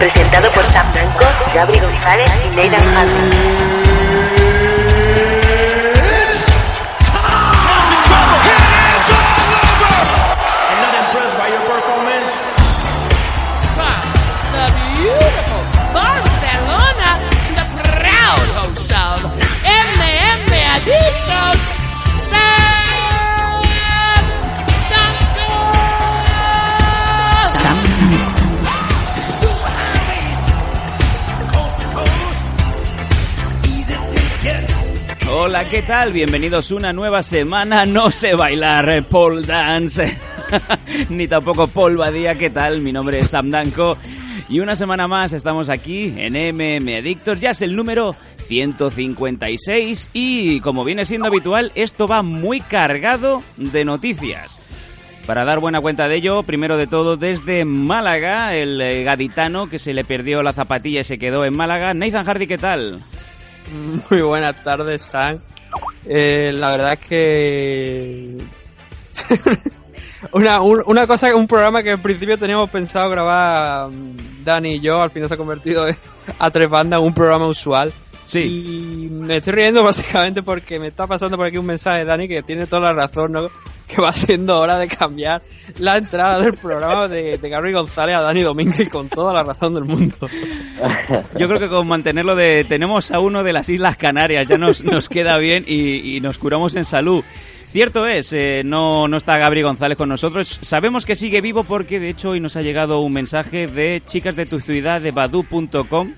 presentado por Sam Blanco, Gabri González y Nathan Hardy. Hola, ¿qué tal? Bienvenidos una nueva semana. No sé bailar eh, pole dance, ni tampoco Paul Badía. ¿Qué tal? Mi nombre es Sam Danko. Y una semana más estamos aquí en MM Adictos. Ya es el número 156 y como viene siendo habitual, esto va muy cargado de noticias. Para dar buena cuenta de ello, primero de todo desde Málaga, el eh, gaditano que se le perdió la zapatilla y se quedó en Málaga. Nathan Hardy, ¿qué tal? Muy buenas tardes, Sam. Eh, la verdad es que... una, un- una cosa, un programa que al principio teníamos pensado grabar mm, Dani y yo, al final se ha convertido en- a tres bandas en un programa usual. Sí. Y me estoy riendo básicamente porque me está pasando por aquí un mensaje de Dani que tiene toda la razón, ¿no? Que va siendo hora de cambiar la entrada del programa de, de Gary González a Dani Domínguez con toda la razón del mundo. Yo creo que con mantenerlo de... Tenemos a uno de las Islas Canarias, ya nos, nos queda bien y, y nos curamos en salud. Cierto es, eh, no, no está Gabri González con nosotros. Sabemos que sigue vivo porque de hecho hoy nos ha llegado un mensaje de chicas de tu ciudad de badu.com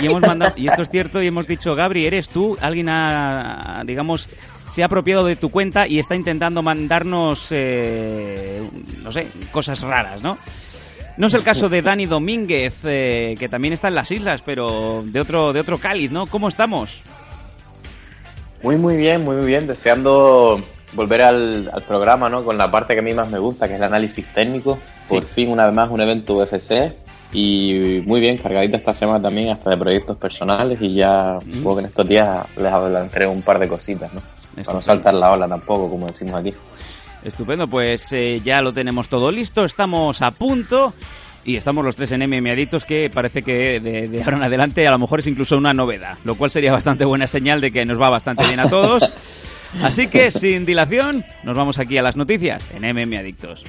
y hemos mandado, y esto es cierto, y hemos dicho, Gabri, ¿eres tú? Alguien ha, digamos, se ha apropiado de tu cuenta y está intentando mandarnos, eh, no sé, cosas raras, ¿no? No es el caso de Dani Domínguez, eh, que también está en las islas, pero de otro, de otro cáliz, ¿no? ¿Cómo estamos? Muy, muy bien, muy, muy bien. Deseando volver al, al programa, ¿no? Con la parte que a mí más me gusta, que es el análisis técnico. Por Sí. fin, una vez más, un evento UFC. Y muy bien, cargadita esta semana también, hasta de proyectos personales. Y ya, supongo que en estos días les adelantaré un par de cositas, ¿no? Para no saltar la ola tampoco, como decimos aquí. Estupendo, pues eh, ya lo tenemos todo listo, estamos a punto y estamos los tres en MM Adictos que parece que de, de ahora en adelante a lo mejor es incluso una novedad, lo cual sería bastante buena señal de que nos va bastante bien a todos. Así que sin dilación, nos vamos aquí a las noticias en MM Adictos.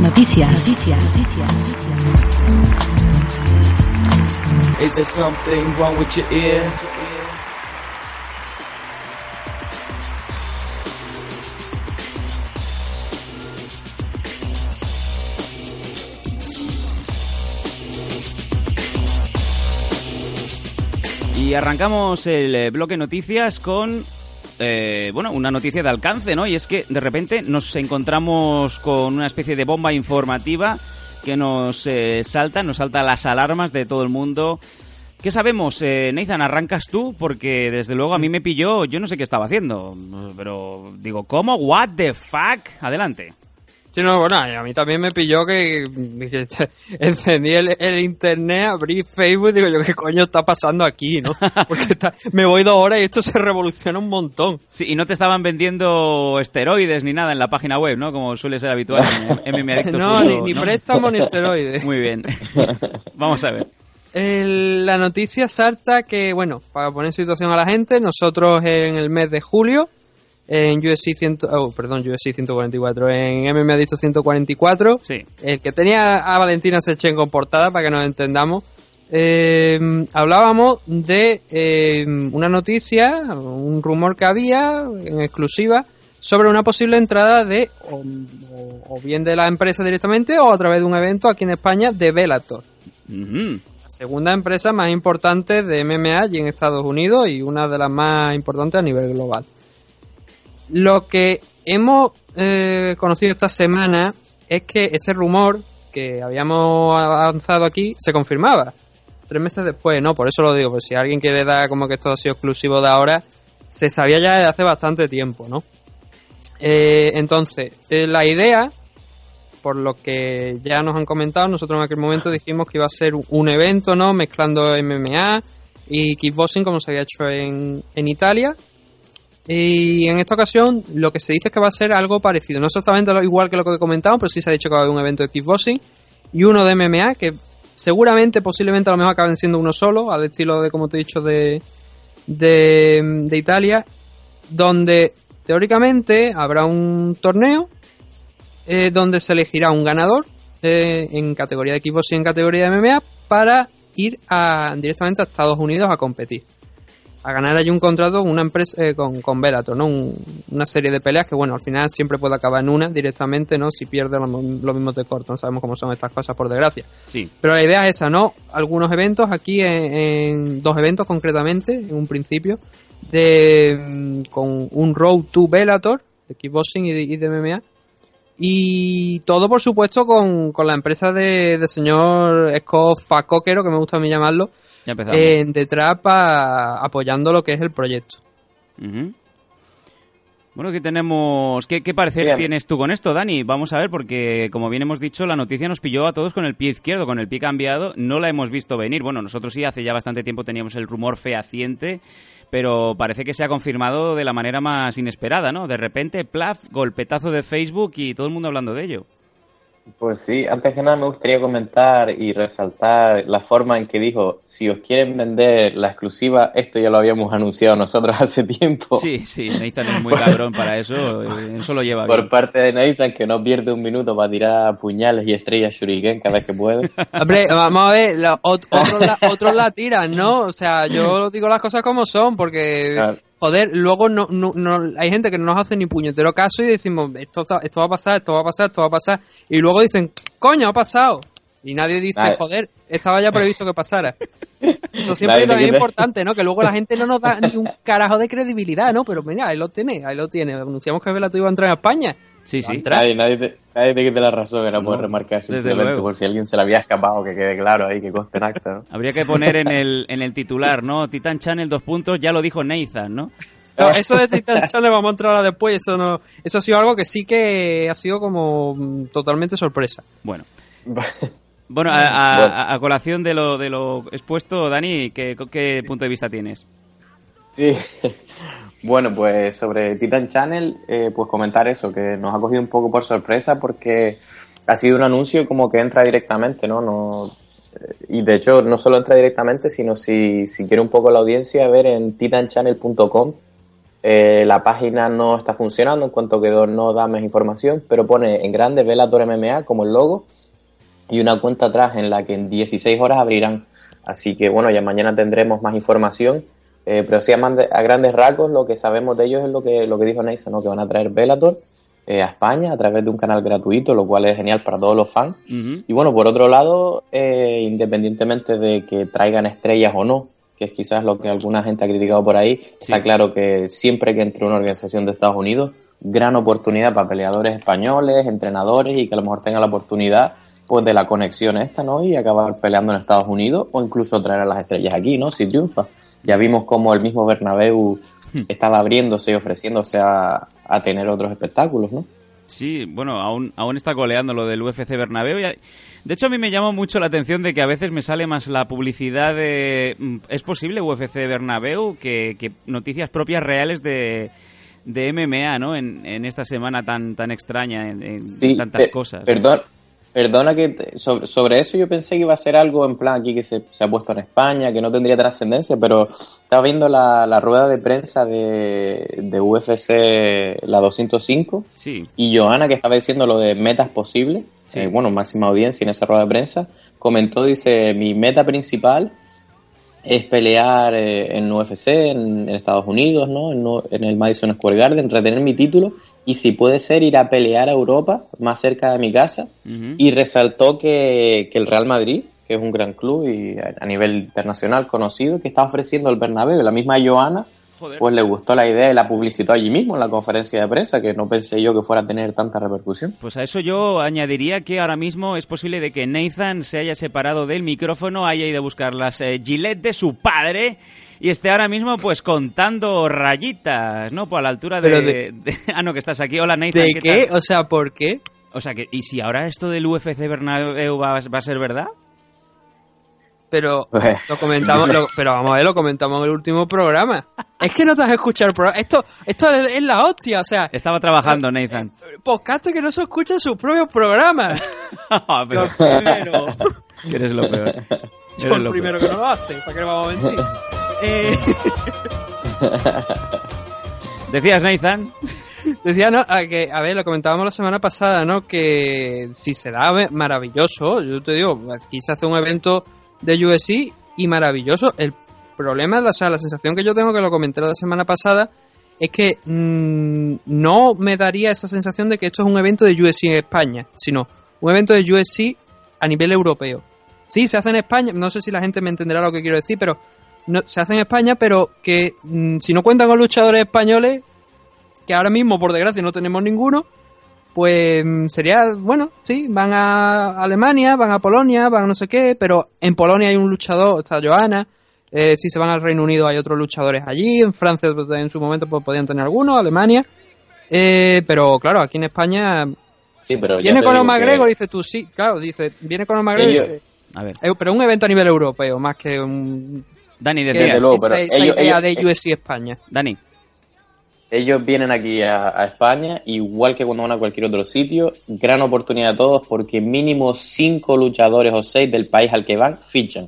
Noticias. Is there something wrong with your ear? Y arrancamos el eh, bloque noticias con eh, bueno, una noticia de alcance, ¿no? Y es que de repente nos encontramos con una especie de bomba informativa que nos eh, salta, nos salta las alarmas de todo el mundo. ¿Qué sabemos? Eh, Nathan, arrancas tú, porque desde luego a mí me pilló, yo no sé qué estaba haciendo, pero digo, ¿cómo? ¿What the fuck? Adelante. Sí, no, bueno, a mí también me pilló que, que encendí el, el internet, abrí Facebook y digo yo, ¿qué coño está pasando aquí, no? Porque está- me voy dos horas y esto se revoluciona un montón. Sí, y no te estaban vendiendo esteroides ni nada en la página web, ¿no? Como suele ser habitual en mmadictos. No, ni, ni préstamo ni esteroides. Muy bien. Vamos a ver. El- la noticia salta que, bueno, para poner en situación a la gente, nosotros en el mes de julio, en USC 100, oh, perdón, USC 144, en MMA Adicto 144, Sí. el que tenía a Valentina Sechenko en portada, para que nos entendamos, eh, hablábamos de eh, una noticia, un rumor que había en exclusiva sobre una posible entrada de o, bien de la empresa directamente o a través de un evento aquí en España de Bellator Ujú. segunda empresa más importante de MMA allí en Estados Unidos y una de las más importantes a nivel global. Lo que hemos eh, conocido esta semana es que ese rumor que habíamos avanzado aquí se confirmaba. Tres meses después, ¿no? Por eso lo digo, pues si alguien quiere dar como que esto ha sido exclusivo de ahora, se sabía ya desde hace bastante tiempo, ¿no? Eh, entonces, eh, la idea, por lo que ya nos han comentado, nosotros en aquel momento dijimos que iba a ser un evento, ¿no? Mezclando MMA y kickboxing como se había hecho en, en Italia. Y en esta ocasión lo que se dice es que va a ser algo parecido. No exactamente igual que lo que comentamos, pero sí se ha dicho que va a haber un evento de kickboxing y uno de MMA que seguramente, posiblemente a lo mejor acaben siendo uno solo, al estilo de, como te he dicho, de, de, de Italia, donde teóricamente habrá un torneo eh, donde se elegirá un ganador eh, en categoría de kickboxing y en categoría de MMA para ir a, directamente a Estados Unidos a competir a ganar allí un contrato con una empresa eh, con, con Bellator, ¿no? Un- una serie de peleas que bueno, al final siempre puede acabar en una directamente, ¿no? Si pierde lo, lo mismo te cortan, sabemos cómo son estas cosas por desgracia. Sí. Pero la idea es esa, ¿no? Algunos eventos aquí en, en dos eventos concretamente, en un principio, de mm, con un Road to Bellator, de kickboxing y de, y de MMA. Y todo, por supuesto, con, con la empresa de, de señor Scott Facoquero, que me gusta a mí llamarlo, Ya empezamos. eh, detrás pa- apoyando lo que es el proyecto. Bueno, ¿qué tenemos? ¿Qué, qué parecer Bien. tienes tú con esto, Dani? Vamos a ver, porque como bien hemos dicho, la noticia nos pilló a todos con el pie izquierdo, con el pie cambiado. No la hemos visto venir. Bueno, nosotros sí, hace ya bastante tiempo teníamos el rumor fehaciente, pero parece que se ha confirmado de la manera más inesperada, ¿no? De repente, plaf, golpetazo de Facebook y todo el mundo hablando de ello. Pues sí, antes que nada me gustaría comentar y resaltar la forma en que dijo, si os quieren vender la exclusiva, esto ya lo habíamos anunciado nosotros hace tiempo. Sí, sí, Nathan es muy cabrón para eso, eh, eso lo lleva Por bien. parte de Nathan, que no pierde un minuto para tirar puñales y estrellas shuriken cada vez que puede. Hombre, vamos a ver, otros, la, otros la tiran, ¿no? O sea, yo digo las cosas como son, porque, Claro. Joder, luego no, no, no- hay gente que no nos hace ni puñetero caso y decimos, esto, esto va a pasar, esto va a pasar, esto va a pasar. Y luego dicen, coño, ha pasado. Y nadie dice, joder, estaba ya previsto que pasara. Eso siempre también es importante, ¿no? Que luego la gente no nos da ni un carajo de credibilidad, ¿no? Pero mira, ahí lo tiene, ahí lo tiene. Anunciamos que Velato iba a entrar en España. Sí, sí. Nadie, nadie, te, nadie te quite la razón, era por No, remarcar desde simplemente por si alguien se le había escapado, que quede claro ahí, que conste en acta, ¿no? Habría que poner en el, en el titular, ¿no? Titan Channel, dos puntos, ya lo dijo Nathan, ¿no? No, eso de Titan Channel vamos a entrar ahora después. Eso no, eso ha sido algo que sí que ha sido como mm, totalmente sorpresa. Bueno. Bueno, a, a- Bueno. a- a colación de lo, de lo expuesto, Dani, ¿qué, ¿qué punto de vista tienes? Sí. Bueno, pues sobre Titan Channel, eh, pues comentar eso, que nos ha cogido un poco por sorpresa porque ha sido un anuncio como que entra directamente, ¿no? no eh, y de hecho, no solo entra directamente, sino si, si quiere un poco la audiencia ver en titanchannel.com, eh, la página no está funcionando, en cuanto quedó no da más información, pero pone en grande Velator MMA como el logo y una cuenta atrás en la que en 16 horas abrirán. Así que bueno, ya mañana tendremos más información. Eh, pero sí, a, a grandes rasgos, lo que sabemos de ellos es lo que, lo que dijo Neison, ¿no? que van a traer Bellator eh, a España a través de un canal gratuito, lo cual es genial para todos los fans. Y bueno, por otro lado, eh, independientemente de que traigan estrellas o no, que es quizás lo que alguna gente ha criticado por ahí, está claro que siempre que entre una organización de Estados Unidos, gran oportunidad para peleadores españoles, entrenadores y que a lo mejor tengan la oportunidad pues de la conexión esta, ¿no? Y acabar peleando en Estados Unidos o incluso traer a las estrellas aquí, ¿no? Si triunfa. Ya vimos como el mismo Bernabéu estaba abriéndose y ofreciéndose a, a tener otros espectáculos, ¿no? Sí, bueno, aún, aún está coleando lo del UFC Bernabéu. y a- De hecho, a mí me llama mucho la atención de que a veces me sale más la publicidad de... mm, ¿Es posible UFC Bernabéu que, que noticias propias reales de, de MMA, ¿no? En, en esta semana tan, tan extraña, en, en Sí, tantas pe- cosas. Perdón, perdona que te- sobre, sobre eso yo pensé que iba a ser algo en plan aquí que se, se ha puesto en España, que no tendría trascendencia, pero estaba viendo la, la rueda de prensa de, de UFC, la 205, Sí, y Joana, que estaba diciendo lo de metas posibles, Sí. eh, bueno, máxima audiencia en esa rueda de prensa, comentó, dice, mi meta principal es pelear eh, en UFC, en, en Estados Unidos, ¿no? En, no- en el Madison Square Garden, retener mi título y si puede ser ir a pelear a Europa, más cerca de mi casa. Y resaltó que, que el Real Madrid, que es un gran club y a, a nivel internacional conocido, que está ofreciendo el Bernabéu. La misma Joana, Joder. pues le gustó la idea y la publicitó allí mismo en la conferencia de prensa, que no pensé yo que fuera a tener tanta repercusión. Pues a eso yo añadiría que ahora mismo es posible de que Nathan se haya separado del micrófono, haya ido a buscar las eh, Gillette de su padre y esté ahora mismo pues contando rayitas, ¿no? Pues a la altura de... De- de- ah, no, que estás aquí. Hola Nathan. ¿De ¿qué qué? tal? O sea, ¿por qué? O sea, que ¿y si ahora esto del UFC Bernabéu va, va a ser verdad? Pero Pues- lo comentamos, lo- pero vamos a ver, lo comentamos en el último programa. Es que no te has escuchado el programa. Esto, esto es la hostia, o sea, Estaba trabajando, Nathan. podcast que no se escuchan sus propios programas. Pero Yo el primero. eres lo peor. Yo Eres el lo primero peor. que no lo hace, ¿para qué le vamos a mentir? Eh, Decías, Nathan. decía, ¿no? A, que, a ver, lo comentábamos la semana pasada, ¿no? Que si se da, maravilloso. Yo te digo, aquí se hace un evento de USC y maravilloso. El problema, o sea, la sensación que yo tengo, que lo comenté la semana pasada, es que mm, no me daría esa sensación de que esto es un evento de USC en España, sino un evento de USC a nivel europeo. Sí, se hace en España, no sé si la gente me entenderá lo que quiero decir, pero no, se hace en España, pero que mm, si no cuentan con luchadores españoles, que ahora mismo por desgracia no tenemos ninguno, pues mm, sería, bueno, sí, van a Alemania, van a Polonia, van a no sé qué, pero en Polonia hay un luchador, está Joana, eh, si se van al Reino Unido hay otros luchadores allí, en Francia pues, en su momento pues, podían tener algunos, Alemania, eh, pero claro, aquí en España Sí, pero viene con los digo que- McGregor, dice tú, sí, claro, dice, viene con los McGregor, dice, A ver, eh, pero un evento a nivel europeo, más que un... Dani, Desde luego, pero esa, esa ellos- idea ellos- de USC España. Dani. Ellos vienen aquí a, a España, igual que cuando van a cualquier otro sitio, gran oportunidad a todos porque mínimo cinco luchadores o seis del país al que van fichan.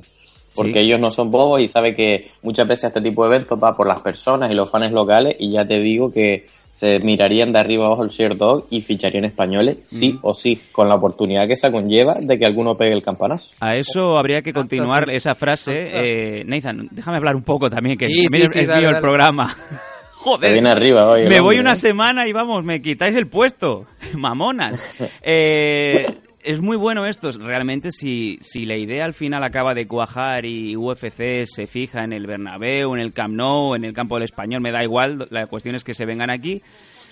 Porque Sí. ellos no son bobos y saben que muchas veces este tipo de eventos va por las personas y los fans locales y ya te digo que se mirarían de arriba abajo el share dog y ficharían españoles sí o sí, con la oportunidad que esa conlleva de que alguno pegue el campanazo. A eso habría que continuar esa frase. Eh, Nathan, déjame hablar un poco también, que Sí, también sí, es, sí, es dale, mío el programa. Se Joder, viene arriba hoy. me voy una ¿eh? semana y vamos, me quitáis el puesto. Mamonas. Eh, es muy bueno esto. Realmente, si, si la idea al final acaba de cuajar y UFC se fija en el Bernabéu, en el Camp Nou, en el campo del Español, me da igual. La cuestión es que se vengan aquí.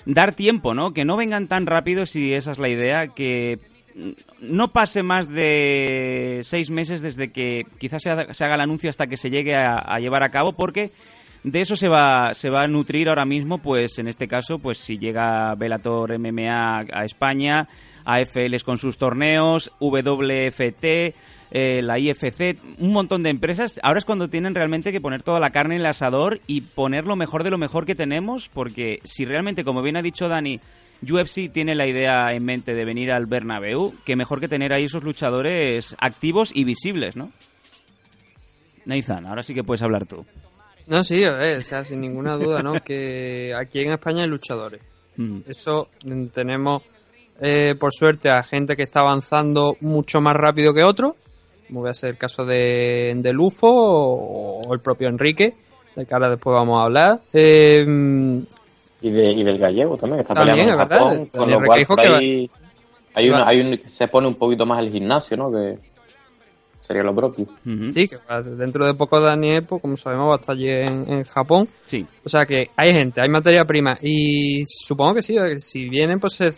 Dar tiempo, ¿no? Que no vengan tan rápido si esa es la idea, que no pase más de seis meses desde que quizás se haga, el anuncio hasta que se llegue a, a llevar a cabo, porque de eso se va, se va a nutrir ahora mismo, pues en este caso, pues si llega Velator MMA a España, AFLs con sus torneos, WFT, eh, la IFC, un montón de empresas. Ahora es cuando tienen realmente que poner toda la carne en el asador y poner lo mejor de lo mejor que tenemos, porque si realmente, como bien ha dicho Dani, UFC tiene la idea en mente de venir al Bernabéu, que mejor que tener ahí esos luchadores activos y visibles, ¿no? Nathan, ahora sí que puedes hablar tú. No, sí, a ver, o sea, sin ninguna duda, ¿no? Que aquí en España hay luchadores. Mm. Eso mm, tenemos, eh, por suerte, a gente que está avanzando mucho más rápido que otros, como voy a ser el caso de, de Lufo o, o el propio Enrique, del que ahora después vamos a hablar. Eh, Y, de, y del gallego también, que está También, peleando en. Japón, con lo cual hay va- una, hay un, se pone un poquito más el gimnasio, ¿no? Que sería lo propio. Ujú. sí, que va- dentro de poco Daniel, pues, como sabemos, va a estar allí en, en Japón. Sí. O sea que hay gente, hay materia prima y supongo que sí, si vienen pues se,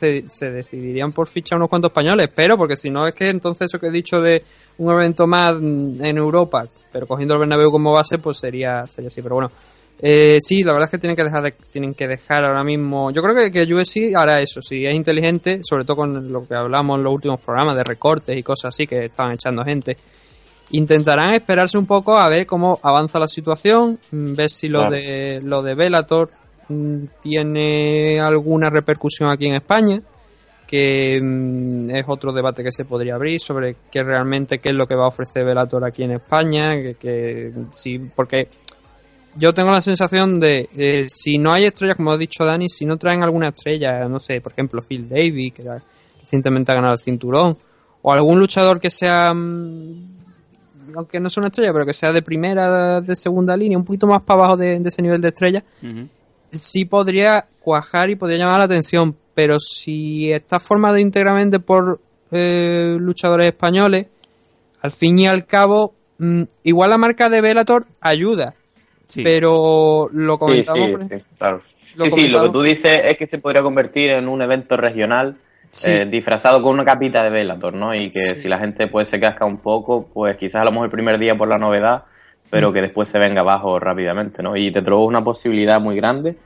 decidirían por fichar unos cuantos españoles, pero porque si no es que entonces eso que he dicho de un evento más en Europa, pero cogiendo el Bernabéu como base pues sería sería así, pero bueno. Eh, sí, la verdad es que tienen que dejar de- tienen que dejar ahora mismo. Yo creo que, que UFC hará eso, si es inteligente, sobre todo con lo que hablamos en los últimos programas de recortes y cosas así que estaban echando gente. Intentarán esperarse un poco a ver cómo avanza la situación, mm, ver si lo Claro. de lo de Velator tiene alguna repercusión aquí en España, que mm, es otro debate que se podría abrir sobre qué realmente qué es lo que va a ofrecer Velator aquí en España, que, que sí, porque yo tengo la sensación de eh, si no hay estrellas, como ha dicho Dani, si no traen alguna estrella, no sé, por ejemplo Phil Davis, que recientemente ha ganado el cinturón, o algún luchador que sea mm, aunque no sea una estrella, pero que sea de primera, de segunda línea, un poquito más para abajo de, de ese nivel de estrella, sí podría cuajar y podría llamar la atención. Pero si está formado íntegramente por eh, luchadores españoles, al fin y al cabo, mm, igual la marca de Velator ayuda. Sí. Pero lo comentamos. sí, sí, claro. lo sí, sí, lo que tú dices es que se podría convertir en un evento regional Sí. eh, disfrazado con una capita de Velator, ¿no? Y que Sí. si la gente pues se casca un poco, pues quizás a lo mejor el primer día por la novedad, pero Mm. que después se venga abajo rápidamente, ¿no? Y te trajo una posibilidad muy grande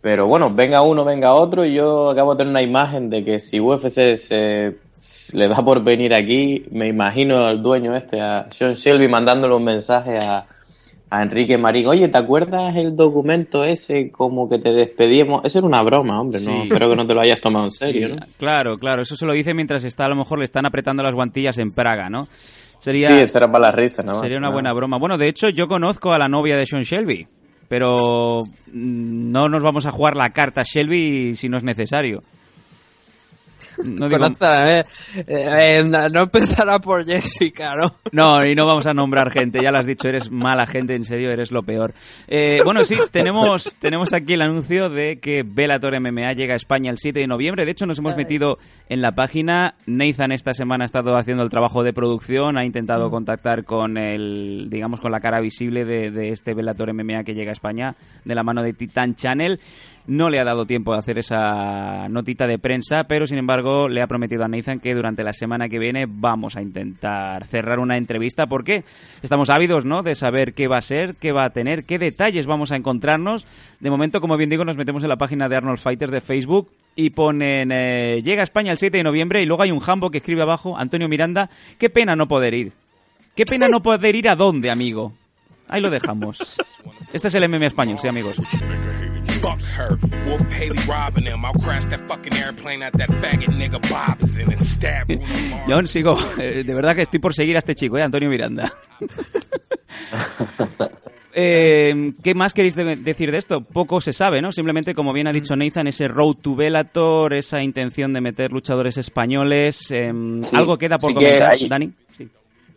Pero bueno, venga uno, venga otro, y yo acabo de tener una imagen de que si UFC se, se le da por venir aquí, me imagino al dueño este, a Sean Shelby, mandándole un mensaje a, a Enrique Marín, oye, ¿te acuerdas el documento ese como que te despedíamos? Eso era una broma, hombre, no, espero que no te lo hayas tomado en serio, Sí, ¿no? Claro, claro, eso se lo dice mientras está, a lo mejor le están apretando las guantillas en Praga, ¿no? Sería, Sí, eso era para la risa, ¿no? sería una buena broma. Bueno, de hecho, yo conozco a la novia de Sean Shelby, pero mm, no nos vamos a jugar la carta Shelby si no es necesario. No, digo- Conozca, eh, eh, no no empezará por Jessica, ¿no? no, y no vamos a nombrar gente, ya lo has dicho, eres mala gente, en serio, eres lo peor. Eh, bueno, sí, tenemos, tenemos aquí el anuncio de que Bellator MMA llega a España el 7 de noviembre. De hecho, nos hemos metido en la página. Nathan esta semana ha estado haciendo el trabajo de producción, ha intentado contactar con el, digamos, con la cara visible de, de este Bellator MMA que llega a España de la mano de Titan Channel. No le ha dado tiempo de hacer esa notita de prensa, pero sin embargo le ha prometido a Nathan que durante la semana que viene vamos a intentar cerrar una entrevista porque estamos ávidos, ¿no? De saber qué va a ser, qué va a tener, qué detalles vamos a encontrarnos. De momento, como bien digo, nos metemos en la página de Arnold Fighters de Facebook y ponen eh, llega a España el 7 de noviembre y luego hay un jambo que escribe abajo Antonio Miranda, qué pena no poder ir. Qué pena no poder ir a dónde, amigo. Ahí lo dejamos. Este es el MM español, sí, amigos. Fuck her. Wolf Haley robbing them. I'll crash that fucking airplane at that faggot nigga Bob is in and stab Bruno Mars. Yo aún sigo, eh, de verdad que estoy por seguir a este chico, ¿eh? Antonio Miranda. Eh, ¿Qué más queréis de- decir de esto? Poco se sabe, ¿no? Simplemente, como bien ha dicho Nathan, ese road to Bellator, esa intención de meter luchadores españoles, em, Sí, algo queda por sí que comentar, hay- Dani. Sí.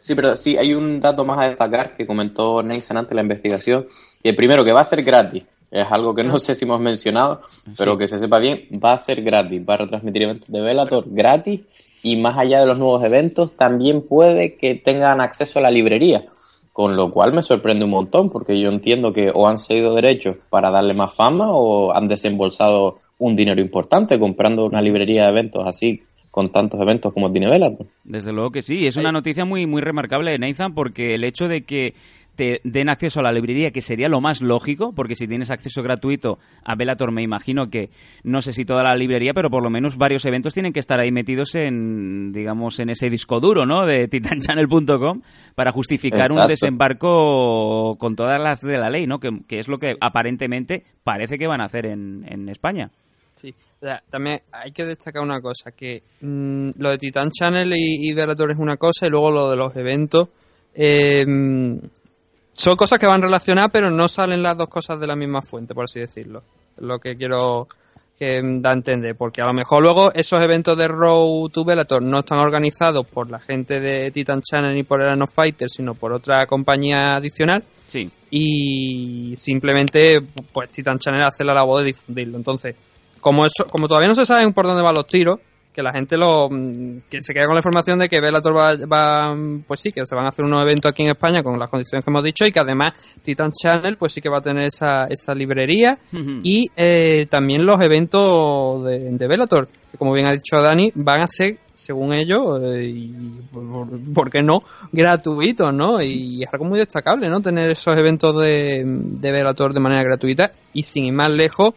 Sí, pero sí, hay un dato más a destacar que comentó Nathan ante la investigación. Y el primero, que va a ser gratis. Es algo que no sé si hemos mencionado, pero Sí. que se sepa bien, va a ser gratis. Va a retransmitir eventos de Bellator gratis y más allá de los nuevos eventos, también puede que tengan acceso a la librería. Con lo cual me sorprende un montón, porque yo entiendo que o han cedido derechos para darle más fama o han desembolsado un dinero importante comprando una librería de eventos así, con tantos eventos como tiene Bellator. Desde luego que sí, es una noticia muy, muy remarcable, Nathan, porque el hecho de que te den acceso a la librería, que sería lo más lógico, porque si tienes acceso gratuito a Bellator, me imagino que no sé si toda la librería, pero por lo menos varios eventos tienen que estar ahí metidos en, digamos, en ese disco duro, ¿no? De titanchannel.com para justificar un desembarco con todas las de la ley, ¿no? Que, que es lo que aparentemente parece que van a hacer en, en España. Sí, sea, también hay que destacar una cosa, que mm, lo de Titan Channel y, y Bellator es una cosa y luego lo de los eventos eh, son cosas que van relacionadas pero no salen las dos cosas de la misma fuente, por así decirlo. Lo que quiero que mm, da a entender, porque a lo mejor luego esos eventos de Road to Bellator no están organizados por la gente de Titan Channel ni por Arena Fighter, sino por otra compañía adicional Sí. y simplemente pues Titan Channel hace la labor de difundirlo. Entonces, como eso, como todavía no se sabe por dónde van los tiros, que la gente lo mm, que se queda con la información de que Bellator va, va, pues sí, que se van a hacer unos eventos aquí en España con las condiciones que hemos dicho y que además Titan Channel pues sí que va a tener esa, esa librería y eh, también los eventos de, de Bellator, que como bien ha dicho Dani, van a ser, según ellos, eh, y por, por qué no, gratuitos, ¿no? Y es algo muy destacable, ¿no? Tener esos eventos de, de Bellator de manera gratuita y sin ir más lejos,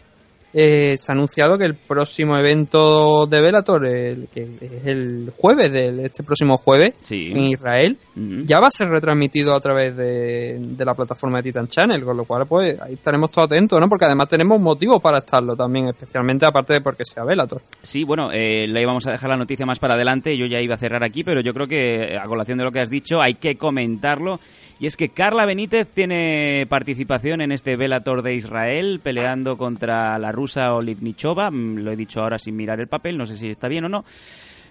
eh, se ha anunciado que el próximo evento de Bellator, el, que es el jueves, de este próximo jueves, Sí. en Israel, Ujú. ya va a ser retransmitido a través de, de la plataforma de Titan Channel, con lo cual pues ahí estaremos todos atentos, ¿no? Porque además tenemos motivos para estarlo también, especialmente aparte de porque sea Bellator. Sí, bueno, eh, le íbamos a dejar la noticia más para adelante. Yo ya iba a cerrar aquí, pero yo creo que a colación de lo que has dicho hay que comentarlo. Y es que Carla Benítez tiene participación en este Bellator de Israel, peleando contra la rusa Olivnichova. Mm, Lo he dicho ahora sin mirar el papel, no sé si está bien o no.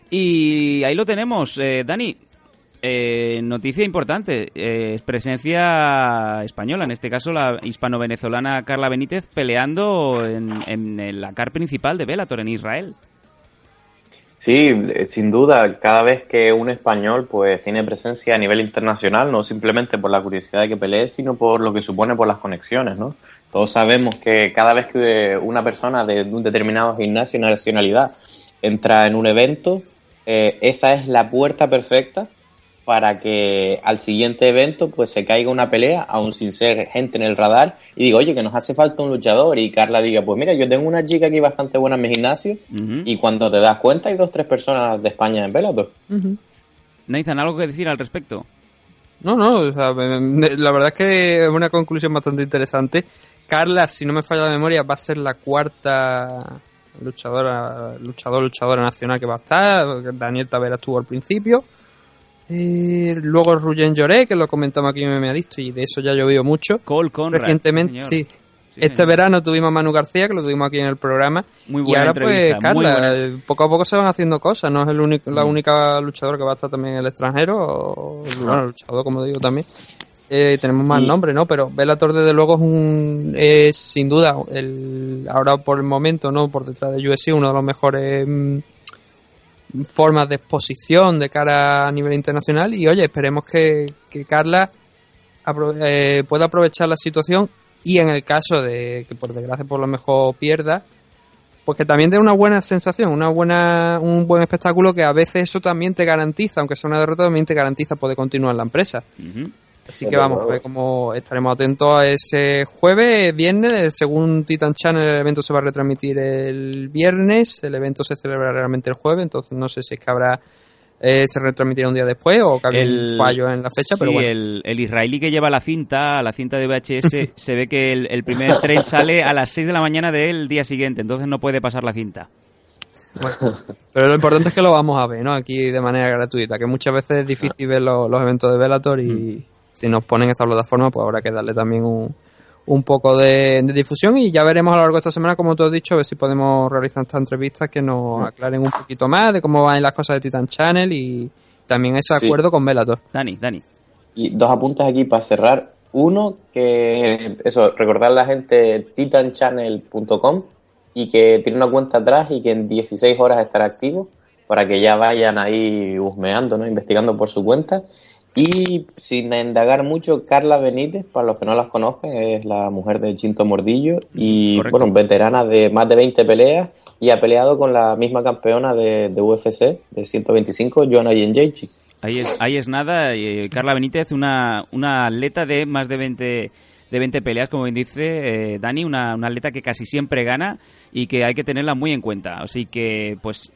Y ahí lo tenemos. Eh, Dani, eh, noticia importante. eh, presencia española, en este caso la hispano-venezolana Carla Benítez, peleando en, en la car principal de Bellator en Israel. Sí, eh, sin duda, cada vez que un español pues tiene presencia a nivel internacional, no simplemente por la curiosidad de que pelee, sino por lo que supone por las conexiones, ¿no? Todos sabemos que cada vez que una persona de un determinado gimnasio y nacionalidad entra en un evento, eh, esa es la puerta perfecta para que al siguiente evento pues se caiga una pelea, aún sin ser gente en el radar, y digo, oye, que nos hace falta un luchador, y Carla diga, pues mira, yo tengo una chica aquí bastante buena en mi gimnasio, y cuando te das cuenta hay dos, tres personas de España en Bellator. Nathan, ¿algo que decir al respecto? No, no, o sea, la verdad es que es una conclusión bastante interesante. Carla, si no me falla la memoria, va a ser la cuarta luchadora, luchador, luchadora nacional que va a estar. Daniel Tavera estuvo al principio. Eh, luego Ruyen Lloré, que lo comentamos aquí en MMA Adicto, y de eso ya ha llovido mucho. Cole Conrad. Recientemente, sí, sí. señor. Sí, este señor. verano tuvimos a Manu García, que lo tuvimos aquí en el programa. Muy y buena ahora, pues, Carla, eh, poco a poco se van haciendo cosas. No es el único, la Mm. única luchadora que va a estar también en el extranjero. O, bueno, luchador, como digo también. Eh, tenemos más Y- nombres, ¿no? Pero Bellator, desde luego, es, un, es sin duda, el, ahora por el momento, ¿no? Por detrás de UFC, uno de los mejores mm, formas de exposición de cara a nivel internacional. Y oye, esperemos que, que Carla apro- eh, pueda aprovechar la situación y en el caso de que por desgracia por lo mejor pierda, pues que también dé una buena sensación, una buena, un buen espectáculo que a veces eso también te garantiza, aunque sea una derrota, también te garantiza poder continuar en la empresa. Así que vamos a ver cómo estaremos atentos a ese jueves, viernes. Según Titan Channel, el evento se va a retransmitir el viernes. El evento se celebra realmente el jueves, entonces no sé si es que habrá. eh, se retransmitirá un día después o que había un fallo en la fecha, sí, pero bueno. el, el israelí que lleva la cinta, la cinta de VHS, se ve que el, el primer tren sale a las 6 de la mañana del día siguiente, entonces no puede pasar la cinta. Bueno, pero lo importante es que lo vamos a ver, ¿no? Aquí de manera gratuita, que muchas veces es difícil ver los, los eventos de Bellator y si nos ponen esta plataforma, pues habrá que darle también un, un poco de, de difusión y ya veremos a lo largo de esta semana, como tú has dicho, a ver si podemos realizar estas entrevistas que nos aclaren un poquito más de cómo van las cosas de Titan Channel y también ese Sí. acuerdo con Bellator. Dani, Dani. Y dos apuntes aquí para cerrar. Uno, que eso, recordar a la gente titanchannel.com y que tiene una cuenta atrás y que en 16 horas estará activo para que ya vayan ahí husmeando, ¿no? investigando por su cuenta. Y sin indagar mucho, Carla Benítez, para los que no las conozcan, es la mujer de Chinto Mordillo y Correcto. bueno, veterana de más de 20 peleas y ha peleado con la misma campeona de, de UFC de 125, Joanna Jędrzejczyk. Ahí es, ahí es nada. eh, Carla Benítez, una, una atleta de más de 20, de 20 peleas, como bien dice eh, Dani, una, una atleta que casi siempre gana y que hay que tenerla muy en cuenta. Así que, pues,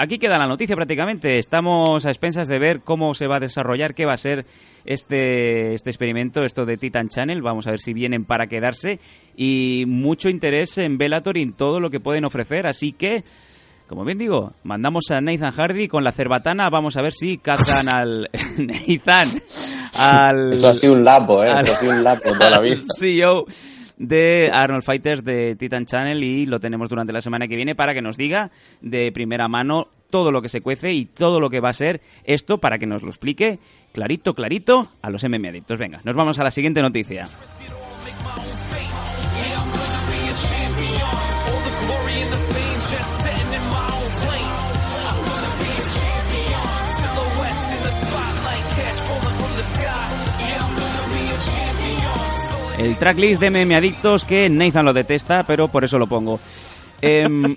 aquí queda la noticia prácticamente. Estamos a expensas de ver cómo se va a desarrollar, qué va a ser este, este experimento, esto de Titan Channel. Vamos a ver si vienen para quedarse. Y mucho interés en Bellator y en todo lo que pueden ofrecer. Así que, como bien digo, mandamos a Nathan Hardy con la cerbatana. Vamos a ver si cazan al Nathan, al, Eso ha sido un lapo, ¿eh? al- Eso ha sido un lapo toda la vida. CEO de Arnold Fighters de Titan Channel y lo tenemos durante la semana que viene para que nos diga de primera mano todo lo que se cuece y todo lo que va a ser esto para que nos lo explique clarito, clarito a los MM adictos. Venga, nos vamos a la siguiente noticia. El tracklist de MM Adictos que Nathan lo detesta, pero por eso lo pongo. Em,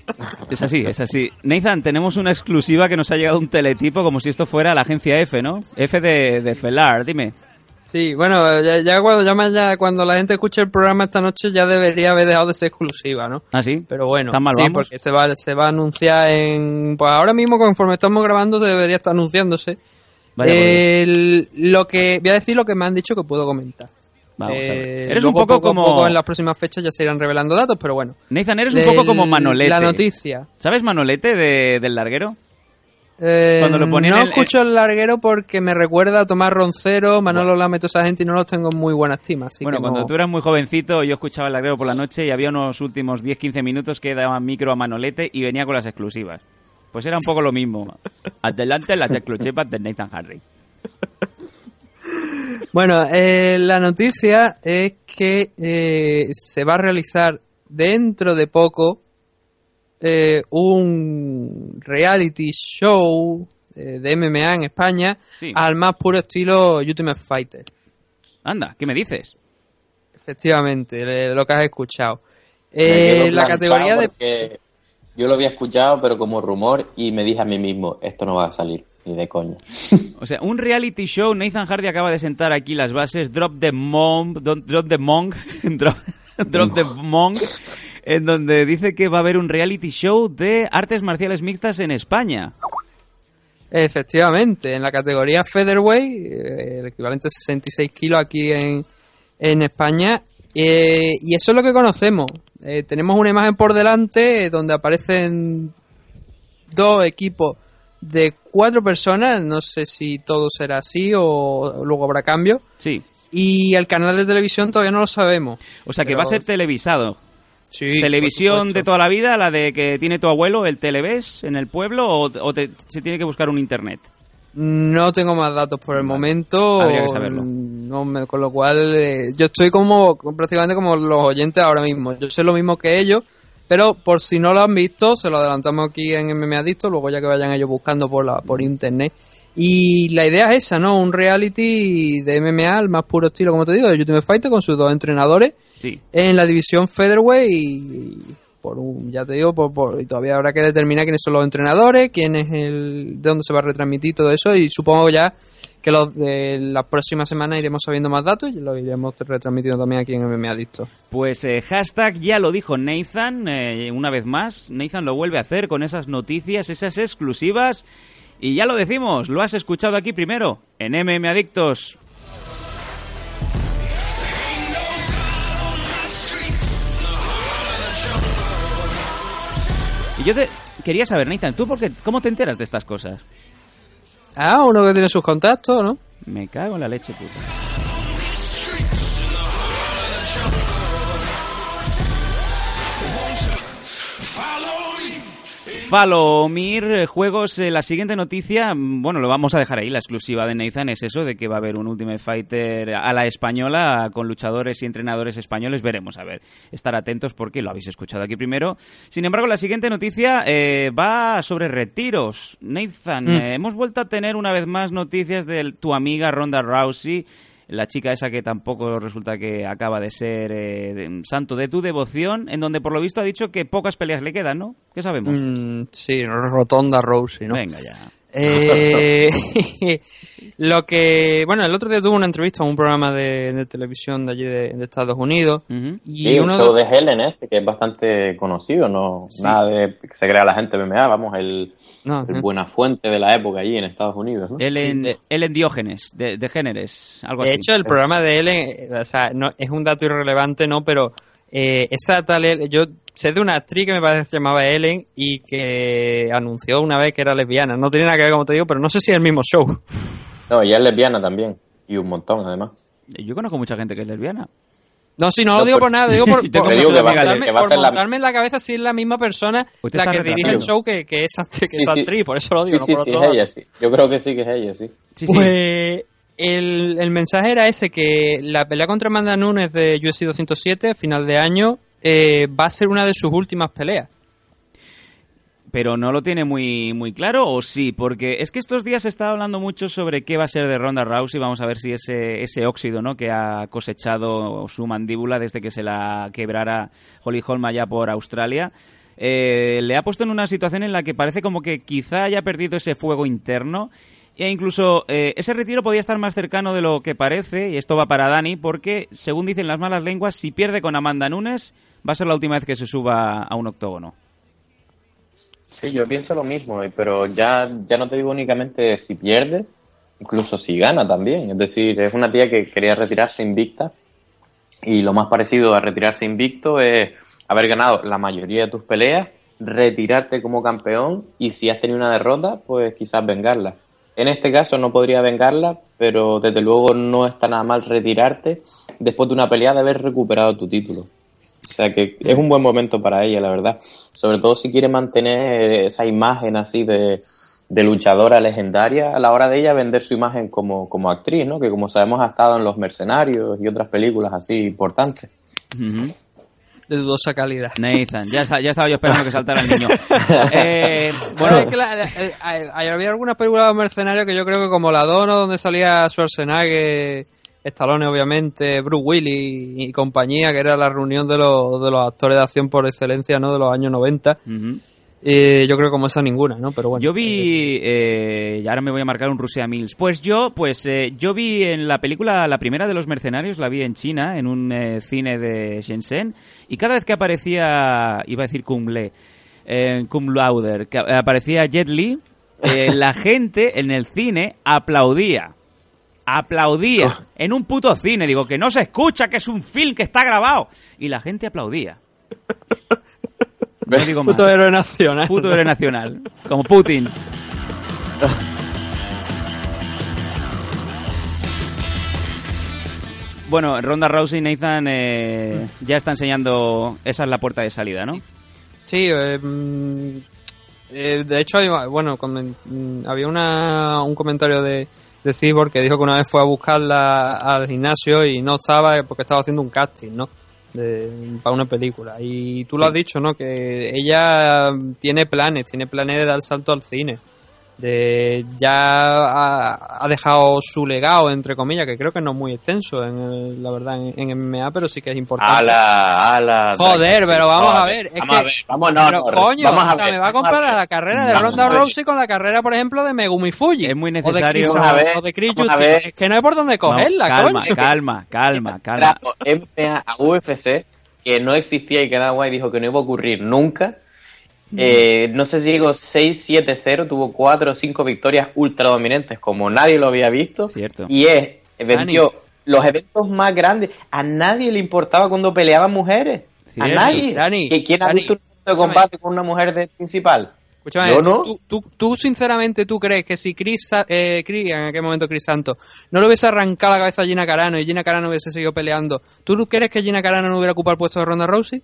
es así, es así. Nathan, tenemos una exclusiva que nos ha llegado un teletipo como si esto fuera la agencia F, ¿no? F de, de Felar, dime. Sí, bueno, ya, ya cuando llama ya cuando la gente escuche el programa esta noche ya debería haber dejado de ser exclusiva, ¿no? ¿Ah, sí? Pero bueno, ¿Tan mal sí, vamos? porque se va, se va a anunciar en... Pues ahora mismo, conforme estamos grabando, debería estar anunciándose. Vaya El- lo que Voy a decir lo que me han dicho que puedo comentar. Vamos a ver. Eh, Eres un luego, poco poco a como... poco en las próximas fechas ya se irán revelando datos, pero bueno. Nathan, eres un poco como El- Manolete. La noticia. ¿Sabes Manolete de- del larguero? Eh, Cuando lo ponen no en- escucho el larguero porque me recuerda a Tomás Roncero, Manolo toda esa gente y no los tengo en muy buena estima. Así bueno, que cuando no- tú eras muy jovencito, yo escuchaba el larguero por la noche y había unos últimos 10-15 minutos que daban micro a Manolete y venía con las exclusivas. Pues era un poco lo mismo. Adelante las exclusivas de Nathan Hardy. Bueno, eh, la noticia es que eh, se va a realizar dentro de poco eh, un reality show eh, de MMA en España Sí. al más puro estilo Ultimate Fighter. Anda, ¿qué me dices? Efectivamente, lo que has escuchado. Eh, la categoría de... Yo lo había escuchado, pero como rumor, y me dije a mí mismo, esto no va a salir. Ni de coña. O sea, un reality show, Nathan Hardy acaba de sentar aquí las bases, Drop the Monk, Drop the Monk, Drop, drop the Monk, en donde dice que va a haber un reality show de artes marciales mixtas en España. Efectivamente, en la categoría Featherweight, eh, el equivalente a 66 kilos aquí en, en España, eh, y eso es lo que conocemos. Eh, tenemos una imagen por delante donde aparecen dos equipos de cuatro personas, no sé si todo será así o luego habrá cambio. Sí. Y el canal de televisión todavía no lo sabemos. O sea, que Pero- va a ser televisado. Sí, Televisión de toda la vida, la de que tiene tu abuelo, el Televes en el pueblo, o, o te- se tiene que buscar un internet. No tengo más datos por el momento. Habría que saberlo. No me- con lo cual, eh, yo estoy como prácticamente como los oyentes ahora mismo. Yo sé lo mismo que ellos, pero por si no lo han visto, se lo adelantamos aquí en MMA Adicto, luego ya que vayan ellos buscando por, la, por internet. Y la idea es esa, ¿no? Un reality de MMA al más puro estilo, como te digo, de Ultimate Fighter con sus dos entrenadores Sí. en la división Featherweight y por un, ya te digo, por, por- y todavía habrá que determinar quiénes son los entrenadores, quién es el, de dónde se va a retransmitir todo eso y supongo ya que los de las próximas semanas iremos sabiendo más datos y lo iremos retransmitiendo también aquí en MMA Adicto. Pues eh, hashtag ya lo dijo Nathan, eh, una vez más. Nathan lo vuelve a hacer con esas noticias, esas exclusivas. Y ya lo decimos, lo has escuchado aquí primero, en MM Adictos. Y yo te quería saber, Nathan, ¿tú por qué, cómo te enteras de estas cosas? Ah, uno que tiene sus contactos, ¿no? Me cago en la leche, puta. Falomir eh, Juegos, eh, la siguiente noticia, mm, bueno, lo vamos a dejar ahí, la exclusiva de Nathan es eso, de que va a haber un Ultimate Fighter a la española, con luchadores y entrenadores españoles, veremos, a ver, estar atentos porque lo habéis escuchado aquí primero. Sin embargo, la siguiente noticia eh, va sobre retiros. Nathan, Mm. eh, hemos vuelto a tener una vez más noticias de tu amiga Ronda Rousey, la chica esa que tampoco resulta que acaba de ser eh, de- santo de tu devoción, en donde por lo visto ha dicho que pocas peleas le quedan, ¿no? ¿Qué sabemos? Mm, sí, Rotonda Rousey, ¿no? Venga ya. Eh, lo que, bueno, el otro día tuvo una entrevista en un programa de, de televisión de allí de, de Estados Unidos y Sí, un uno show de, de Helen este, que es bastante conocido, no Sí. nada de que se crea la gente MMA, vamos, el, no, el eh. buena fuente de la época allí en Estados Unidos, ¿no? Ellen, Sí, Ellen Diógenes, de, de Géneres, algo De así. hecho, el programa de Ellen, eh, o sea, no, es un dato irrelevante, ¿no? Pero eh, esa tal, Ellen- yo sé de una actriz que me parece que se llamaba Ellen y que anunció una vez que era lesbiana. No tiene nada que ver, como te digo, pero no sé si es el mismo show. No, ella es lesbiana también, y un montón además. Yo conozco mucha gente que es lesbiana. No, sí, no lo digo por nada, digo por, por, por montarme, por la- montarme en la cabeza si es la misma persona Usted la que dirige el show que, que esa, que Sí, sí. por eso lo digo, Sí, no sí, por sí, otro es ella, sí. Yo creo que sí que es ella, sí. Sí, sí. Pues el, el mensaje era ese, que la pelea contra Amanda Nunes de UFC 207, final de año, eh, va a ser una de sus últimas peleas. Pero no lo tiene muy, muy claro, ¿o sí? Porque es que estos días se está hablando mucho sobre qué va a ser de Ronda Rousey. Vamos a ver si ese, ese óxido ¿no? que ha cosechado su mandíbula desde que se la quebrara Holly Holm allá por Australia. eh, le ha puesto en una situación en la que parece como que quizá haya perdido ese fuego interno e incluso eh, ese retiro podía estar más cercano de lo que parece, y esto va para Dani, porque según dicen las malas lenguas, si pierde con Amanda Nunes, va a ser la última vez que se suba a un octógono. Sí, yo pienso lo mismo, pero ya, ya no te digo únicamente si pierde, incluso si gana también. Es decir, es una tía que quería retirarse invicta y lo más parecido a retirarse invicto es haber ganado la mayoría de tus peleas, retirarte como campeón y si has tenido una derrota, pues quizás vengarla. En este caso no podría vengarla, pero desde luego no está nada mal retirarte después de una pelea de haber recuperado tu título. O sea que es un buen momento para ella, la verdad. Sobre todo si quiere mantener esa imagen así de, de luchadora legendaria a la hora de ella vender su imagen como, como actriz, ¿no? Que como sabemos ha estado en Los Mercenarios y otras películas así importantes. De dudosa calidad. Nathan, ya, ya estaba yo esperando que saltara el niño. Eh, Bueno, es que la- la- eh, había algunas películas de mercenarios que yo creo que como La Dono, donde salía Schwarzenegger, Stallone obviamente, Bruce Willis y compañía, que era la reunión de los, de los actores de acción por excelencia, ¿no? De los años 90. Ujú. Eh, yo creo que como esa ninguna, ¿no? Pero bueno. Yo vi, eh, y ahora me voy a marcar un Rusia Mills. Pues yo, pues eh, yo vi en la película, la primera de los mercenarios, la vi en China, en un eh, cine de Shenzhen, y cada vez que aparecía, iba a decir Kung Le, eh, Cum Lauder, que aparecía Jet Li, la gente en el cine aplaudía. Aplaudía. En un puto cine. Digo, que no se escucha, que es un film que está grabado. Y la gente aplaudía. No digo más. Puto héroe nacional. Puto héroe nacional. Como Putin. Bueno, Ronda Rousey y Nathan eh, ya está enseñando. Esa es la puerta de salida, ¿no? Sí, eh, mm, eh, de hecho, hay- bueno, mm, había una, un comentario de, de Cyborg que dijo que una vez fue a buscarla al gimnasio y no estaba eh, porque estaba haciendo un casting, ¿no? De, para una película. Y tú lo has dicho, ¿no? Que ella tiene planes, tiene planes de dar salto al cine. De, ya ha, ha dejado su legado, entre comillas, que creo que no es muy extenso, en el- la verdad, en, en MMA, pero sí que es importante. Ala, ala. Joder, pero vamos a ver, es vamos a que- ver, vamos, no, pero no, coño, vamos a o sea, ver, me va a comparar ver. la carrera de Ronda a. Rousey con la carrera, por ejemplo, de Megumi Fuji. Es muy O de necesario- Chris- Vamos a ver, o de Chris a ver. Es que no hay por dónde cogerla, No, calma, coño. calma, calma, calma. MMA a UFC, que no existía y que Dana White dijo que no iba a ocurrir nunca. Eh, no sé si llegó 6-7-0, tuvo 4 o 5 victorias ultra dominantes, como nadie lo había visto. Cierto. Y es, vendió los eventos más grandes. A nadie le importaba cuando peleaban mujeres. A nadie. Dani, ¿Que ¿Quién ha Dani, visto un evento de escúchame. combate con una mujer de principal? Escúchame, Yo no. tú, tú, tú, sinceramente tú crees que si Chris, eh, Chris, en aquel momento Chris Santos, no le hubiese arrancado la cabeza a Gina Carano y Gina Carano hubiese seguido peleando, ¿tú crees que Gina Carano no hubiera ocupado el puesto de Ronda Rousey?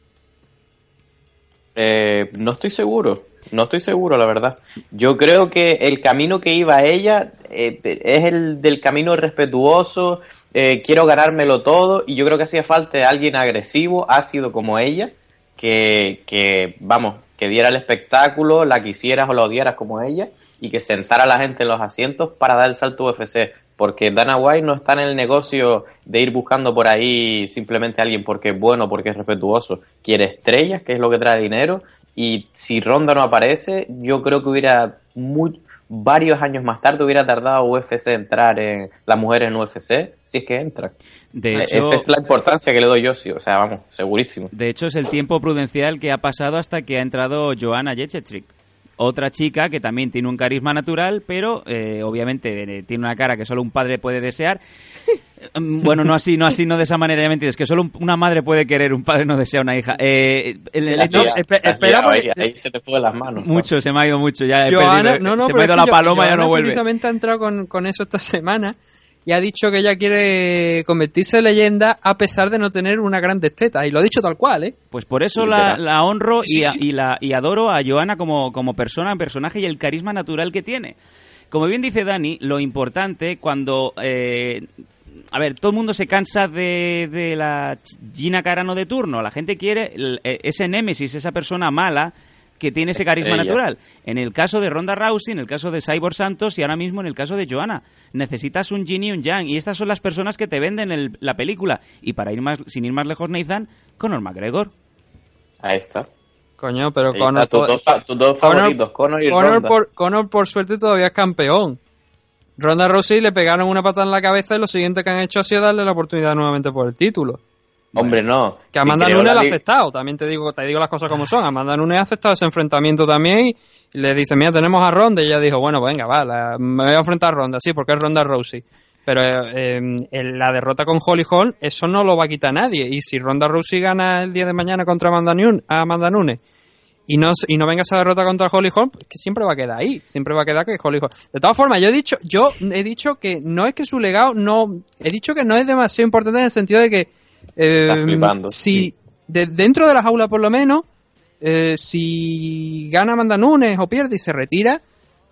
Eh, no estoy seguro, no estoy seguro, la verdad. Yo creo que el camino que iba ella eh, es el del camino respetuoso, eh, quiero ganármelo todo, y yo creo que hacía falta alguien agresivo, ácido como ella, que, que, vamos, que diera el espectáculo, la quisieras o la odiaras como ella, y que sentara a la gente en los asientos para dar el salto UFC. Porque Dana White no está en el negocio de ir buscando por ahí simplemente a alguien porque es bueno, porque es respetuoso. Quiere estrellas, que es lo que trae dinero. Y si Ronda no aparece, yo creo que hubiera muy, varios años más tarde hubiera tardado UFC entrar en las mujeres en UFC, si es que entran. De Eh, hecho, Esa es la importancia que le doy yo, sí. O sea, vamos, segurísimo. de hecho, es el tiempo prudencial que ha pasado hasta que ha entrado Joanna Jędrzejczyk. Otra chica que también tiene un carisma natural, pero eh, obviamente eh, tiene una cara que solo un padre puede desear. Mm, bueno, no así, no así, no de esa manera, ya me entiendes, que solo un- una madre puede querer, un padre no desea una hija. Eh, el, el hecho- ahí, ahí se te fue de las manos. ¿no? mucho, se me ha ido mucho, ya he Joana, perdido- no, no, se me ha ido la yo- paloma, ya no vuelve. precisamente ha entrado con, con eso esta semana y ha dicho que ella quiere convertirse en leyenda a pesar de no tener una gran desteta. Y lo ha dicho tal cual, ¿eh? Pues por eso la, la honro Sí, y, a- sí. y la, y adoro a Joana como, como persona, personaje y el carisma natural que tiene. Como bien dice Dani, lo importante cuando... eh, a ver, todo el mundo se cansa de, de la Gina Carano de turno. La gente quiere eh, ese némesis, esa persona mala que tiene ese carisma Estrella. natural. En el caso de Ronda Rousey, en el caso de Cyborg Santos y ahora mismo en el caso de Joana. Necesitas un yin y un yang. Y estas son las personas que te venden el- la película. Y para ir más, sin ir más lejos, Nathan, Conor McGregor. Ahí está. Coño, pero Ahí Conor, tus, dos, fa- tus dos Conor- favoritos, Conor y Conor Ronda. por, Conor, por suerte, todavía es campeón. Ronda Rousey le pegaron una patada en la cabeza y lo siguiente que han hecho ha sido darle la oportunidad nuevamente por el título. Hombre, no. Que Amanda Nunes la lo ha aceptado, también te digo, te digo las cosas como son. Amanda Nunes ha aceptado ese enfrentamiento también y le dice, mira, tenemos a Ronda y ella dijo, bueno, venga, va, la- me voy a enfrentar a Ronda, sí, porque es Ronda Rousey. Pero eh, en la derrota con Holly Holm, eso no lo va a quitar nadie. Y si Ronda Rousey gana el día de mañana contra Amanda, Nun- a Amanda Nunes y no, y no venga esa derrota contra Holly Holm, que siempre va a quedar ahí. Siempre va a quedar que Holly Holm. De todas formas, yo he dicho, yo he dicho que no es que su legado no, he dicho que no es demasiado importante en el sentido de que eh, flipando, si sí. de- dentro de la jaula por lo menos, eh, si gana Amanda Nunes o pierde y se retira,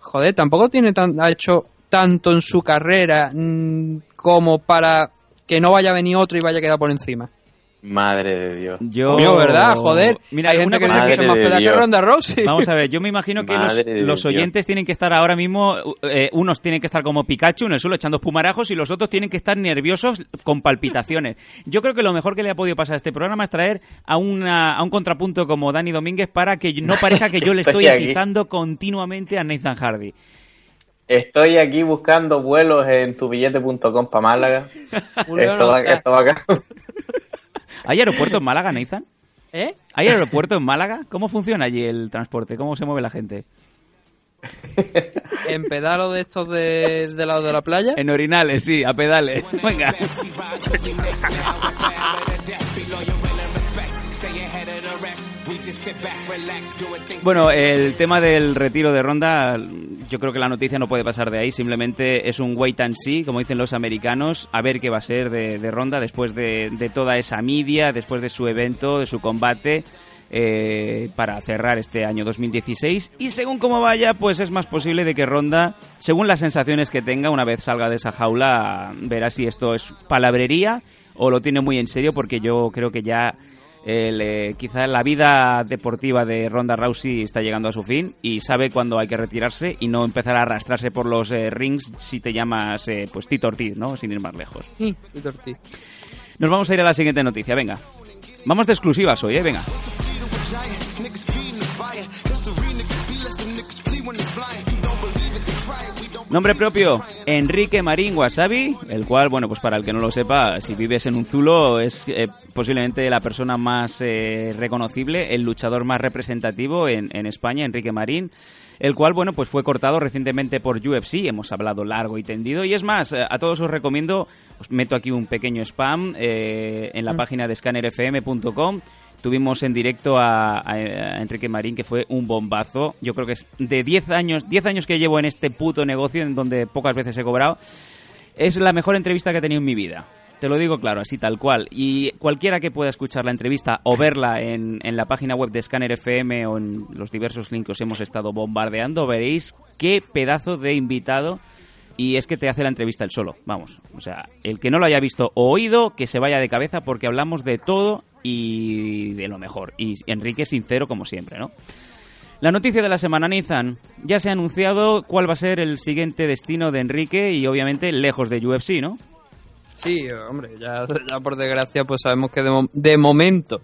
joder, tampoco tiene tan, ha hecho tanto en su carrera mm, como para que no vaya a venir otro y vaya a quedar por encima. Madre de Dios. Yo, ¿verdad? Joder. Mira, Hay una gente que se escucha más pelea que. Ronda Rousey. Vamos a ver, yo me imagino que los, Dios. oyentes tienen que estar ahora mismo, eh, unos tienen que estar como Pikachu en el suelo echando espumarajos y los otros tienen que estar nerviosos con palpitaciones. Yo creo que lo mejor que le ha podido pasar a este programa es traer a, una, a un contrapunto como Dani Domínguez para que no parezca que yo le estoy Estoy aquí. atizando continuamente a Nathan Hardy. Estoy aquí buscando vuelos en tubillete.com para Málaga. Esto, va, esto va acá. ¿Hay aeropuerto en Málaga, Nathan? ¿Eh? ¿Hay aeropuerto en Málaga? ¿Cómo funciona allí el transporte? ¿Cómo se mueve la gente? En pedalo de estos de, de lado de la playa. En orinales, sí, a pedales. Venga. Bueno, el tema del retiro de Ronda, yo creo que la noticia no puede pasar de ahí. Simplemente es un wait and see, como dicen los americanos, a ver qué va a ser de, Ronda después de, de toda esa media, después de su evento, de su combate. eh, para cerrar este año 2016 y según cómo vaya pues es más posible de que Ronda según las sensaciones que tenga una vez salga de esa jaula verá si esto es palabrería o lo tiene muy en serio porque yo creo que ya el, eh, quizá la vida deportiva de Ronda Rousey está llegando a su fin y sabe cuándo hay que retirarse y no empezar a arrastrarse por los eh, rings si te llamas eh, pues Tito Ortiz, ¿no? Sin ir más lejos. Sí, Víctor Ortiz. Nos vamos a ir a la siguiente noticia, venga. Vamos de exclusivas hoy, ¿eh? Venga. Nombre propio, Enrique Marín Wasabi, el cual, bueno, pues para el que no lo sepa, si vives en un zulo, es eh, posiblemente la persona más eh, reconocible, el luchador más representativo en, en España, Enrique Marín, el cual, bueno, pues fue cortado recientemente por UFC, hemos hablado largo y tendido, y es más, eh, a todos os recomiendo, os meto aquí un pequeño spam eh, en la página de scannerfm.com, Tuvimos en directo a, Enrique Marín, que fue un bombazo. Yo creo que es de 10 años, 10 años que llevo en este puto negocio, en donde pocas veces he cobrado. Es la mejor entrevista que he tenido en mi vida. Te lo digo claro, así tal cual. Y cualquiera que pueda escuchar la entrevista o verla en, en la página web de Scanner FM o en los diversos links que os hemos estado bombardeando, veréis qué pedazo de invitado. Y es que te hace la entrevista el solo, vamos. O sea, el que no lo haya visto o oído, que se vaya de cabeza porque hablamos de todo y de lo mejor. Y Enrique sincero como siempre, ¿no? La noticia de la semana, Nathan. Ya se ha anunciado cuál va a ser el siguiente destino de Enrique y obviamente lejos de UFC, ¿no? Sí, hombre, ya, por desgracia pues sabemos que de, mo- de momento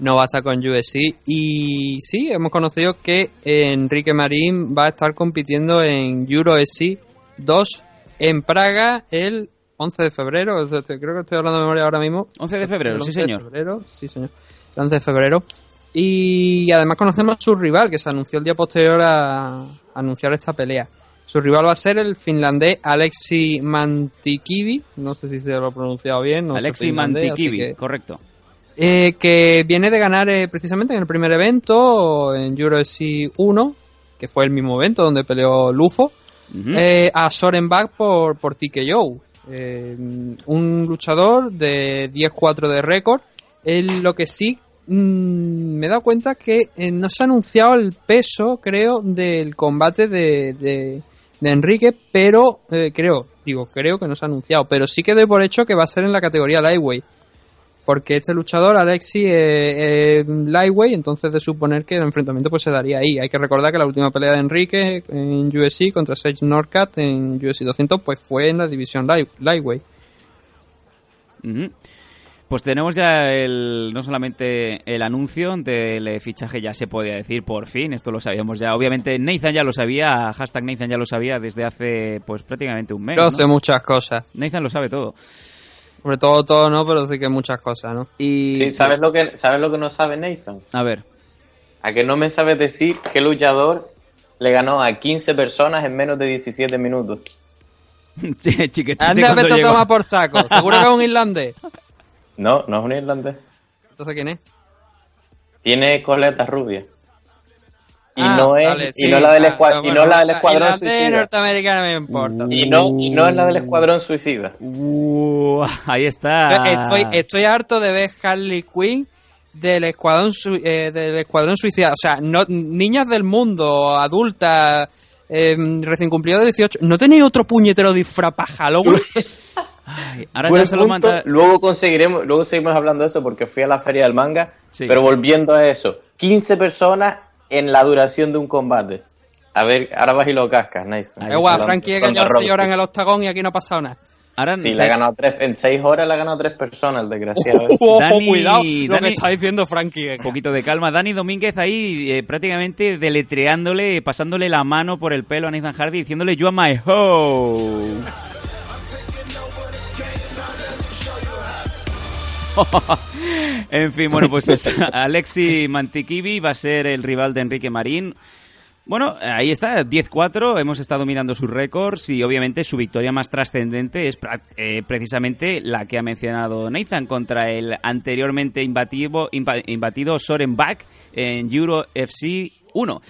no va a estar con USC y sí, hemos conocido que Enrique Marín va a estar compitiendo en EuroSC 2 en Praga el 11 de febrero, creo que estoy hablando de memoria ahora mismo. 11 de febrero, sí 11 de señor. febrero, sí señor. El 11 de febrero. Y además conocemos a su rival, que se anunció el día posterior a anunciar esta pelea. Su rival va a ser el finlandés Alexi Mantikivi, no sé si se lo he pronunciado bien. No Alexi Mantikivi, que- correcto. eh, que viene de ganar eh, precisamente en el primer evento, en UFC 1, que fue el mismo evento donde peleó Lufo, eh, a Soren Bach por, por TKO. Eh, un luchador de 10-4 de récord. Él lo que sí mm, me he dado cuenta que eh, no se ha anunciado el peso, creo, del combate de, de, de Enrique, pero eh, creo, digo, creo que no se ha anunciado, pero sí que doy por hecho que va a ser en la categoría Lightweight. Porque este luchador, Alexi, es es lightweight, entonces de suponer que el enfrentamiento pues se daría ahí. Hay que recordar que la última pelea de Enrique en UFC contra Sage Norcat en UFC 200 pues fue en la división light- lightweight. Pues tenemos ya el, no solamente el anuncio del eh, fichaje, ya se podía decir por fin, esto lo sabíamos ya. Obviamente Nathan ya lo sabía, hashtag Nathan ya lo sabía desde hace pues prácticamente un mes. Yo ¿no? sé muchas cosas. Nathan lo sabe todo. Sobre todo todo no, pero sí que muchas cosas, ¿no? Y Sí, ¿sabes lo que sabes lo que no sabe Nathan? a ver, ¿A que no me sabes decir qué luchador le ganó a 15 personas en menos de 17 minutos? chiquitito. Anda, vete a tomar por saco. Seguro que es un irlandés. No, no es un irlandés. Entonces, ¿quién es? Tiene coletas rubias. Y Ah, no es vale, y sí, no la del ah, escua- y bueno, no la del escuadrón suicida. norteamericana me importa. Y no y no es la del escuadrón suicida. Uh, ahí está. Estoy, estoy harto de ver Harley Quinn del escuadrón eh, del escuadrón suicida. O sea, no, niñas del mundo, adultas, eh, recién cumplido de 18. ¿No tenéis otro puñetero disfraz para Halloween? Ay, ahora ya se lo punto. manda... Luego conseguiremos, luego seguimos hablando de eso porque fui a la feria del manga, Sí. pero volviendo a eso, 15 personas en la duración de un combate. A ver, ahora vas y lo cascas, nice. Eh, guau, Frankie ganado 6 Rousey. horas en el octagón y aquí no ha pasado nada. Ahora Sí, le ha ganado tres, en 6 horas le ha ganado tres personas, el desgraciado. Ojo, Dani- cuidado lo Dani- que está diciendo Frankie. Un poquito de calma. Dani Domínguez ahí eh, prácticamente deletreándole, pasándole la mano por el pelo a Nathan Hardy, diciéndole You are my hoe. en fin, bueno, pues. Alexi Mantikivi va a ser el rival de Enrique Marín. Bueno, ahí está, 10-4, hemos estado mirando sus récords y obviamente su victoria más trascendente es eh, precisamente la que ha mencionado Nathan contra el anteriormente imbativo, imba- imbatido Soren Bach en Euro FC 1.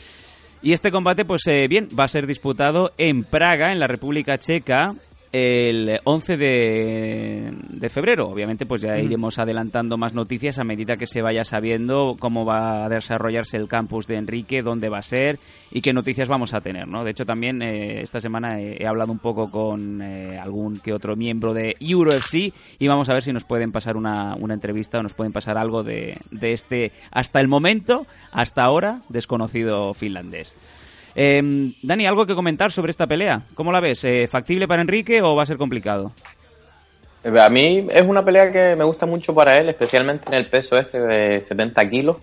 Y este combate, pues eh, bien, va a ser disputado en Praga, en la República Checa, el 11 de, de febrero. Obviamente, pues ya iremos adelantando más noticias a medida que se vaya sabiendo cómo va a desarrollarse el campus de Enrique, dónde va a ser y qué noticias vamos a tener, ¿no? De hecho, también eh, esta semana he, he hablado un poco con eh, algún que otro miembro de EuroFC y vamos a ver si nos pueden pasar una, una entrevista o nos pueden pasar algo de, de este, hasta el momento, hasta ahora, desconocido finlandés. Eh, Dani, ¿algo que comentar sobre esta pelea? ¿Cómo la ves? Eh, ¿Factible para Enrique o va a ser complicado? A mí es una pelea que me gusta mucho para él, especialmente en el peso este de 70 kilos.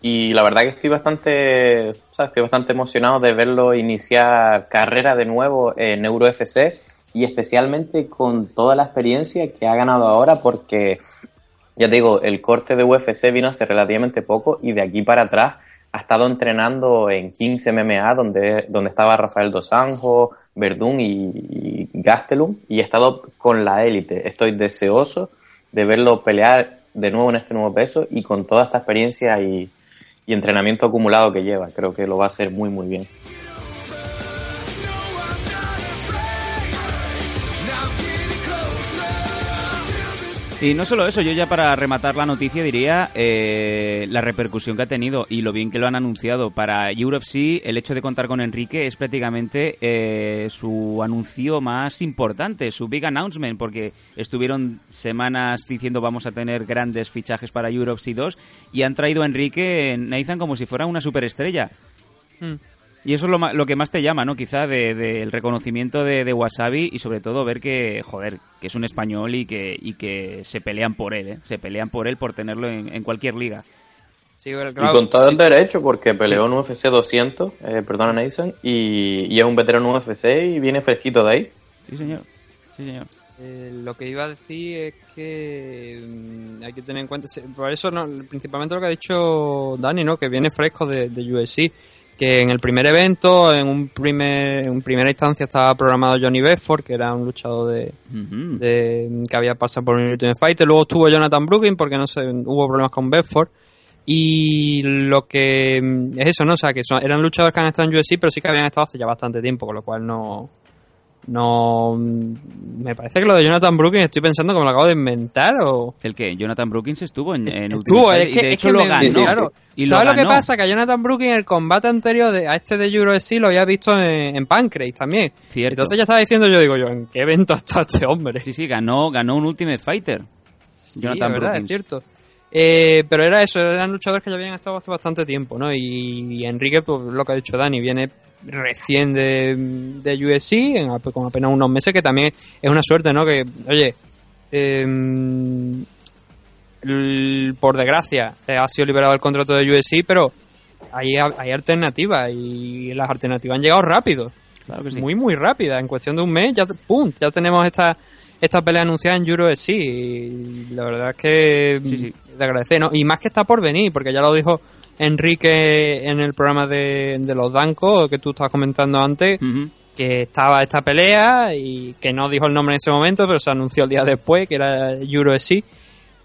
Y la verdad que estoy bastante, o sea, estoy bastante emocionado de verlo iniciar carrera de nuevo en EuroFC y especialmente con toda la experiencia que ha ganado ahora porque, ya te digo, el corte de UFC vino hace relativamente poco y de aquí para atrás ha estado entrenando en 15 MMA donde, donde estaba Rafael Dos Anjos, Verdún y, y Gastelum y he estado con la élite. Estoy deseoso de verlo pelear de nuevo en este nuevo peso y con toda esta experiencia y entrenamiento acumulado que lleva. Creo que lo va a hacer muy muy bien. Y no solo eso, yo ya para rematar la noticia diría eh, la repercusión que ha tenido y lo bien que lo han anunciado. Para UFC, el hecho de contar con Enrique es prácticamente eh, su anuncio más importante, su big announcement, porque estuvieron semanas diciendo vamos a tener grandes fichajes para UFC 2 y han traído a Enrique Nathan como si fuera una superestrella. Hmm. Y eso es lo, lo que más te llama, ¿no? Quizá del de, del reconocimiento de, de Wasabi y sobre todo ver que, joder, que es un español y que, y que se pelean por él, ¿eh? Se pelean por él por tenerlo en, en cualquier liga. Sí, el- Y con todo sí. el derecho porque peleó en UFC 200, eh, perdona Nathan, y, y es un veterano UFC y viene fresquito de ahí. Sí, señor. Sí, señor. Eh, lo que iba a decir es que mm, hay que tener en cuenta, se- por eso no, principalmente lo que ha dicho Dani, ¿no? que viene fresco de, de UFC, que en el primer evento, en un primer, en primera instancia estaba programado Johnny Bedford, que era un luchador de, de- que había pasado por un Ultimate Fighter, luego estuvo Jonathan Brooklyn porque no sé, hubo problemas con Bedford. Y lo que es eso, ¿no? O sea, que son- eran luchadores que han estado en UFC, pero sí que habían estado hace ya bastante tiempo, con lo cual no. No. mm, Me parece que lo de Jonathan Brooklyn estoy pensando que me lo acabo de inventar o. ¿El que Jonathan Brookins estuvo en, en Estuvo, es que, y de es hecho que lo me- ganó. sí, claro. Y lo ¿Sabes lo que pasa? Que a Jonathan Brooklyn el combate anterior de, a este de UFC lo había visto en, en Pancrase también. Cierto. Entonces ya estaba diciendo yo, digo yo, ¿en qué evento está este hombre? Sí, sí, ganó, ganó un Ultimate Fighter. Sí, Jonathan es verdad, es cierto. Eh, pero era eso, eran luchadores que ya habían estado hace bastante tiempo, ¿no? Y, y Enrique, pues lo que ha dicho Dani, viene recién de, de UFC, en, con apenas unos meses, que también es una suerte, ¿no? Que, oye, em, por desgracia, eh, ha sido liberado el contrato de UFC, pero hay, hay alternativas y las alternativas han llegado rápido. Claro que sí. Muy, muy rápida. En cuestión de un mes, ya, ¡pum! ya tenemos esta, esta pelea anunciada en Euro sí y la verdad es que Sí, sí. De agradecer, ¿no? Y más que está por venir, porque ya lo dijo Enrique en el programa de, de los Dancos que tú estabas comentando antes, que estaba esta pelea y que no dijo el nombre en ese momento, pero se anunció el día después, que era Euro sí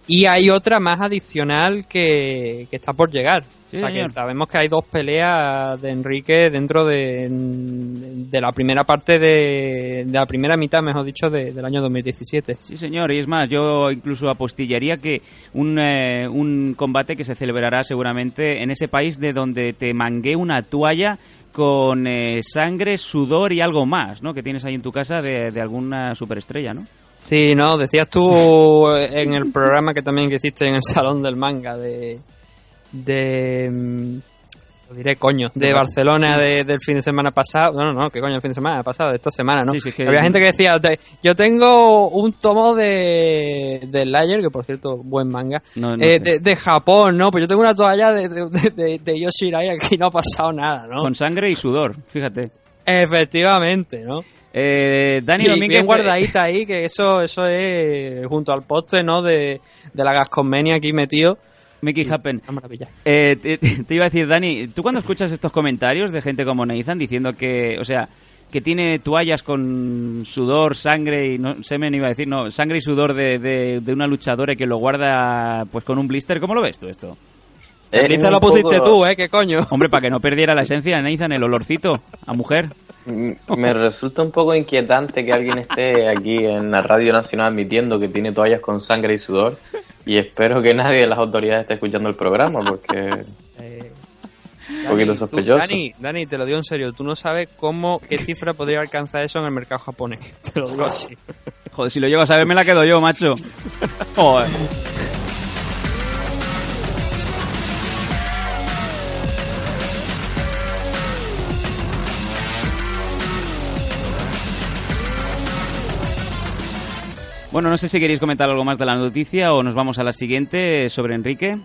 Y hay otra más adicional que, que está por llegar. Sí, o sea, señor. que sabemos que hay dos peleas de Enrique dentro de, de la primera parte de, de la primera mitad, mejor dicho, de- del año 2017. Sí, señor, y es más, yo incluso apostillaría que un, eh, un combate que se celebrará seguramente en ese país de donde te mangué una toalla con eh, sangre, sudor y algo más, ¿no? Que tienes ahí en tu casa de, de alguna superestrella, ¿no? Sí, no, decías tú en el programa que también que hiciste en el Salón del Manga de... de mm, lo diré coño, de Barcelona de- del fin de semana pasado. No, no, no, ¿qué coño el fin de semana pasado? De esta semana, ¿no? Sí, sí, que- Había gente que decía, "Te- yo tengo un tomo de, de Layer, que por cierto, buen manga, No, no eh, de, de Japón, ¿no? Pues yo tengo una toalla de, de, de, de- de Yoshirai, aquí no ha pasado nada, ¿no? Con sangre y sudor, fíjate. Efectivamente, ¿no? Eh, Dani Y Domínguez. bien guardadita ahí, que eso eso es junto al postre, ¿no? De, de la gasconmenia aquí metido. Mickey Happen. Eh, te, te iba a decir, Dani, ¿tú cuando escuchas estos comentarios de gente como Nathan diciendo que, o sea, que tiene toallas con sudor, sangre y no semen iba a decir, no, sangre y sudor de, de, de una luchadora y que lo guarda pues con un blister, ¿cómo lo ves tú esto? El lo pusiste poco- tú, ¿eh? ¿Qué coño? Hombre, para que no perdiera la esencia de Nathan, el olorcito a mujer. Mm, Me resulta un poco inquietante que alguien esté aquí en la Radio Nacional admitiendo que tiene toallas con sangre y sudor y espero que nadie de las autoridades esté escuchando el programa porque Eh, un poquito tú- sospechoso. Dani, Dani, te lo digo en serio, tú no sabes cómo, qué cifra podría alcanzar eso en el mercado japonés. Te lo digo así. Joder, si lo llego a saber me la quedo yo, macho. Joder. Bueno, no sé si queréis comentar algo más de la noticia o nos vamos a la siguiente sobre Enrique.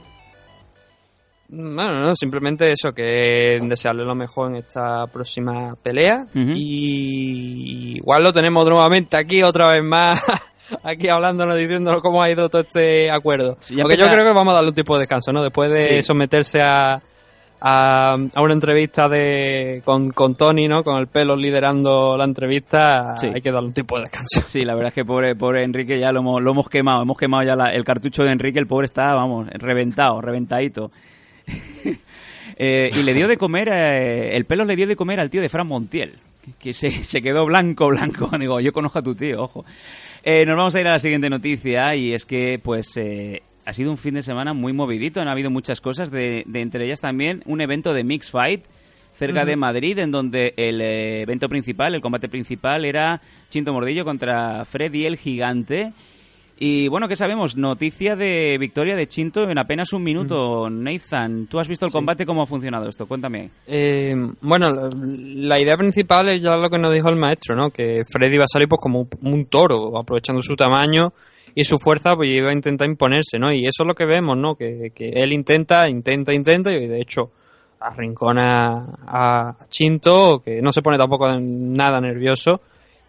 Bueno, no, simplemente eso, que desearle lo mejor en esta próxima pelea. Y igual lo tenemos nuevamente aquí otra vez más, aquí hablándonos, diciéndonos cómo ha ido todo este acuerdo. Sí, Porque yo creo que vamos a darle un tipo de descanso, ¿no? Después de Sí. someterse a, a, a una entrevista de con, con Tony, ¿no? Con el pelo liderando la entrevista, Sí. hay que darle un tipo de descanso. Sí, la verdad es que pobre, pobre Enrique ya lo hemos, lo hemos quemado. Hemos quemado ya la- el cartucho de Enrique. El pobre está, vamos, reventado, reventadito. Eh, y le dio de comer, eh, el pelo le dio de comer al tío de Fran Montiel, que, que se, se quedó blanco, blanco. Digo, yo conozco a tu tío, ojo. Eh, nos vamos a ir a la siguiente noticia y es que, pues, eh, ha sido un fin de semana muy movidito. Han habido muchas cosas, de, de entre ellas también un evento de Mix Fight cerca de Madrid, en donde el eh, evento principal, el combate principal, era Chinto Mordillo contra Freddy el Gigante. Y bueno, ¿qué sabemos? Noticia de victoria de Chinto en apenas un minuto. Nathan, ¿tú has visto el combate? ¿Cómo ha funcionado esto? Cuéntame. Eh, bueno, la, la idea principal es ya lo que nos dijo el maestro, ¿no? Que Freddy va a salir pues como un, un toro, aprovechando su tamaño y su fuerza, pues iba a intentar imponerse, ¿no? Y eso es lo que vemos, ¿no? Que, que él intenta, intenta, intenta y de hecho arrincona a Chinto, que no se pone tampoco nada nervioso.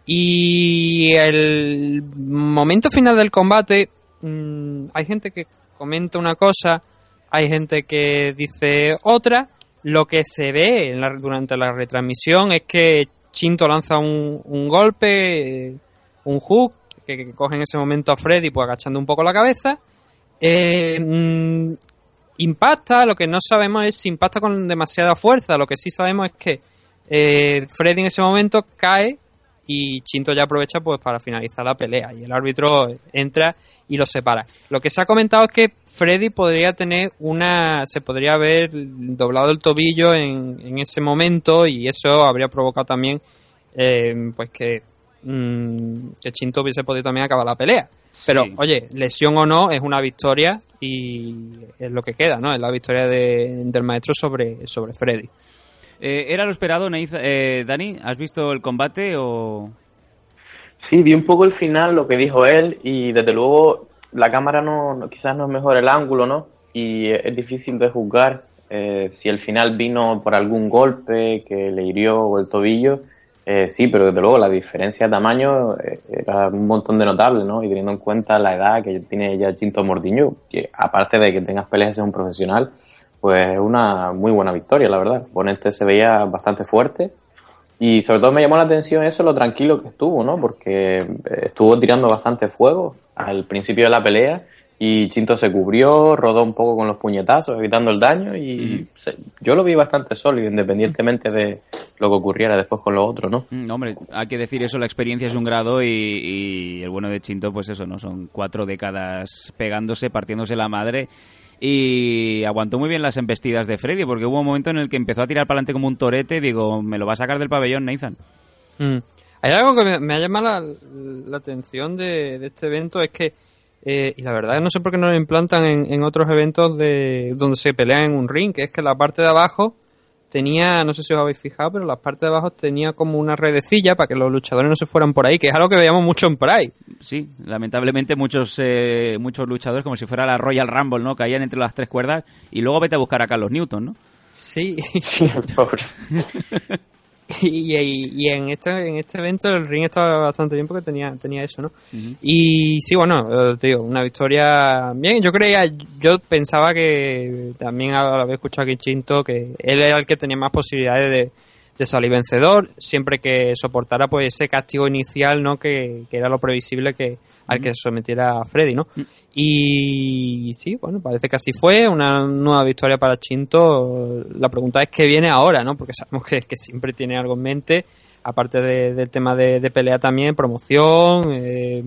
Y el momento final del combate, mm, hay gente que comenta una cosa, hay gente que dice otra. Lo que se ve la- durante la retransmisión es que Chinto lanza un, un golpe, eh, un hook, que, que coge en ese momento a Freddy pues agachando un poco la cabeza. Eh, mm, impacta, lo que no sabemos es si impacta con demasiada fuerza, lo que sí sabemos es que eh, Freddy en ese momento cae y Chinto ya aprovecha pues para finalizar la pelea y el árbitro entra y lo separa. Lo que se ha comentado es que Freddy podría tener una se podría haber doblado el tobillo en, en ese momento y eso habría provocado también eh, pues que mm, que Chinto hubiese podido también acabar la pelea. Pero, Sí. oye, lesión o no, es una victoria y es lo que queda, ¿no? Es la victoria de- del maestro sobre, sobre Freddy. Eh, ¿Era lo esperado, Nathan- eh, Dani? ¿Has visto el combate o...? Sí, vi un poco el final, lo que dijo él, y desde luego la cámara no, no- quizás no es mejor el ángulo, ¿no? Y es difícil de juzgar eh, si el final vino por algún golpe que le hirió el tobillo. Eh, sí, pero desde luego la diferencia de tamaño eh, era un montón de notable, ¿no? Y teniendo en cuenta la edad que tiene ya Chinto Mordiño, que aparte de que tengas peleas seas un profesional, pues es una muy buena victoria, la verdad. El oponente se veía bastante fuerte y sobre todo me llamó la atención eso, lo tranquilo que estuvo, ¿no? Porque eh, estuvo tirando bastante fuego al principio de la pelea y Chinto se cubrió, rodó un poco con los puñetazos, evitando el daño y se- yo lo vi bastante sólido, independientemente de lo que ocurriera después con los otros, ¿no? Mm, hombre, hay que decir eso, la experiencia es un grado y, y el bueno de Chinto, pues eso, ¿no? Son cuatro décadas pegándose, partiéndose la madre y aguantó muy bien las embestidas de Freddy porque hubo un momento en el que empezó a tirar para adelante como un torete digo, me lo va a sacar del pabellón, Nathan. Mm. Hay algo que me, me ha llamado la, la atención de, de este evento, es que, eh, y la verdad no sé por qué no lo implantan en, en otros eventos de donde se pelean en un ring, que es que la parte de abajo tenía, no sé si os habéis fijado, pero la parte de abajo tenía como una redecilla para que los luchadores no se fueran por ahí, que es algo que veíamos mucho en Pride. Sí, lamentablemente muchos eh, muchos luchadores, como si fuera la Royal Rumble, ¿no? Caían entre las tres cuerdas y luego vete a buscar a Carlos Newton, ¿no? Sí, Sí, pobre. y, y- y en este en este evento el ring estaba bastante bien porque tenía tenía eso no y sí bueno eh, te digo una victoria bien. Yo creía yo pensaba que también lo había escuchado aquí Chinto que él era el que tenía más posibilidades de, de salir vencedor siempre que soportara pues ese castigo inicial no que, que era lo previsible que al que sometiera a Freddy no y sí bueno parece que así fue una nueva victoria para Chinto. La pregunta es qué viene ahora no porque sabemos que, que siempre tiene algo en mente aparte de- del tema de, de pelea también promoción eh,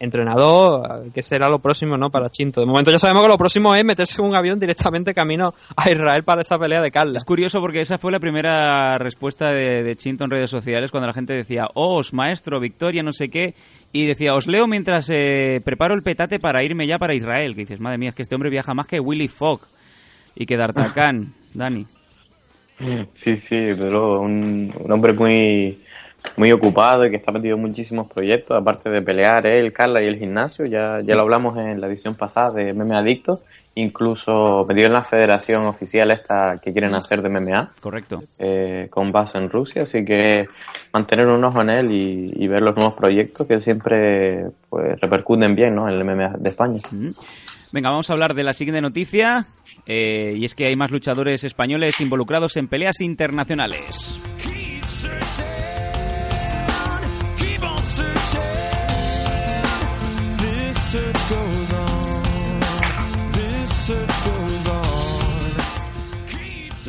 entrenador, qué será lo próximo, ¿no? Para Chinto. De momento ya sabemos que lo próximo es meterse en un avión directamente camino a Israel para esa pelea de Carla. Es curioso porque esa fue la primera respuesta de, de Chinto en redes sociales cuando la gente decía, os, maestro, victoria, no sé qué, y decía, os leo mientras eh, preparo el petate para irme ya para Israel. Que dices, madre mía, es que este hombre viaja más que Willy Fogg y que D'Artagnan, Dani. Sí, sí, pero un, un hombre muy, muy ocupado y que está metido en muchísimos proyectos, aparte de pelear él, Carla y el gimnasio, ya, ya lo hablamos en la edición pasada de MMA Adicto, incluso metido en la federación oficial esta que quieren hacer de MMA, Correcto. eh, con base en Rusia, así que mantener un ojo en él y, y ver los nuevos proyectos que siempre pues repercuten bien ¿no? en el MMA de España. Venga, vamos a hablar de la siguiente noticia, eh, y es que hay más luchadores españoles involucrados en peleas internacionales.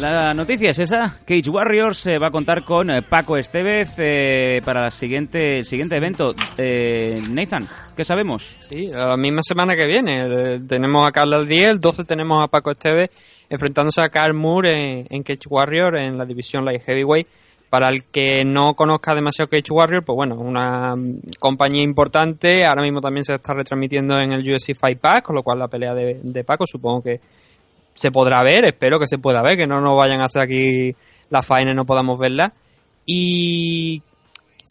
La noticia es esa. Cage Warriors eh, va a contar con eh, Paco Estevez eh, para el siguiente, el siguiente evento. Eh, Nathan, ¿qué sabemos? Sí, la misma semana que viene. Eh, tenemos a Carla el 10, el 12 tenemos a Paco Esteves enfrentándose a Carl Moore en, en Cage Warrior en la división Light Heavyweight. Para el que no conozca demasiado Cage Warrior, pues bueno, una mm, compañía importante. Ahora mismo también se está retransmitiendo en el UFC Fight Pack, con lo cual la pelea de, de Paco supongo que se podrá ver, espero que se pueda ver, que no nos vayan a hacer aquí la faena y no podamos verla. Y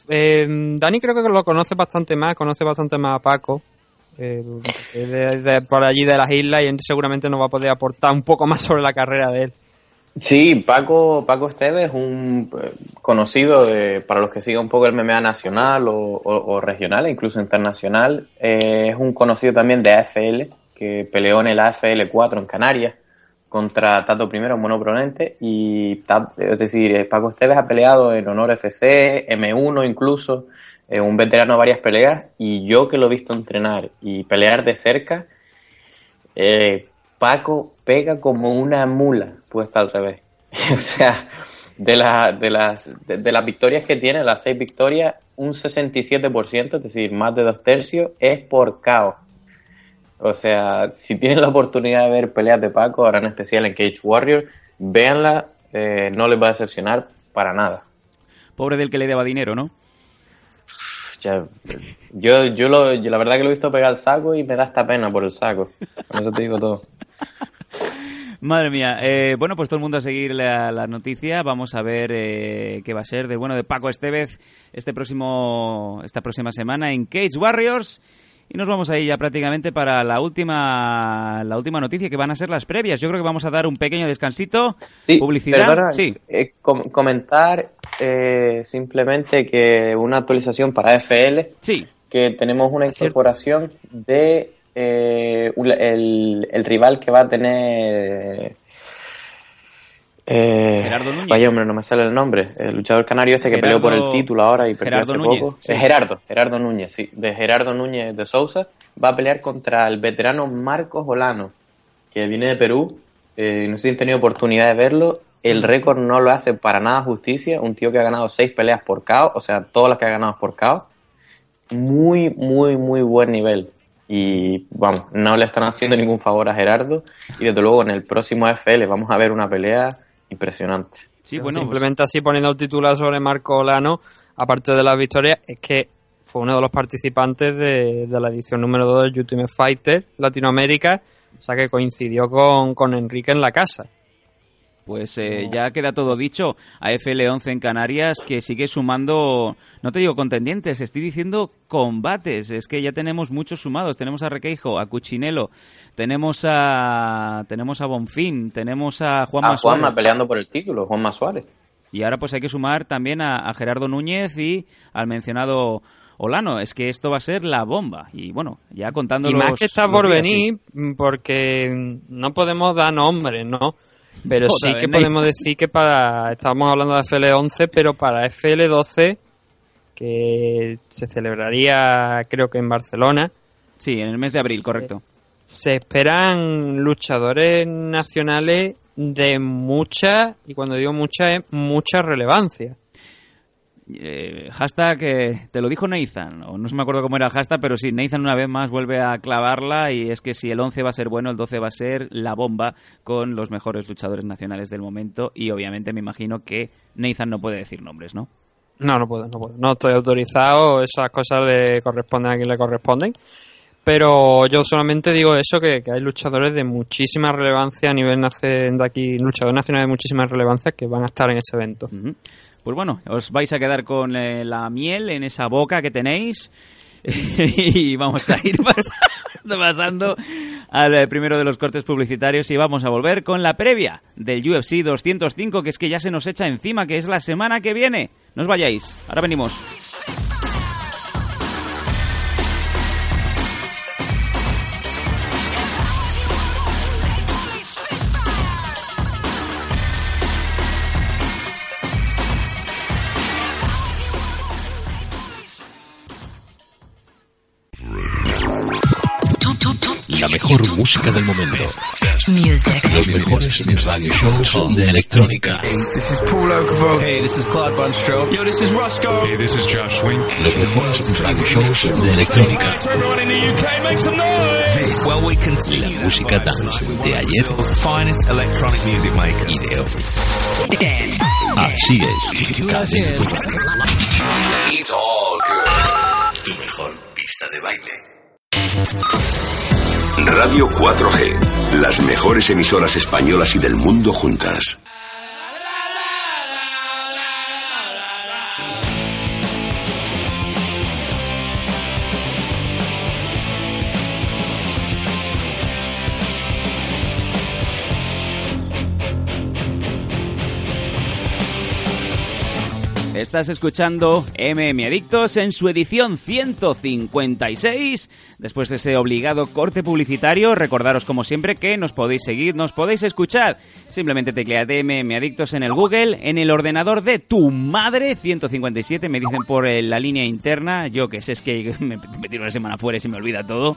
eh, Dani creo que lo conoce bastante más, conoce bastante más a Paco. eh, de, por allí de las islas y seguramente nos va a poder aportar un poco más sobre la carrera de él. Sí, Paco, Paco Esteves es un eh, conocido para los que sigan un poco el MMA nacional o, o- o regional, incluso internacional. Eh, es un conocido también de AFL, que peleó en el AFL 4 en Canarias contra Tato Primero, un buen oponente. Y Ta- es decir, eh, Paco Esteves ha peleado en Honor FC, M1 incluso, eh, un veterano de varias peleas. Y yo que lo he visto entrenar y pelear de cerca, eh, Paco pega como una mula puesta al revés. o sea, de, la- de, las, de, las victorias que tiene, las seis victorias, un 67%, es decir, más de dos tercios, es por KO. O sea, si tienen la oportunidad de ver peleas de Paco, ahora en especial en Cage Warrior, véanla, eh, no les va a decepcionar para nada. Pobre del que le deba dinero, ¿no? Ya, yo, yo, lo, yo la verdad que lo he visto pegar el saco y me da esta pena por el saco. Con eso te digo todo. Madre mía. Eh, bueno, pues todo el mundo a seguir la, la noticia. Vamos a ver eh, qué va a ser de bueno de Paco Estevez este próximo, esta próxima semana en Cage Warriors. Y nos vamos ahí ya prácticamente para la última, la última noticia que van a ser las previas. Yo creo que vamos a dar un pequeño descansito. Sí, Publicidad. perdona, Sí. eh, com- comentar eh, simplemente que una actualización para FL, Sí. que tenemos una incorporación de eh, el, el rival que va a tener... Eh, Gerardo Núñez. Vaya hombre, no me sale el nombre. El luchador canario este que Gerardo- peleó por el título ahora y perdió Gerardo hace Núñez, poco. sí. Es Gerardo, Gerardo Núñez, sí. De Gerardo Núñez de Sousa. Va a pelear contra el veterano Marcos Olano, que viene de Perú. Eh, no sé si han tenido oportunidad de verlo. El récord no lo hace para nada justicia. Un tío que ha ganado seis peleas por KO, o sea, todas las que ha ganado por KO. Muy, muy, muy buen nivel. Y vamos, no le están haciendo ningún favor a Gerardo. Y desde luego en el próximo FL vamos a ver una pelea impresionante. Sí, bueno, pues- Simplemente así poniendo el titular sobre Marco Olano, aparte de las victorias, es que fue uno de los participantes de, de la edición número 2 del Ultimate Fighter Latinoamérica, o sea que coincidió con, con Enrique en la casa. Pues eh, ya queda todo dicho a FL11 en Canarias que sigue sumando, no te digo contendientes, estoy diciendo combates. Es que ya tenemos muchos sumados. Tenemos a Requeijo, a Cuchinelo, tenemos a tenemos a Bonfín, tenemos a Juanma A Juanma Suárez. peleando por el título, Juanma Suárez. Y ahora pues hay que sumar también a, a Gerardo Núñez y al mencionado Olano. Es que esto va a ser la bomba. Y bueno, ya contando Y más que está por venir, porque no podemos dar nombres, ¿no? Pero Otra sí que podemos decir que para. Estábamos hablando de FL11, pero para FL12, que se celebraría, creo que en Barcelona, Sí, en el mes de abril, correcto. se esperan luchadores nacionales de mucha, y cuando digo mucha, es mucha relevancia. Eh, hashtag, eh, te lo dijo Nathan, o no se me acuerdo cómo era el hashtag, pero sí, Nathan una vez más vuelve a clavarla y es que si el 11 va a ser bueno, el 12 va a ser la bomba con los mejores luchadores nacionales del momento y obviamente me imagino que Nathan no puede decir nombres, ¿no? No, no puedo, no puedo. No estoy autorizado, esas cosas le corresponden a quien le corresponden. Pero yo solamente digo eso, que, que hay luchadores de muchísima relevancia a nivel de aquí, luchadores nacionales de muchísima relevancia que van a estar en ese evento. Pues bueno, os vais a quedar con eh, la miel en esa boca que tenéis y vamos a ir pasando, pasando al eh, primero de los cortes publicitarios y vamos a volver con la previa del UFC 205 que es que ya se nos echa encima, que es la semana que viene. No os vayáis, ahora venimos. La mejor música del momento. Music. Los mejores radio shows de electrónica. This is Paul Oakenfold. Hey, this is Bunstrop. Yo, this is Roscoe. Hey, this is Josh Wink. Los mejores radio shows de electrónica. Everyone in the UK, make some noise. Well, we continue La música dance de ayer finest electronic music maker. y de hoy. Así es. Cadena Tu Radio. It's all good. Tu mejor pista de baile. Radio 4G, las mejores emisoras españolas y del mundo juntas. Estás escuchando MM Adictos en su edición 156. Después de ese obligado corte publicitario, recordaros como siempre que nos podéis seguir, nos podéis escuchar. Simplemente teclead MM Adictos en el Google, en el ordenador de tu madre, 157, me dicen por eh, la línea interna. Yo que sé, es que me, me tiro una semana fuera y se me olvida todo.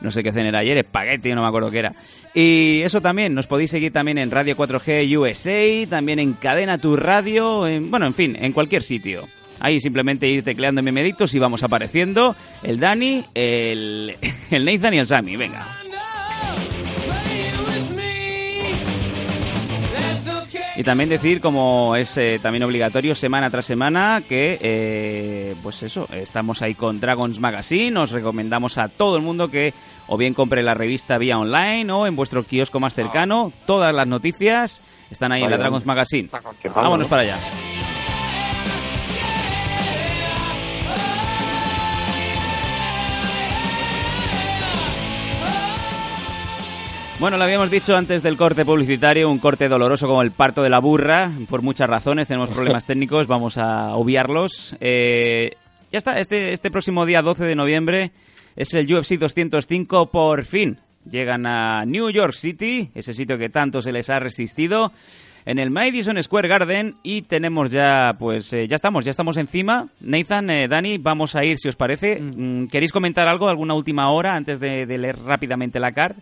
No sé qué cenar ayer, espagueti, no me acuerdo qué era. Y eso también, nos podéis seguir también en Radio 4G USA, también en Cadena Tu Radio, en- bueno, en fin, en cualquier sitio. Ahí simplemente ir tecleando en Memedictos y vamos apareciendo el Dani, el, el Nathan y el Sammy. Venga. Y también decir, como es eh, también obligatorio semana tras semana, que eh, pues eso, estamos ahí con Dragons Magazine. Os recomendamos a todo el mundo que o bien compre la revista vía online o en vuestro kiosco más cercano. Todas las noticias están ahí en la. Dragons Magazine. Vámonos ¿no? para allá. Bueno, lo habíamos dicho antes del corte publicitario, un corte doloroso como el parto de la burra, por muchas razones, tenemos problemas técnicos, vamos a obviarlos. Eh, ya está, este, este próximo día 12 de noviembre es el UFC 205, por fin. Llegan a New York City, ese sitio que tanto se les ha resistido, en el Madison Square Garden y tenemos ya, pues eh, ya estamos, ya estamos encima. Nathan, eh, Dani, vamos a ir si os parece. Mm, ¿Queréis comentar algo, alguna última hora antes de, de leer rápidamente la card?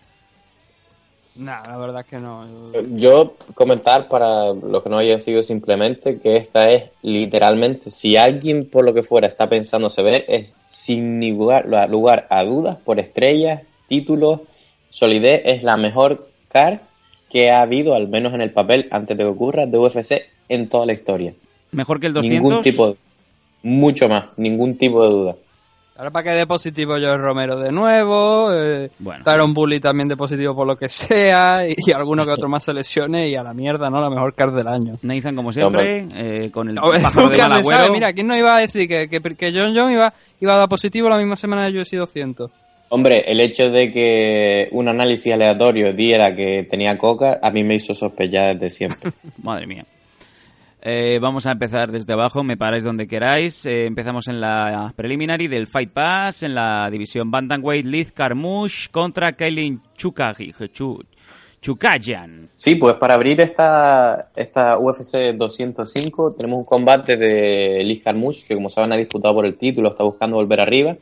Nah, la verdad es que no. Yo comentar para los que no hayan sido simplemente que esta es literalmente, si alguien por lo que fuera está pensando se ve, es sin lugar, lugar a dudas, por estrellas, títulos, solidez, es la mejor car que ha habido, al menos en el papel, antes de que ocurra, de UFC en toda la historia. ¿Mejor que el 200? Ningún tipo de- mucho más, ningún tipo de duda. Ahora para que dé positivo Joe Romero de nuevo, eh, Tyron Bully también de positivo por lo que sea, y, alguno que otro más se lesione y a la mierda, ¿no? La mejor car del año. Nathan, como siempre, eh, con el No, pájaro de sabe. Mira, ¿quién no iba a decir que, que, que John John iba, iba a dar positivo la misma semana de UFC 200? Hombre, el hecho de que un análisis aleatorio diera que tenía coca, a mí me hizo sospechar desde siempre. Madre mía. Eh, vamos a empezar desde abajo, me paráis donde queráis. Eh, empezamos en la preliminary del Fight Pass, en la división Bantamweight, Liz Carmouche contra Kailin Chukayan. Sí, pues para abrir esta, esta UFC 205 tenemos un combate de Liz Carmouche, que como saben ha disputado por el título, está buscando volver arriba,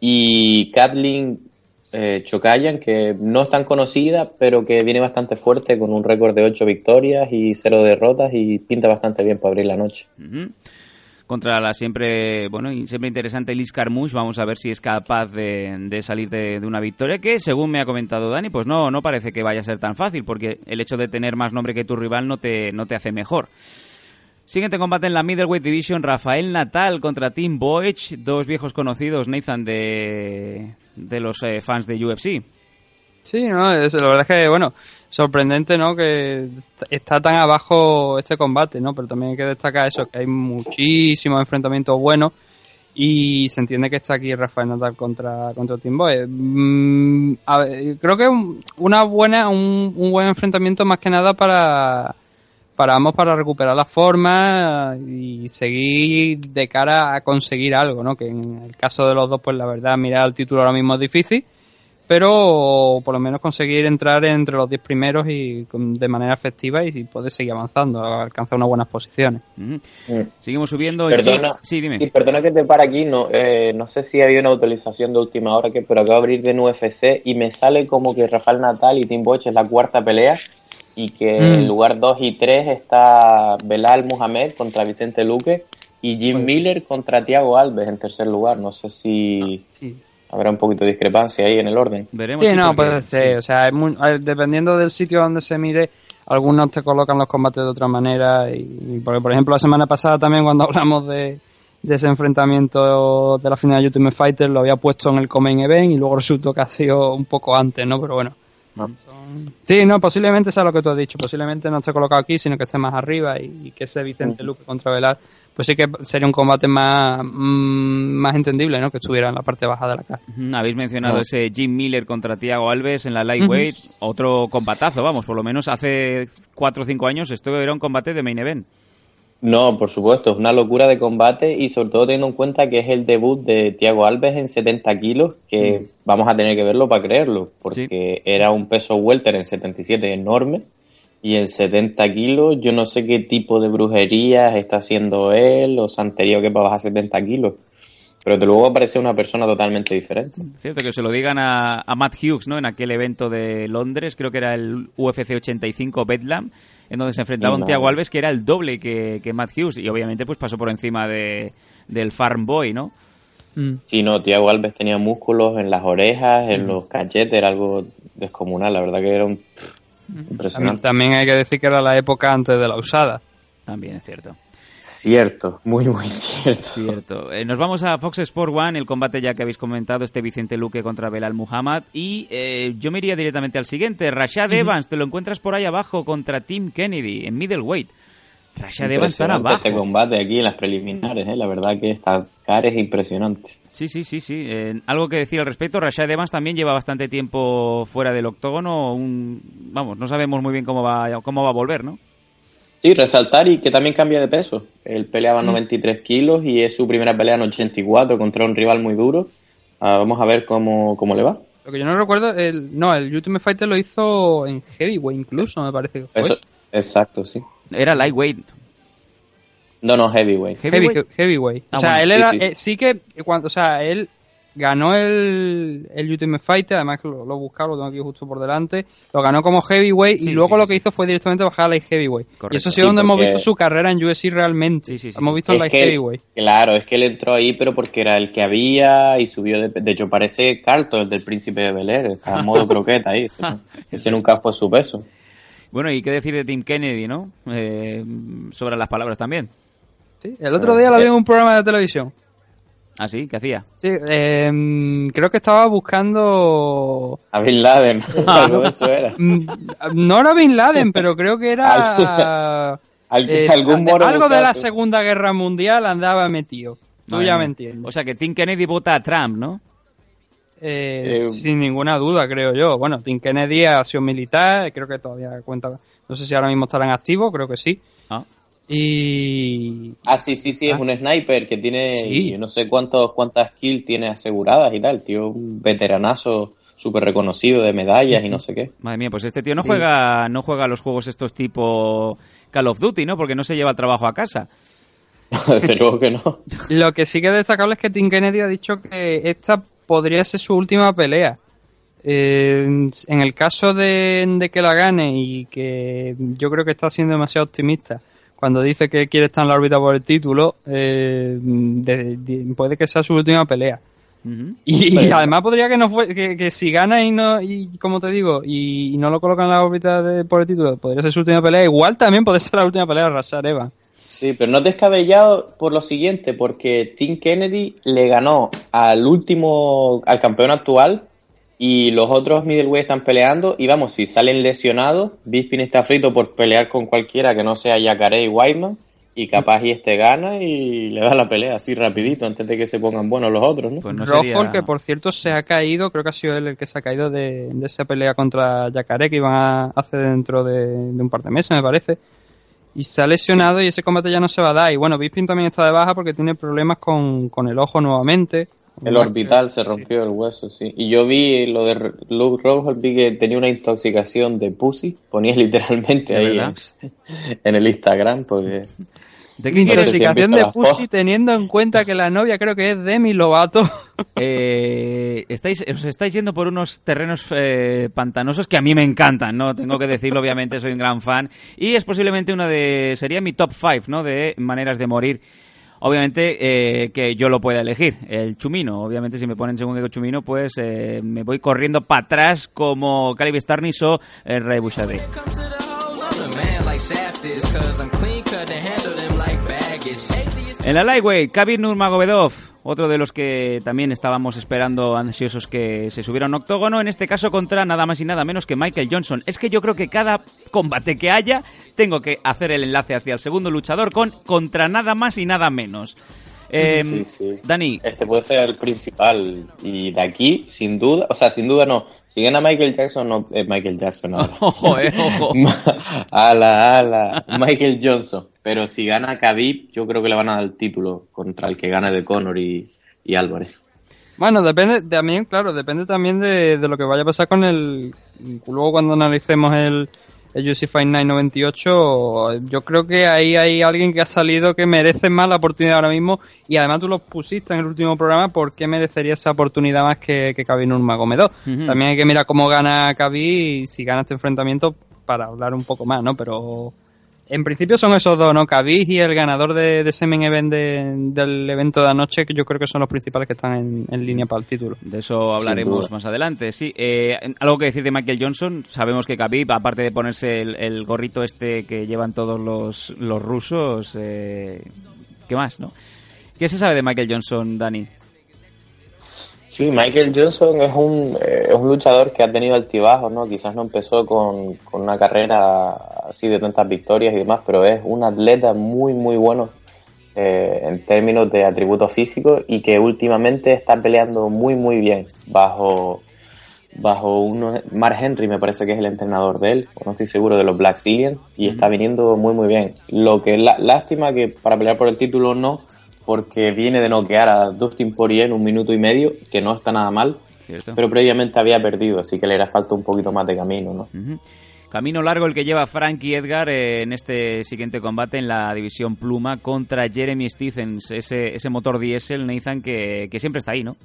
y Kathleen eh, Chokayan, que no es tan conocida, pero que viene bastante fuerte con un récord de 8 victorias y 0 derrotas y pinta bastante bien para abrir la noche. Contra la siempre, bueno, y siempre interesante Liz Carmouche, vamos a ver si es capaz de, de salir de, de una victoria que, según me ha comentado Dani, pues no, no parece que vaya a ser tan fácil, porque el hecho de tener más nombre que tu rival no te, no te hace mejor. Siguiente combate en la Middleweight Division, Rafael Natal contra Tim Boych, dos viejos conocidos, Nathan, de, de los eh, fans de UFC. Sí, no, es- la verdad es que, bueno, sorprendente, ¿no? Que est- está tan abajo este combate, ¿no? Pero también hay que destacar eso, que hay muchísimos enfrentamientos buenos y se entiende que está aquí Rafael Natal contra, contra Tim Boy. Mm, creo que un- una buena, un, un buen enfrentamiento más que nada para, para ambos para recuperar la forma y seguir de cara a conseguir algo, ¿no? Que en el caso de los dos, pues la verdad, mirar el título ahora mismo es difícil, pero por lo menos conseguir entrar entre los 10 primeros y con- de manera efectiva y poder seguir avanzando, alcanzar unas buenas posiciones. Seguimos subiendo. Perdona, sí, dime. y perdona que te para aquí, no, eh, no sé si había una autorización de última hora, que pero acabo de abrir de UFC y me sale como que Rafael Natal y Tim Boych es la cuarta pelea y que Mm. en lugar 2 y 3 está Belal Muhammad contra Vicente Luque y Jim Miller contra Thiago Alves en tercer lugar. No sé si habrá un poquito de discrepancia ahí en el orden. Veremos. Sí, no, puede ser. O sea, es muy- dependiendo del sitio donde se mire, algunos te colocan los combates de otra manera. Y, y porque, por ejemplo, la semana pasada también cuando hablamos de, de ese enfrentamiento de la final de Ultimate Fighter, lo había puesto en el Comain Event y luego resultó que ha sido un poco antes, ¿no? Pero bueno. Sí, no, posiblemente sea lo que tú has dicho. Posiblemente no esté colocado aquí, sino que esté más arriba y, y que ese Vicente Luque contra Velar, pues sí que sería un combate más, mm, más entendible, ¿no? Que estuviera en la parte baja de la cara. Habéis mencionado No. ese Jim Miller contra Thiago Alves en la lightweight, otro combatazo, vamos, por lo menos hace 4 o 5 años esto era un combate de main event. No, por supuesto, es una locura de combate y sobre todo teniendo en cuenta que es el debut de Thiago Alves en 70 kilos, que vamos a tener que verlo para creerlo, porque era un peso welter en 77 enorme y en 70 kilos yo no sé qué tipo de brujerías está haciendo él o santería que para bajar 70 kilos, pero de luego aparece una persona totalmente diferente. Cierto que se lo digan a, a Matt Hughes, ¿no? En aquel evento de Londres, creo que era el UFC 85 Bedlam, en donde se enfrentaba un Madre. Thiago Alves que era el doble que, que Matt Hughes y obviamente pues pasó por encima de, del Farm Boy, ¿no? Sí, no, Thiago Alves tenía músculos en las orejas, en los cachetes, era algo descomunal, la verdad que era un También, impresionante. también hay que decir que era la época antes de la usada. También es cierto. Cierto, muy, muy cierto. Cierto. Eh, nos vamos a Fox Sport One, el combate ya que habéis comentado, este Vicente Luque contra Belal Muhammad. Y eh, yo me iría directamente al siguiente. Rashad Evans, te lo encuentras por ahí abajo contra Tim Kennedy en middleweight. Rashad Evans está Impresionante abajo. Este combate aquí en las preliminares, ¿eh? la verdad que esta cara es impresionante. Sí, sí, sí, sí. Eh, algo que decir al respecto. Rashad Evans también lleva bastante tiempo fuera del octógono. Un, vamos, no sabemos muy bien cómo va, cómo va a volver, ¿no? Sí, resaltar y que también cambia de peso. Él peleaba 93 kilos y es su primera pelea en 84 contra un rival muy duro. Ah, vamos a ver cómo, cómo le va. Lo que yo no recuerdo, el, no, el Ultimate Fighter lo hizo en Heavyweight incluso, me parece que fue. Eso, exacto, sí. Era lightweight. No, no, heavyweight. Heavy- heavyweight. Ah, o sea, bueno, él sí, era, sí. eh, sí que, cuando, o sea, él ganó el, el Ultimate Fighter, además que lo, lo he buscado, lo tengo aquí justo por delante, lo ganó como heavyweight Sí, y luego sí, lo sí, que hizo fue directamente bajar a light heavyweight. Correcto. Y eso ha Sí, sido donde hemos visto su carrera en UFC realmente. hemos visto en Es light que- heavyweight. Claro, es que él entró ahí, pero porque era el que había y subió. De, de hecho, parece Carlton, el del príncipe de Bel Air. Está en modo croqueta ahí. Ese, ese nunca fue su peso. Bueno, y qué decir de Tim Kennedy, ¿no? Eh, sobre las palabras también. Sí, el otro día lo vi en un programa de televisión. ¿Ah, sí? ¿Qué hacía? Sí, eh, creo que estaba buscando... A Bin Laden. Algo de eso era. Mm, No era Bin Laden, pero creo que era... Al- eh, algún moro algo de la. Segunda Guerra Mundial andaba metido. Tú ya me entiendes. O sea, que Tim Kennedy vota a Trump, ¿no? Eh, Eh, sin ninguna duda, creo yo. Bueno, Tim Kennedy ha sido militar, creo que todavía cuenta. No sé si ahora mismo estará en activo, creo que sí. Ah. Y. Ah, sí, sí, sí, es Ah. un sniper que tiene Sí. no sé cuántos cuántas kills tiene aseguradas y tal, tío, un veteranazo súper reconocido de medallas y no sé qué. Madre mía, pues este tío no Sí. juega no juega a los juegos estos tipo Call of Duty, ¿no? Porque no se lleva el trabajo a casa. Desde luego que no. Lo que sí que es destacable es que Tim Kennedy ha dicho que esta podría ser su última pelea. Eh, en el caso de, de que la gane y que yo creo que está siendo demasiado optimista cuando dice que quiere estar en la órbita por el título, eh, de- de- puede que sea su última pelea. Y, además podría que no fue, que, que si gana y no, y como te digo, y, y no lo colocan en la órbita de- por el título, podría ser su última pelea. Igual también puede ser la última pelea de Rashad Evans. Sí, pero no es descabellado por lo siguiente, porque Tim Kennedy le ganó al último, al campeón actual, y los otros middleweight están peleando, y vamos, si salen lesionados, Bisping está frito por pelear con cualquiera que no sea Yacaré y Whiteman, y capaz y este gana y le da la pelea así rapidito antes de que se pongan buenos los otros, ¿no? Pues no Rojo, sería- que por cierto se ha caído, creo que ha sido él el que se ha caído de, de esa pelea contra Yacaré que iban a hacer dentro de, de un par de meses, me parece. Y se ha lesionado y ese combate ya no se va a dar. Y bueno, Bisping también está de baja porque tiene problemas con, con el ojo nuevamente. El orbital se rompió el hueso, sí. Y yo vi lo de Luke Rockhold, vi que tenía una intoxicación de pussy, ponía literalmente ¿De ahí en, en el Instagram, porque ¿De qué quieres? No sé si han Intoxicación de Pussy teniendo en cuenta que la novia creo que es Demi Lovato. Eh, estáis, os estáis yendo por unos terrenos eh, pantanosos que a mí me encantan, ¿no? Tengo que decirlo, obviamente, soy un gran fan. Y es posiblemente una de. sería mi top 5, ¿no? De maneras de morir. Obviamente eh, que yo lo pueda elegir, el chumino. Obviamente, si me ponen según qué chumino, pues eh, me voy corriendo para atrás como Caleb Starnis o el Rey Bouchardé. En la lightweight, Khabib Nurmagomedov, otro de los que también estábamos esperando ansiosos que se subiera un octógono, en este caso contra nada más y nada menos que Michael Johnson. Es que yo creo que cada combate que haya, tengo que hacer el enlace hacia el segundo luchador con contra nada más y nada menos. Eh, sí, sí. Dani, este puede ser el principal. Y de aquí, sin duda, o sea, sin duda no. Si gana Michael Jackson, no. eh, Michael Jackson ahora. ojo, eh, ojo. ala, ala. Michael Johnson. Pero si gana Khabib, yo creo que le van a dar el título contra el que gane de Conor y, y Álvarez. Bueno, depende también, claro, depende también de, de lo que vaya a pasar con el. Luego, cuando analicemos el, el UFC Fight Night 98, yo creo que ahí hay alguien que ha salido que merece más la oportunidad ahora mismo. Y además, tú lo pusiste en el último programa, ¿por qué merecería esa oportunidad más que, que Khabib Nurmagomedov? Ujú. También hay que mirar cómo gana Khabib y si gana este enfrentamiento para hablar un poco más, ¿no? Pero. En principio son esos dos, ¿no? Khabib y el ganador de, de ese main event de- del evento de anoche, que yo creo que son los principales que están en, en línea para el título. De eso hablaremos más adelante. Sí, eh, algo que decir de Michael Johnson. Sabemos que Khabib, aparte de ponerse el, el gorrito este que llevan todos los, los rusos, eh, ¿qué más, no? ¿Qué se sabe de Michael Johnson, Dani? Sí, Michael Johnson es un, eh, es un luchador que ha tenido altibajos, ¿no? Quizás no empezó con, con una carrera así de tantas victorias y demás, pero es un atleta muy, muy bueno eh, en términos de atributos físicos y que últimamente está peleando muy, muy bien bajo, bajo uno, Mark Henry me parece que es el entrenador de él, o no estoy seguro de los Black Zillion, y está viniendo muy, muy bien. Lo que la, lástima que para pelear por el título no, porque viene de noquear a Dustin Poirier en un minuto y medio, que no está nada mal, ¿Cierto? pero previamente había perdido, así que le hará falta un poquito más de camino, ¿no? Camino largo el que lleva Frankie Edgar eh, en este siguiente combate en la división pluma contra Jeremy Stephens, ese, ese motor diésel, Nathan, que, que siempre está ahí, ¿no?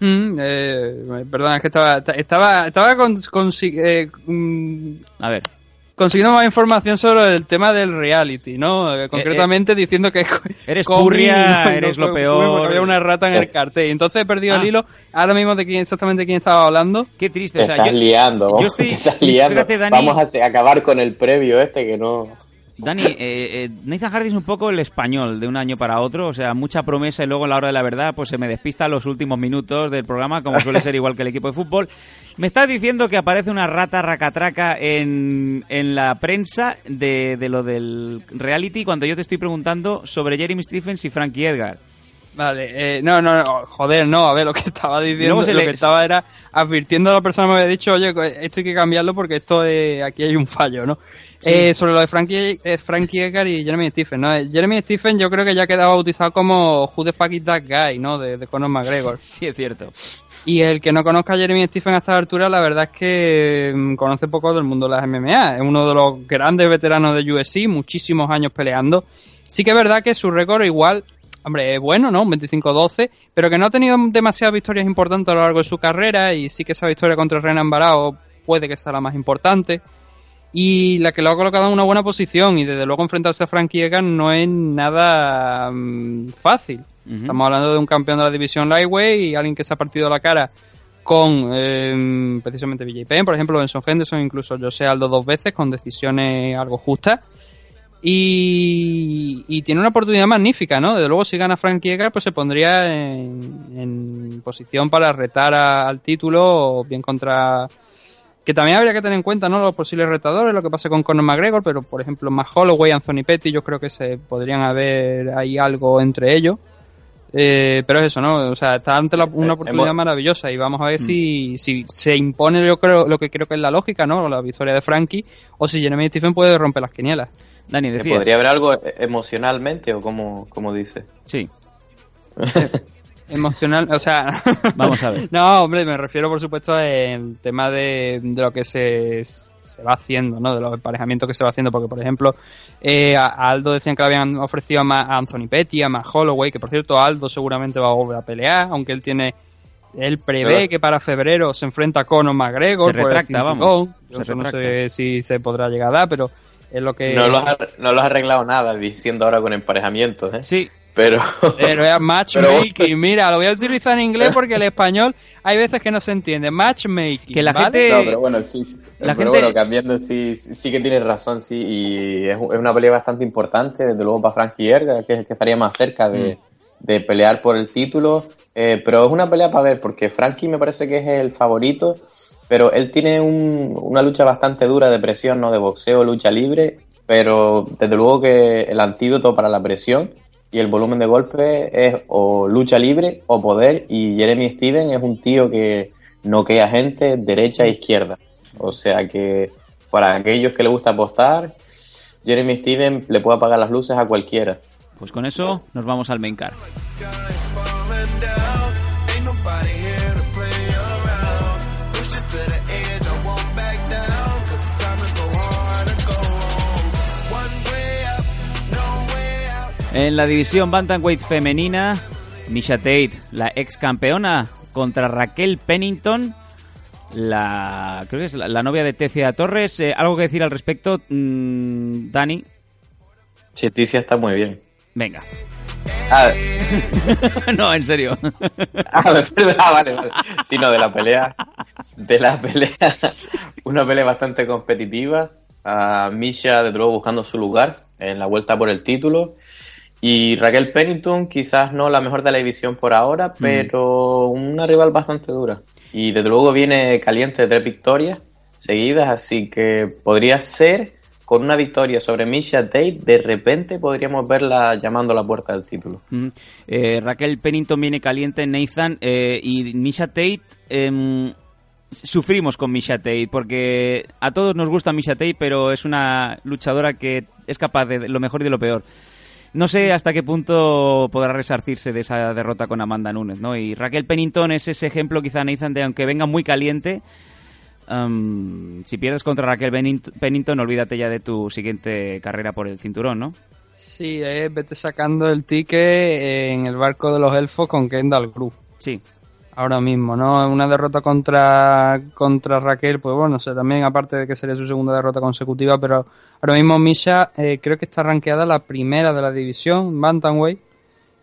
Mm, eh, perdona, es que estaba, estaba, estaba con, con- eh, mm, A ver, consiguiendo más información sobre el tema del reality, ¿no? Eh, concretamente diciendo que Eres no, eres no lo peor. había una rata en el cartel. Entonces he perdido Ah. el hilo. Ahora mismo de quién exactamente quién estaba hablando. Qué triste, Te o sea, estás yo- liando, yo vamos, estoy- te estás liando. fíjate, Dani- Vamos a acabar con el previo este que no... Dani, eh, eh, Nathan Hardy es un poco el español de un año para otro, o sea, mucha promesa y luego a la hora de la verdad pues se me despista los últimos minutos del programa, como suele ser igual que el equipo de fútbol. Me estás diciendo que aparece una rata racatraca en, en la prensa de, de lo del reality cuando yo te estoy preguntando sobre Jeremy Stephens y Frankie Edgar. Vale, eh, no, no, no, joder, no, a ver, lo que estaba diciendo, se lo le- que estaba era advirtiendo a la persona que me había dicho, oye, esto hay que cambiarlo porque esto es, aquí hay un fallo, ¿no? Sí. Eh, sobre lo de Frankie, eh, Frankie Edgar y Jeremy Stephen, ¿no? Eh, Jeremy Stephen yo creo que ya ha quedado bautizado como Who the fuck is that guy, ¿no? De, de Conor McGregor. Sí, es cierto. Y el que no conozca a Jeremy Stephen a esta altura, la verdad es que mm, conoce poco del mundo de las MMA. Es uno de los grandes veteranos de UFC, muchísimos años peleando. Sí que es verdad que su récord igual, hombre, es bueno, ¿no? Un 25-12, pero que no ha tenido demasiadas victorias importantes a lo largo de su carrera y sí que esa victoria contra Renan Barao puede que sea la más importante. Y la que lo ha colocado en una buena posición y desde luego enfrentarse a Frankie Edgar no es nada mm, fácil. Estamos hablando de un campeón de la división Lightweight y alguien que se ha partido la cara con eh, precisamente BJ Penn, por ejemplo, Benson Henderson, incluso José Aldo dos veces con decisiones algo justas. Y, y tiene una oportunidad magnífica, ¿no? Desde luego, si gana Frankie Edgar, pues se pondría en, en posición para retar a- al título, o bien contra. Que también habría que tener en cuenta, ¿no? Los posibles retadores, lo que pasa con Conor McGregor, pero por ejemplo, más Holloway, Anthony Petty, yo creo que se podrían haber ahí algo entre ellos. Eh, pero es eso, ¿no? O sea, está ante la- una Eh, oportunidad hemos- maravillosa y vamos a ver si, si se impone, yo creo, lo que creo que es la lógica, ¿no? La victoria de Frankie, o si Jeremy Stephen puede romper las quinielas. Dani, ¿Que decías. ¿Podría haber algo e- emocionalmente o como, como dice? Sí. Emocional, o sea. Vamos a ver. no, hombre, me refiero por supuesto al tema de, de lo que se, se va haciendo, ¿no? De los emparejamientos que se va haciendo, porque por ejemplo, eh, a Aldo decían que le habían ofrecido a, Ma- a Anthony Petty, a Matt Holloway, que por cierto Aldo seguramente va a volver a pelear, aunque él tiene. Él prevé Pero- que para febrero se enfrenta a Conor McGregor. Se por el retracta, vamos. Yo Se eso no retracta. sé si se podrá llegar a dar, pero es lo que. No lo, has, no lo has arreglado nada diciendo ahora con emparejamientos, ¿eh? Sí. Pero... Pero es matchmaking, mira, lo voy a utilizar en inglés porque el español hay veces que no se entiende. Matchmaking. Que la ¿vale? gente- No, pero bueno, sí. La pero gente- bueno, cambiando, sí, sí que tienes razón, sí. Y es, es una pelea bastante importante, desde luego para Frankie Edgar, que es el que estaría más cerca de, de pelear por el título. Eh, pero es una pelea para ver, porque Frankie me parece que es el favorito, pero él tiene un- una lucha bastante dura de presión, ¿no? De boxeo, lucha libre, pero desde luego que el antídoto para la presión y el volumen de golpe es o lucha libre o poder, y Jeremy Steven es un tío que noquea gente derecha e izquierda. O sea que para aquellos que le gusta apostar, Jeremy Steven le puede apagar las luces a cualquiera. Pues con eso nos vamos al main card. En la división Bantamweight femenina, Misha Tate, la ex campeona, contra Raquel Pennington, la creo que es la, la novia de Tecia Torres. Eh, ¿Algo que decir al respecto, mm, Dani? Cheticia está muy bien. Venga. Ah, no, en serio. ah, ah, vale, vale. Sí, no, de la pelea. De la pelea. Una pelea bastante competitiva. A Misha, de luego, buscando su lugar en la vuelta por el título. Y Raquel Pennington, quizás no la mejor de la división por ahora, pero una rival bastante dura. Y desde luego viene caliente tres victorias seguidas, así que podría ser con una victoria sobre Misha Tate, de repente podríamos verla llamando a la puerta del título. Mm. Eh, Raquel Pennington viene caliente, Nathan, eh, y Misha Tate. em, sufrimos con Misha Tate porque a todos nos gusta Misha Tate, pero es una luchadora que es capaz de lo mejor y de lo peor. No sé hasta qué punto podrá resarcirse de esa derrota con Amanda Nunes, ¿no? Y Raquel Pennington es ese ejemplo, quizá Nathan, de aunque venga muy caliente, em, si pierdes contra Raquel Pennington, Pennington, olvídate ya de tu siguiente carrera por el cinturón, ¿no? Sí, eh, vete sacando el ticket en el barco de los elfos con Kendall Cruz. Sí. Ahora mismo, ¿no? Una derrota contra, contra Raquel, pues bueno, no sé, también aparte de que sería su segunda derrota consecutiva, pero ahora mismo Misha eh, creo que está rankeada la primera de la división, Bantamweight,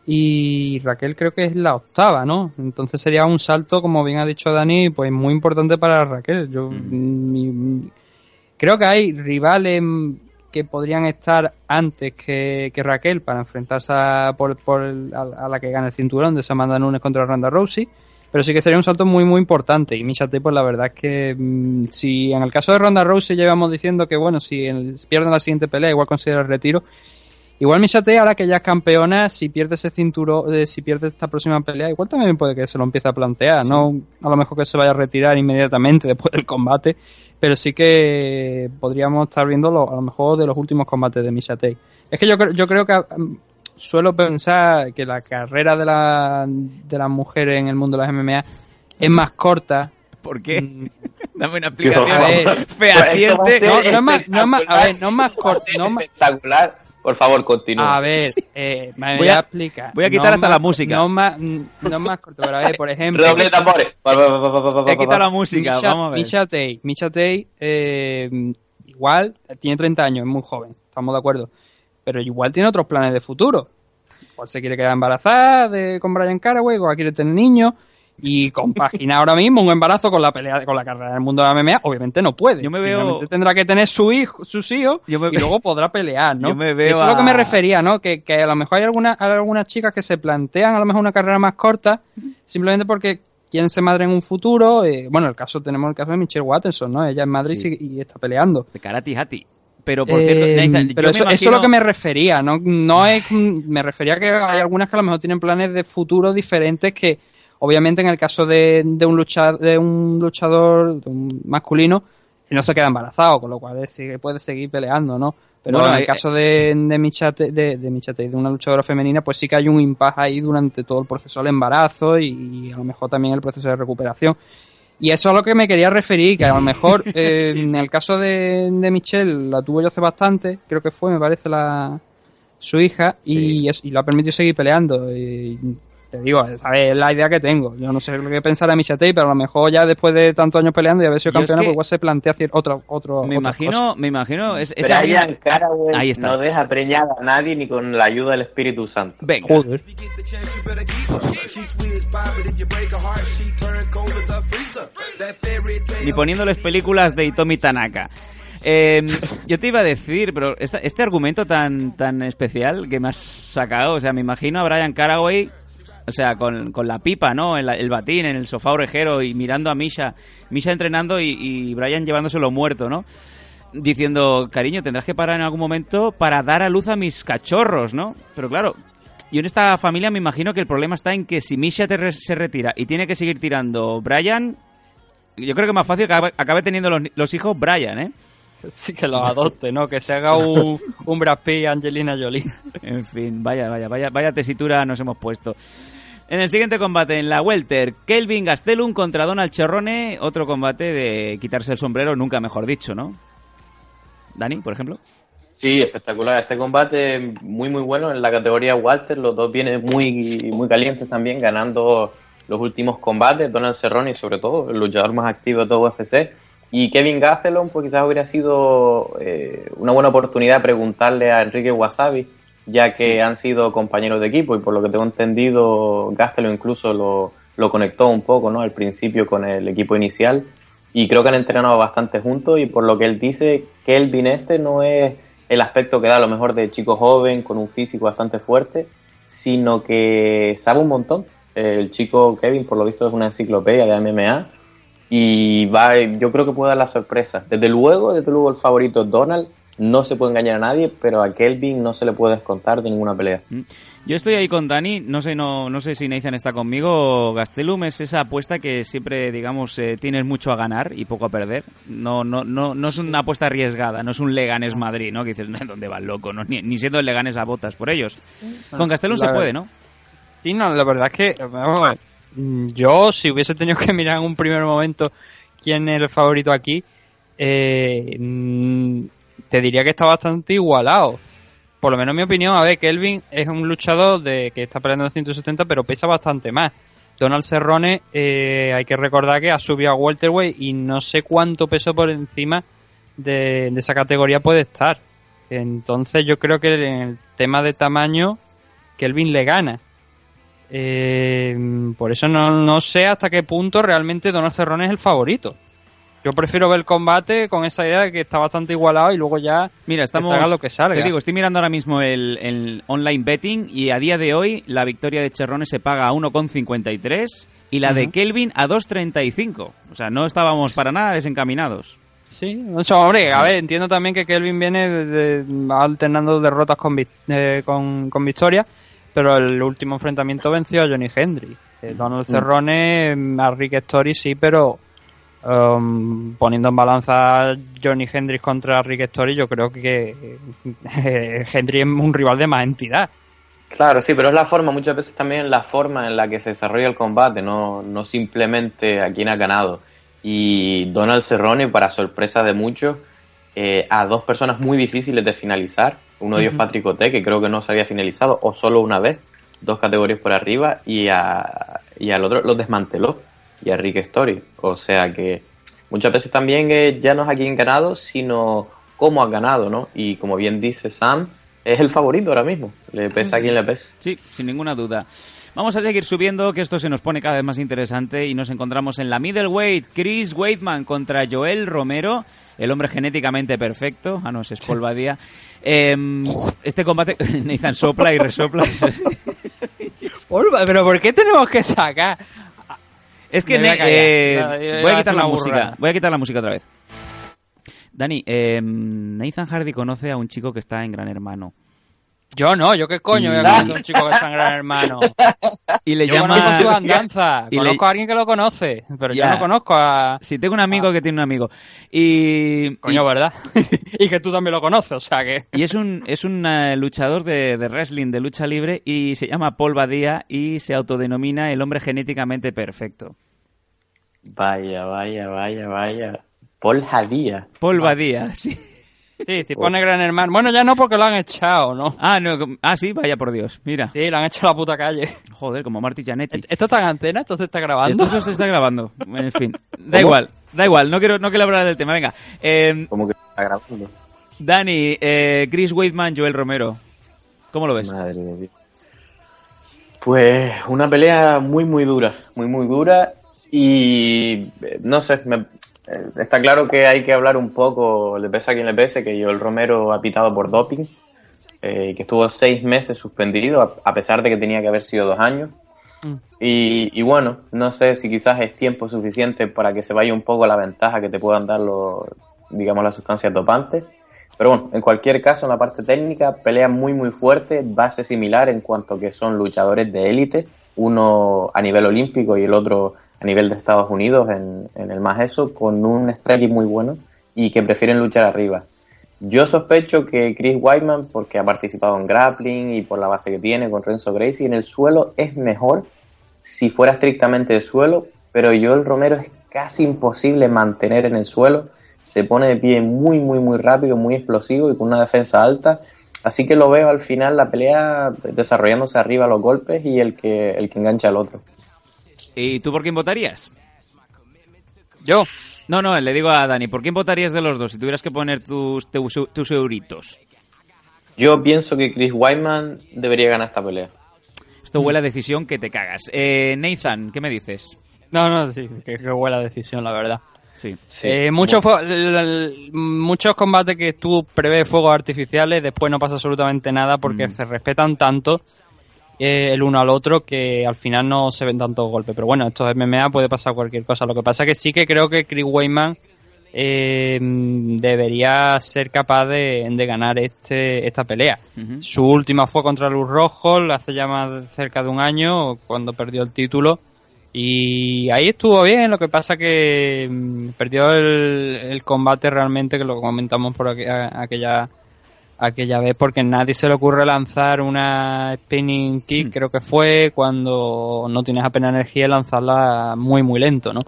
y Raquel creo que es la octava, ¿no? Entonces sería un salto, como bien ha dicho Dani, pues muy importante para Raquel. Yo mi- creo que hay rivales que podrían estar antes que, que Raquel para enfrentarse a, por, por el- a, a la que gane el cinturón de Samantha Nunes contra Ronda Rousey. Pero sí que sería un salto muy muy importante. Y Misha pues la verdad es que mm, si en el caso de Ronda Rousey llevamos diciendo que bueno, si el- pierden la siguiente pelea igual considera el retiro. Igual Misha Tate, ahora que ya es campeona, si pierde ese cinturón, eh, si pierde esta próxima pelea, igual también puede que se lo empiece a plantear, no a lo mejor que se vaya a retirar inmediatamente después del combate, pero sí que podríamos estar viendo lo- a lo mejor de los últimos combates de Misha Tate. Es que yo, creo- yo creo que mm, suelo pensar que la carrera de la, de las mujeres en el mundo de las MMA es más corta. ¿Por qué? Mm. Dame una A explicación ver, fehaciente. no, no es más, no es más, a ver, no es más corta, no más- Espectacular. Por favor, continúa. A ver, eh, me Voy voy a- explicar. voy a quitar hasta más- la música. No más, no es más corto, pero a ver, por ejemplo. Redoble de tambores. He quitado la música, Misha, vamos a ver. Misha Tate, Misha Tate, eh, igual tiene 30 años, es muy joven, estamos de acuerdo. Pero igual tiene otros planes de futuro. Igual se quiere quedar embarazada de, con Brian Caraway, igual quiere tener niños. Y compaginar ahora mismo un embarazo con la pelea, con la carrera del mundo de la MMA, obviamente no puede. Yo me veo- Finalmente tendrá que tener su hijo, sus hijos Yo me- y luego podrá pelear, ¿no? Yo me veo Eso es lo que a- me refería, ¿no? Que, que a lo mejor hay algunas, hay algunas chicas que se plantean a lo mejor una carrera más corta simplemente porque quieren ser madre en un futuro. eh, bueno, el caso tenemos el caso de Michelle Watterson, ¿no? Ella es madre y Sí. y, está peleando. De Karate Hati. Pero por cierto, Eh, Nathan, pero eso, eso es imagino- lo que me refería, ¿no? No es, me refería a que hay algunas que a lo mejor tienen planes de futuro diferentes que, obviamente, en el caso de, de un luchador, de un luchador de un masculino, no se queda embarazado, con lo cual es- sigue- puede seguir peleando, ¿no? Pero Bueno, en el eh, caso de, de Michate, de, de Michate, de una luchadora femenina, pues sí que hay un impasse ahí durante todo el proceso del embarazo y, y a lo mejor también el proceso de recuperación. Y eso es a lo que me quería referir, que a lo mejor eh, en el caso de, de Michelle la tuvo yo hace bastante, creo que fue, me parece, la su hija, y, es- y la permitió seguir peleando. Y te digo, ¿sabes? es la idea que tengo. Yo no sé lo que pensará Misha Tate, pero a lo mejor ya después de tantos años peleando y haber sido Yo es campeona, que- pues igual se plantea hacer otra, otro, Me imagino, me imagino, es, esa Brian misma- Caraway Ahí está. no deja preñada a nadie ni con la ayuda del Espíritu Santo. Venga. Joder. Ni poniéndoles películas de Itomi Tanaka. Eh, yo te iba a decir, pero esta- este argumento tan, tan especial que me has sacado, o sea, me imagino a Brian Caraway, o sea, con, con la pipa, ¿no? En la- el batín, en el sofá orejero y mirando a Misha, Misha entrenando y, Brian llevándoselo muerto, ¿no? Diciendo, cariño, tendrás que parar en algún momento para dar a luz a mis cachorros, ¿no? Pero claro, yo en esta familia me imagino que el problema está en que si Misha te re- se retira y tiene que seguir tirando Brian, yo creo que más fácil que acabe, acabe teniendo los, los hijos Brian, ¿eh? Sí, que los adopte, ¿no? Que se haga un, un Brad Pitt y Angelina Jolie. En fin, vaya, vaya, vaya, vaya tesitura nos hemos puesto. En el siguiente combate, en la Welter, Kelvin Gastelum contra Donald Cherrone, otro combate de quitarse el sombrero, nunca mejor dicho, ¿no? Dani, por ejemplo. Sí, espectacular. Este combate muy muy bueno en la categoría Walter. Los dos vienen muy muy calientes también, ganando los últimos combates. Donald Cerrone, sobre todo, el luchador más activo de todo UFC. Y Kevin Gastelum, pues quizás hubiera sido eh, una buena oportunidad preguntarle a Enrique Wasabi, ya que han sido compañeros de equipo y por lo que tengo entendido, Gastelum incluso lo, lo conectó un poco ¿no? al principio con el equipo inicial y creo que han entrenado bastante juntos y por lo que él dice, Kelvin este no es el aspecto que da a lo mejor de chico joven con un físico bastante fuerte, sino que sabe un montón. El chico Kevin, por lo visto, es una enciclopedia de MMA y va, yo creo que puede dar la sorpresa. Desde luego, desde luego el favorito es Donald, no se puede engañar a nadie, pero a Kelvin no se le puede descontar de ninguna pelea. Yo estoy ahí con Dani, no sé, no, no sé si Nathan está conmigo. Gastelum es esa apuesta que siempre, digamos, eh, tienes mucho a ganar y poco a perder. No, no, no, no es una apuesta arriesgada, no es un Leganes Madrid, ¿no? Que dices, ¿dónde va el loco? No, ni, ni siendo el Leganes la botas por ellos. Con Gastelum se puede, ¿no? Sí, no, la verdad es que vamos a ver, mm, yo si hubiese tenido que mirar en un primer momento quién es el favorito aquí, eh, mm, te diría que está bastante igualado. Por lo menos en mi opinión, a ver, Kelvin es un luchador de que está peleando en 170, pero pesa bastante más. Donald Cerrone, eh, hay que recordar que ha subido a welterweight y no sé cuánto peso por encima de esa categoría puede estar. Entonces yo creo que en el tema de tamaño, Kelvin le gana. Eh, por eso no, no sé hasta qué punto realmente Donald Cerrone es el favorito. Yo prefiero ver el combate con esa idea de que está bastante igualado y luego ya Mira, estamos. que salga lo que salga. Te digo, estoy mirando ahora mismo el, el online betting y a día de hoy la victoria de Cherrone se paga a 1,53 y la de Ujú. Kelvin a 2,35. O sea, no estábamos para nada desencaminados. Sí, o sea, hombre, a ver, entiendo también que Kelvin viene de- de- alternando derrotas con, eh, con, con victoria, pero el último enfrentamiento venció a Johnny Hendry. Eh, Donald Cerrone, mm, a Rick Story sí, pero um, poniendo en balanza Johnny Hendry contra Rick Story, yo creo que eh, Hendry es un rival de más entidad. Claro, sí, pero es la forma, muchas veces también la forma en la que se desarrolla el combate, no, no simplemente a quién ha ganado. Y Donald Cerrone, para sorpresa de muchos, eh, a dos personas muy difíciles de finalizar. Uno de ellos. Patrick Oté, que creo que no se había finalizado, o solo una vez, dos categorías por arriba, y, a, y al otro lo desmanteló, y a Rick Story. O sea que muchas veces también eh, ya no es a quién ha ganado, sino cómo ha ganado, ¿no? Y como bien dice Sam, es el favorito ahora mismo, le pesa a quien le pese. Sí, sin ninguna duda. Vamos a seguir subiendo, que esto se nos pone cada vez más interesante y nos encontramos en la middleweight. Chris Weidman contra Joel Romero, el hombre genéticamente perfecto. Ah, no, es Paul Badía. Em, este combate, Nathan sopla y resopla. Pero ¿por qué tenemos que sacar? Es que voy a eh, No, yo iba voy a quitar la música. Voy a quitar la música otra vez. Dani, em, Nathan Hardy conoce a un chico que está en Gran Hermano. Yo no, yo qué coño voy a conocer a un chico que está en Gran Hermano. Y le yo llama. conozco su andanza, y le- conozco a alguien que lo conoce, pero Ya. yo no conozco a... Si tengo un amigo que tiene un amigo. Y. Coño, y- ¿verdad? y que tú también lo conoces, o sea que... Y es un, es un eh, luchador de, de wrestling, de lucha libre, y se llama Paul Badía y se autodenomina el hombre genéticamente perfecto. Vaya, vaya, vaya, vaya. Paul Jadía. Paul Badía, sí. Sí, si pone Gran Hermano. Bueno, ya no porque lo han echado, ¿no? Ah, no, ah, sí, vaya por Dios, mira. Sí, lo han echado a la puta calle. Joder, como Marty Janetti. ¿Esto está en antena? ¿Esto se está grabando? Esto se está grabando, en fin. Da igual, da igual, no quiero, no quiero hablar del tema, venga. Eh, ¿Cómo que está grabando? Dani, eh, Chris Weidman, Joel Romero. ¿Cómo lo ves? Madre de Dios. Pues una pelea muy, muy dura. Muy, muy dura. Y eh, no sé, me- está claro que hay que hablar un poco, le pesa a quien le pese, que Joel Romero ha pitado por doping. eh, que estuvo seis meses suspendido, a, a pesar de que tenía que haber sido dos años. Mm. Y, y bueno, no sé si quizás es tiempo suficiente para que se vaya un poco la ventaja que te puedan dar los, digamos, las sustancias dopantes. Pero bueno, en cualquier caso, en la parte técnica, pelea muy muy fuerte, base similar en cuanto que son luchadores de élite, uno a nivel olímpico y el otro a nivel de Estados Unidos en, en el más eso, con un striking muy bueno y que prefieren luchar arriba. Yo sospecho que Chris Weidman, porque ha participado en grappling y por la base que tiene con Renzo Gracie, en el suelo es mejor si fuera estrictamente de suelo, pero Joel Romero es casi imposible mantener en el suelo. Se pone de pie muy, muy, muy rápido, muy explosivo y con una defensa alta. Así que lo veo al final la pelea desarrollándose arriba los golpes y el que, el que engancha al otro. ¿Y tú por quién votarías? Yo. No, no, le digo a Dani, ¿por quién votarías de los dos si tuvieras que poner tus, tus, tus euritos? Yo pienso que Chris Weidman debería ganar esta pelea. Esto huele a decisión que te cagas. Eh, Nathan, ¿qué me dices? No, no, sí, que, que buena decisión, la verdad. Sí. Eh, muchos muchos combates que tú prevés fuegos artificiales, después no pasa absolutamente nada porque Mm. se respetan tanto eh, el uno al otro que al final no se ven tantos golpes. Pero bueno, esto es MMA, puede pasar cualquier cosa. Lo que pasa que sí que creo que Chris Weidman eh, debería ser capaz de, de ganar este esta pelea. Su última fue contra Luz Rojo, hace ya más cerca de un año, cuando perdió el título. Y ahí estuvo bien, lo que pasa que mm, perdió el, el combate realmente, que lo comentamos por aqu- aquella aquella vez, porque nadie se le ocurre lanzar una spinning kick, creo que fue, cuando no tienes apenas energía, lanzarla muy, muy lento, ¿no?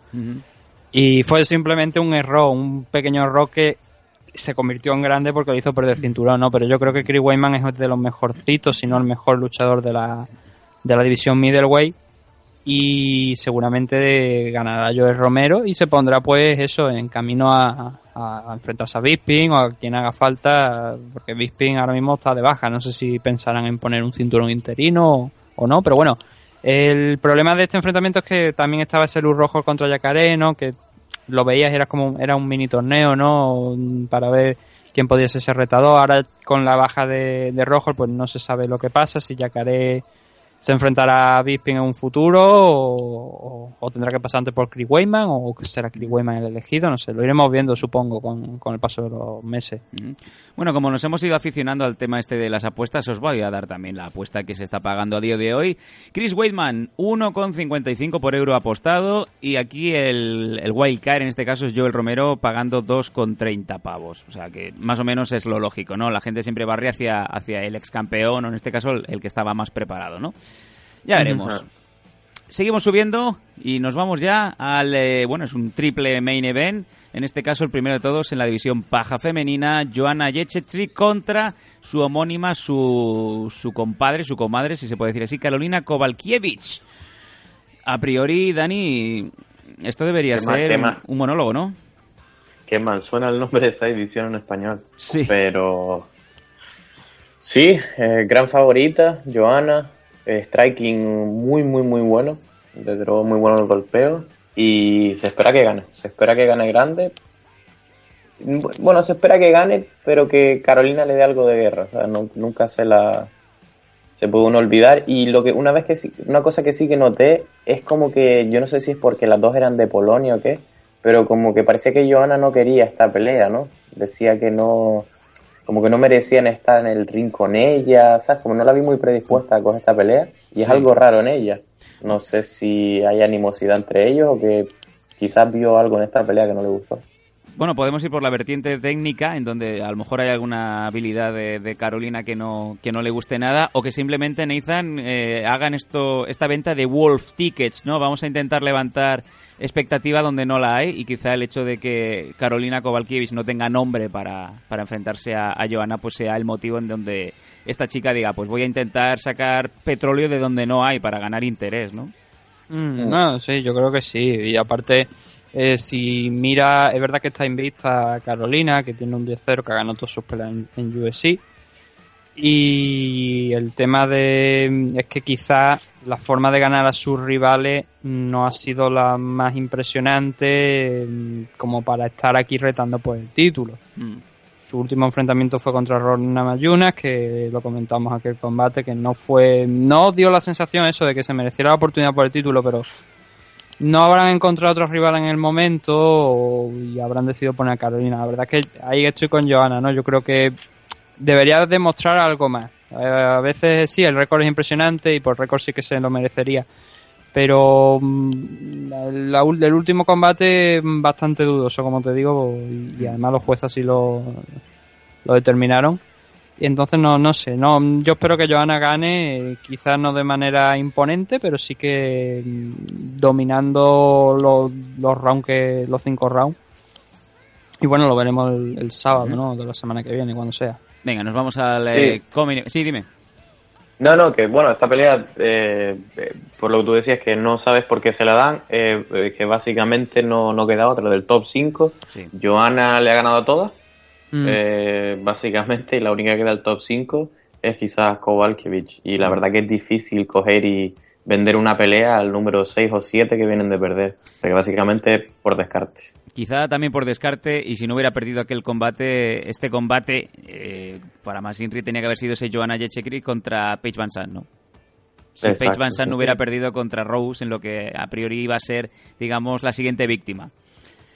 Y fue simplemente un error, un pequeño error que se convirtió en grande porque lo hizo perder cinturón, ¿no? Pero yo creo que Chris Weidman es de los mejorcitos, si no el mejor luchador de la, de la división middleweight. Y seguramente ganará Joel Romero y se pondrá pues eso en camino a, enfrentarse a Bisping o a quien haga falta porque Bisping ahora mismo está de baja. No sé si pensarán en poner un cinturón interino o, no pero bueno el problema de este enfrentamiento es que también estaba ese luz rojo contra Yacaré ¿no? que lo veías era como era un mini torneo no para ver quién podía ser retador. Ahora con la baja de, de rojo pues no se sabe lo que pasa si Yacaré se enfrentará a Bisping en un futuro o, tendrá que pasar antes por Chris Weyman o será Chris Weyman el elegido, no sé, lo iremos viendo supongo con, con el paso de los meses. Bueno, como nos hemos ido aficionando al tema este de las apuestas, os voy a dar también la apuesta que se está pagando a día de hoy. Chris Weidman, 1,55 por euro apostado. Y aquí el, el wildcard, en este caso es Joel Romero, pagando 2,30 pavos. O sea que más o menos es lo lógico, ¿no? La gente siempre barre hacia, hacia el ex campeón, o en este caso el que estaba más preparado, ¿no? Ya veremos. Seguimos subiendo y nos vamos ya al, eh, bueno, es un triple main event. En este caso, el primero de todos en la división paja femenina, Joanna Jędrzejczyk contra su homónima, su, su compadre, su comadre, si se puede decir así, Carolina Kovalkiewicz. A priori, Dani, esto debería ser un monólogo, ¿no? Qué mal suena el nombre de esta edición en español. Sí. Pero. Sí, eh, gran favorita, Joana. Eh, striking muy, muy, muy bueno. Desde luego, muy bueno el golpeo. Y se espera que gane. Se espera que gane grande. Bu- Bueno, se espera que gane, pero que Carolina le dé algo de guerra. O sea, nunca se la. Se puede uno olvidar. Y lo que una vez que sí, una cosa que sí que noté es como que yo no sé si es porque las dos eran de Polonia o qué, pero como que parecía que Johanna no quería esta pelea, ¿no? Decía que no, como que no merecían estar en el ring con ella, ¿sabes? Como no la vi muy predispuesta a coger esta pelea y es Sí. algo raro en ella. No sé si hay animosidad entre ellos o que quizás vio algo en esta pelea que no le gustó. Bueno, podemos ir por la vertiente técnica, en donde a lo mejor hay alguna habilidad de, Carolina que no, que no le guste nada, o que simplemente, Nathan, eh, hagan esto, esta venta de Wolf Tickets, ¿no? Vamos a intentar levantar expectativa donde no la hay, y quizá el hecho de que Carolina Kovalkiewicz no tenga nombre para, para enfrentarse a, a pues sea el motivo en donde esta chica diga, pues voy a intentar sacar petróleo de donde no hay para ganar interés, ¿no? Mm, no, sí, yo creo que sí. Y aparte, eh, si mira, es verdad que está invicta Carolina, que tiene un 10-0, que ha ganado todas sus peleas en, en. Y el tema de es que quizá la forma de ganar a sus rivales no ha sido la más impresionante mm, como para estar aquí retando por el título. Mm. Su último enfrentamiento fue contra Ron Namayunas, que lo comentamos aquel combate, que no fue, no dio la sensación eso de que se mereciera la oportunidad por el título, pero no habrán encontrado otros rivales en el momento y habrán decidido poner a Carolina. La verdad es que ahí estoy con Johanna, ¿no? Yo creo que debería demostrar algo más. Eh, A veces sí, el récord es impresionante y por récord sí que se lo merecería. Pero mm, el último combate mm, bastante dudoso, como te digo, y, y además los jueces así lo, lo determinaron. Y entonces no, no sé, no, yo espero que Johanna gane, quizás no de manera imponente, pero sí que mm, dominando los, los rounds que, los cinco rounds. Y bueno, lo veremos el, el sábado, ¿no? De la semana que viene, cuando sea. Venga, nos vamos al... eh, Sí. dime. No, no, que bueno, esta pelea, eh, eh, por lo que tú decías, que no sabes por qué se la dan, eh, eh, que básicamente no, no queda otra del top 5. Sí. Johanna le ha ganado a todas, Mm. eh, básicamente, y la única que queda del top 5 es quizás Kovalkiewicz. Y la verdad que es difícil coger y vender una pelea al número 6 o 7 que vienen de perder. Porque básicamente por descarte. Quizá también por descarte, y si no hubiera perdido aquel combate, este combate, eh, para más Inri tenía que haber sido ese Joanna Jędrzejczyk contra Paige Van Sant, ¿no? Si Exacto, Paige Van Sant sí, no hubiera perdido contra Rose, en lo que a priori iba a ser, digamos, la siguiente víctima.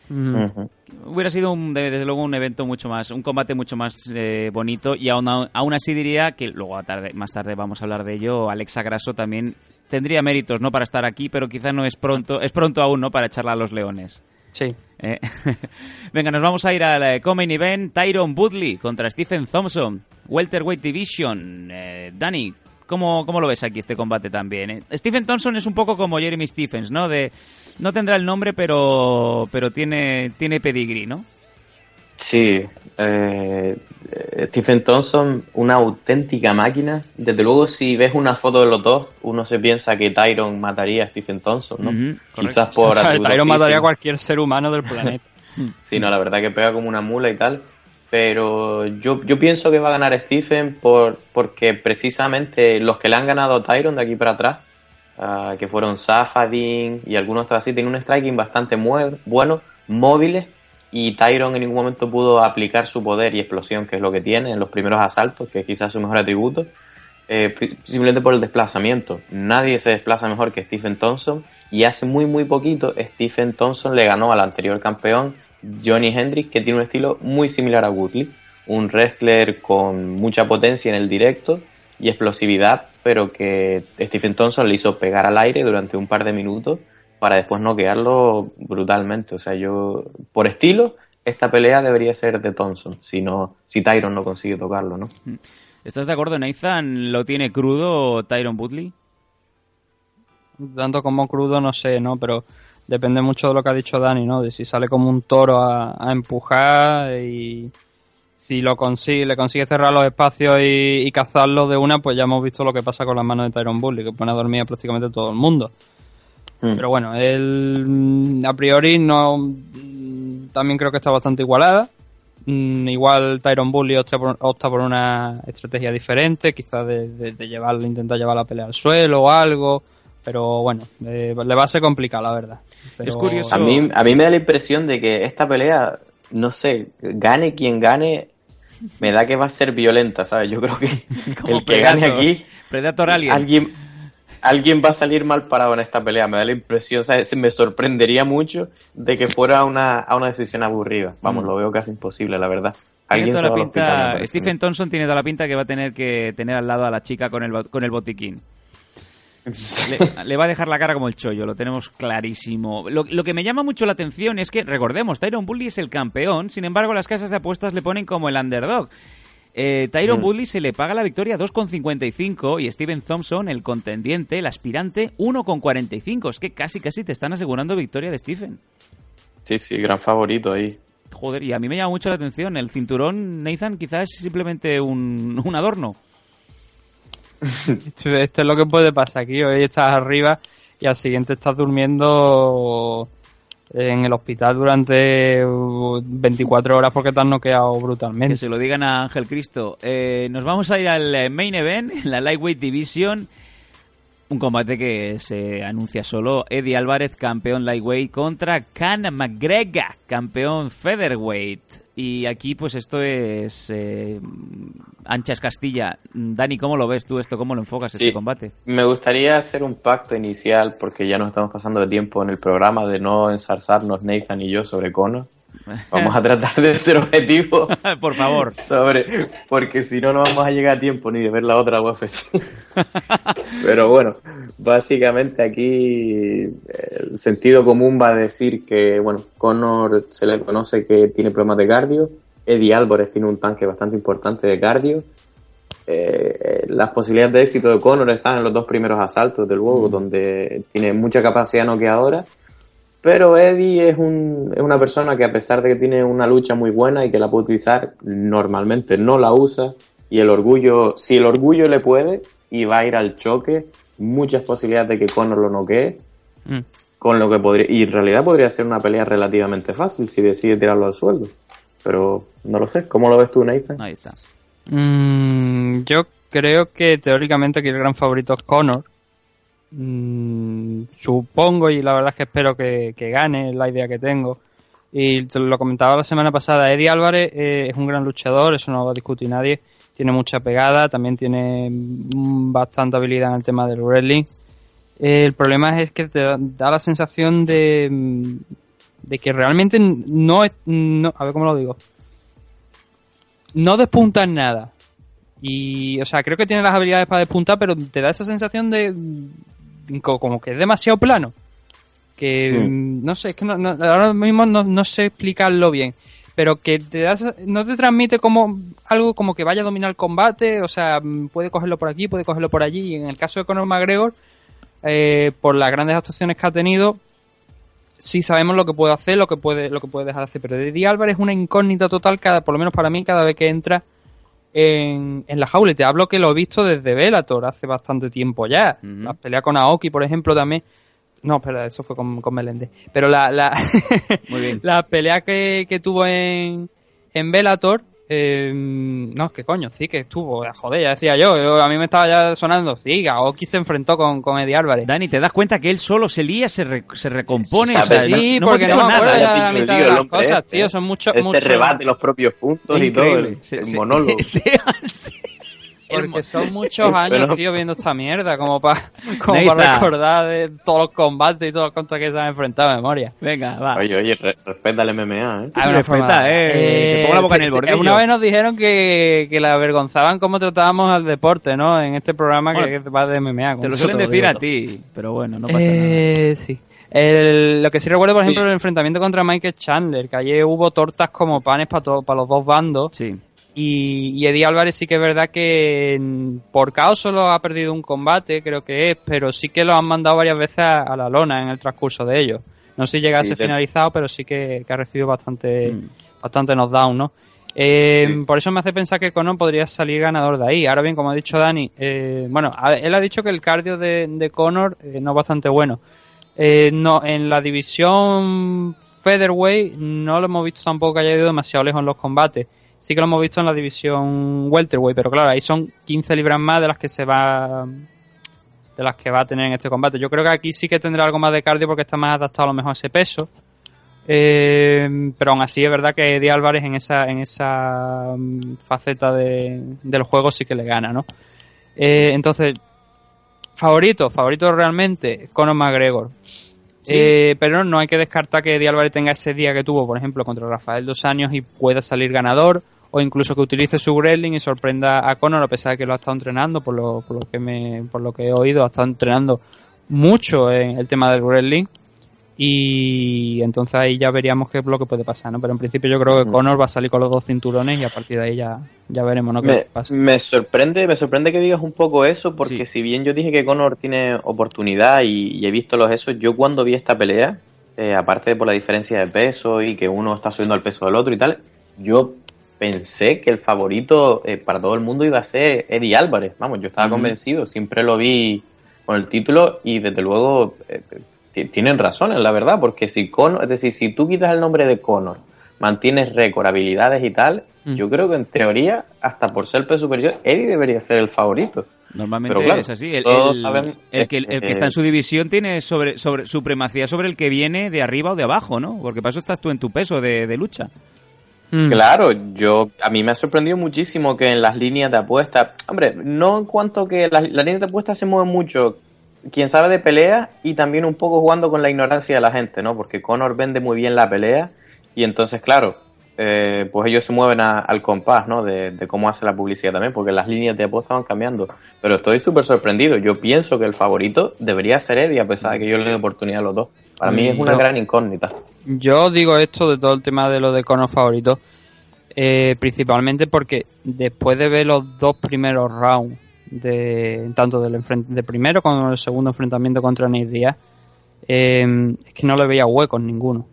Mm. Hubiera sido, un, de- desde luego, un evento mucho más, un combate mucho más eh, bonito, y aún, aún así diría que, luego a tarde, más tarde vamos a hablar de ello, Alexa Grasso también tendría méritos, ¿no?, para estar aquí, pero quizá no es pronto, es pronto aún, ¿no?, para echarla a los leones. Sí. Eh, Venga, nos vamos a ir al eh, Common Event. Tyron Woodley contra Stephen Thompson. Welterweight Division. Eh, Dani, ¿cómo, ¿cómo lo ves aquí este combate también? eh? Stephen Thompson es un poco como Jeremy Stephens, ¿no? De, no tendrá el nombre, pero, pero tiene, tiene pedigrí, ¿no? Sí, eh, Stephen Thompson, una auténtica máquina. Desde luego, si ves una foto de los dos, uno se piensa que Tyron mataría a Stephen Thompson, ¿no? Quizás por O sea, Tyron mataría a cualquier ser humano del planeta. Sí, no, la verdad que pega como una mula y tal. Pero yo, yo pienso que va a ganar Stephen por, porque precisamente los que le han ganado a Tyron de aquí para atrás, ah, que fueron Safadin y algunos otros así, tienen un striking bastante bueno, móviles, y Tyron en ningún momento pudo aplicar su poder y explosión, que es lo que tiene en los primeros asaltos, que es quizás su mejor atributo, eh, simplemente por el desplazamiento. Nadie se desplaza mejor que Stephen Thompson y hace muy muy poquito Stephen Thompson le ganó al anterior campeón Johnny Hendricks que tiene un estilo muy similar a Woodley, un wrestler con mucha potencia en el directo y explosividad, pero que Stephen Thompson le hizo pegar al aire durante un par de minutos para después noquearlo brutalmente. O sea, yo por estilo esta pelea debería ser de Thompson, si no si Tyron no consigue tocarlo, ¿no? ¿Estás de acuerdo, Nathan? ¿Lo tiene crudo Tyron Woodley? Tanto como crudo, no sé, ¿no? Pero depende mucho de lo que ha dicho Dani, ¿no? De si sale como un toro a, a empujar y si lo consigue, le consigue cerrar los espacios y, y cazarlo de una, pues ya hemos visto lo que pasa con las manos de Tyron Bully, que pone a dormir a prácticamente todo el mundo. Pero bueno, él a priori no también creo que está bastante igualada. Mm, Igual Tyron Bully opta por, opta por una estrategia diferente, quizás de, de, de llevarlo, intentar llevar la pelea al suelo o algo. Pero bueno, eh, le va a ser complicado, la verdad. Pero- A mí, a mí me da la impresión de que esta pelea, no sé, gane quien gane, me da que va a ser violenta, ¿sabes? Yo creo que el que gane aquí, Predator Alien. alguien, alguien va a salir mal parado en esta pelea. Me da la impresión, ¿sabes? Me sorprendería mucho de que fuera una, a una decisión aburrida. Vamos, Mm. lo veo casi imposible, la verdad. Alguien toda la hospital. Stephen Thompson tiene toda la pinta que va a tener que tener al lado a la chica con el, con el botiquín. Le, le va a dejar la cara como el chollo, lo tenemos clarísimo. Lo, lo que me llama mucho la atención es que, recordemos, Tyron Bully es el campeón, sin embargo las casas de apuestas le ponen como el underdog. Eh, Tyron Mm. Bully se le paga la victoria 2,55 y Steven Thompson, el contendiente, el aspirante, 1,45. Es que casi casi te están asegurando victoria de Stephen. Sí, sí, gran favorito ahí. Joder, y a mí me llama mucho la atención. El cinturón, Nathan, quizás es simplemente un, un adorno. Esto, esto es lo que puede pasar aquí. Hoy estás arriba y al siguiente estás durmiendo en el hospital durante uh, 24 horas porque te has noqueado Que brutalmente. se lo digan a Ángel Cristo. Eh, nos vamos a ir al eh, main event, en la Lightweight Division. Un combate que se anuncia solo. Eddie Álvarez, campeón Lightweight, contra Can McGregor, campeón Featherweight. Y aquí, pues esto es eh, Anchas Castilla. Dani, ¿cómo lo ves tú esto? ¿Cómo lo enfocas este combate? Me gustaría hacer un pacto inicial, porque ya nos estamos pasando de tiempo en el programa, de no ensarzarnos Nathan y yo sobre Conor. Vamos a tratar de ser objetivos. Por favor. Sobre, porque si no, no vamos a llegar a tiempo ni de ver la otra UFC. Pero bueno, básicamente aquí eh, el sentido común va a decir que, bueno, Conor se le conoce que tiene problemas de cardio. Eddie Álvarez tiene un tanque bastante importante de cardio. Eh, las posibilidades de éxito de Conor están en los dos primeros asaltos del juego, donde tiene mucha capacidad noqueadora. Pero Eddie es, un, es una persona que a pesar de que tiene una lucha muy buena y que la puede utilizar, normalmente no la usa. Y el orgullo, si el orgullo le puede y va a ir al choque, muchas posibilidades de que Conor lo noquee. Mm. Con lo que podría, y en realidad podría ser una pelea relativamente fácil si decide tirarlo al suelo. Pero no lo sé. ¿Cómo lo ves tú, Nathan? Ahí está. Mm, yo creo que teóricamente aquí el gran favorito es Conor. Mm, supongo y la verdad es que espero que, gane, la idea que tengo. Y te lo comentaba la semana pasada, Eddie Álvarez eh, es un gran luchador, eso no lo va a discutir nadie. Tiene mucha pegada, también tiene mm, bastante habilidad en el tema del wrestling. Eh, el problema es que te da, da la sensación de, mm, de que realmente no es... No, a ver cómo lo digo. No despunta en nada. Y, o sea, creo que tiene las habilidades para despuntar, pero te da esa sensación de. Co- como que es demasiado plano. Que. mm, No sé, es que no, no- ahora mismo no, no sé explicarlo bien. Pero que te da esa- no te transmite como algo como que vaya a dominar el combate. O sea, mm, puede cogerlo por aquí, puede cogerlo por allí. Y en el caso de Conor McGregor, eh, por las grandes actuaciones que ha tenido, sí sabemos lo que puede hacer, lo que puede, lo que puede dejar de hacer. Pero Eddie Álvarez es una incógnita total, cada, por lo menos para mí, cada vez que entra en, en la jaula. Y te hablo que lo he visto desde Bellator hace bastante tiempo ya. La pelea con Aoki, por ejemplo, también. No, espera, eso fue con, con Meléndez. Pero la, la, la pelea que, que tuvo en, en Bellator, eh, no, que coño, sí que estuvo, joder, ya decía yo, yo- a mí me estaba ya sonando, sí, Aoki se enfrentó con, con Eddie Álvarez. Dani, ¿te das cuenta que él solo se lía, se, re- se recompone? Sí, O sea, sí, no- porque no me acuerdo nada. ya de la mitad de las cosas, este, tío, son muchos, Este muchos... rebate los propios puntos y todo. El, el monólogo. Porque son muchos años, Pero- tío, viendo esta mierda, como para como para recordar de todos los combates y todos los contra que se han enfrentado de memoria. Venga, va. Oye, oye, re- respeta el MMA, ¿eh? Ah, una forma- eh, que ponga la boca en el sí, sí, bordillo. Una vez nos dijeron que, que la avergonzaban cómo tratábamos al deporte, ¿no? En este programa que, Bueno, que va de MMA. Te lo suelen lo decir a ti, pero bueno, no pasa nada. Eh, sí. El- lo que sí recuerdo, por ejemplo, el enfrentamiento contra Michael Chandler, que ayer hubo tortas como panes para para los dos bandos. Sí. Y, y Eddie Álvarez sí que es verdad que mm, por caos solo ha perdido un combate, creo que es, pero sí que lo han mandado varias veces a, a la lona en el transcurso de ellos. No sé si llega a Sí, ser te- finalizado, pero sí que, que ha recibido bastante, Mm. bastante knockdown, ¿no? Eh, Por eso me hace pensar que Conor podría salir ganador de ahí. Ahora bien, como ha dicho Dani, eh, bueno, a- él ha dicho que el cardio de, de Conor eh, no es bastante bueno. Eh, no, en la división featherweight no lo hemos visto tampoco que haya ido demasiado lejos en los combates. Sí que lo hemos visto en la división welterweight, pero claro, ahí son 15 libras más de las que se va de las que va a tener en este combate. Yo creo que aquí sí que tendrá algo más de cardio porque está más adaptado a lo mejor a ese peso. Eh, pero aún así es verdad que Eddie Álvarez en esa en esa mm, faceta de, del juego sí que le gana, ¿no? Eh, entonces, favorito, favorito realmente, Conor McGregor. Eh, pero no hay que descartar que Eddie Álvarez tenga ese día que tuvo, por ejemplo, contra Rafael dos años y pueda salir ganador, o incluso que utilice su wrestling y sorprenda a Conor a pesar de que lo ha estado entrenando, por lo, por lo que me, por lo que he oído, ha estado entrenando mucho en el tema del wrestling. Y entonces ahí ya veríamos qué es lo que puede pasar, ¿no? Pero en principio yo creo que Conor va a salir con los dos cinturones y a partir de ahí ya, ya veremos, ¿no? ¿Qué Me, pasa? me sorprende, me sorprende que digas un poco eso, porque si bien yo dije que Conor tiene oportunidad y, y he visto los esos, yo cuando vi esta pelea, eh, aparte de por la diferencia de peso y que uno está subiendo al peso del otro y tal, yo pensé que el favorito eh, para todo el mundo iba a ser Eddie Álvarez. Vamos, yo estaba convencido, siempre lo vi con el título y desde luego eh, tienen razón, la verdad, porque si Conor, es decir, si tú quitas el nombre de Conor, mantienes récord, habilidades y tal, Mm. yo creo que en teoría, hasta por ser peso superior, Eddie debería ser el favorito. Normalmente Pero claro, es así. El, todos el- saben el que, el que que- está en su división tiene sobre, sobre supremacía sobre el que viene de arriba o de abajo, ¿no? Porque para eso estás tú en tu peso de, de lucha. Mm. Claro, yo a mí me ha sorprendido muchísimo que en las líneas de apuesta, hombre, no en cuanto que las, las líneas de apuesta se mueven mucho, quien sabe de pelea y también un poco jugando con la ignorancia de la gente, ¿no? Porque Conor vende muy bien la pelea y entonces, claro, eh, pues ellos se mueven a- al compás, ¿no? De, de cómo hace la publicidad también, porque las líneas de apuesta van cambiando. Pero estoy súper sorprendido. Yo pienso que el favorito debería ser Eddie, a pesar de que yo le doy oportunidad a los dos. Para mí es una Yo- gran incógnita. Yo digo esto de todo el tema de lo de Conor favorito, eh, principalmente porque después de ver los dos primeros rounds, de tanto del enfren- de primero como el segundo enfrentamiento contra Nate Diaz, eh, es que no le veía huecos ninguno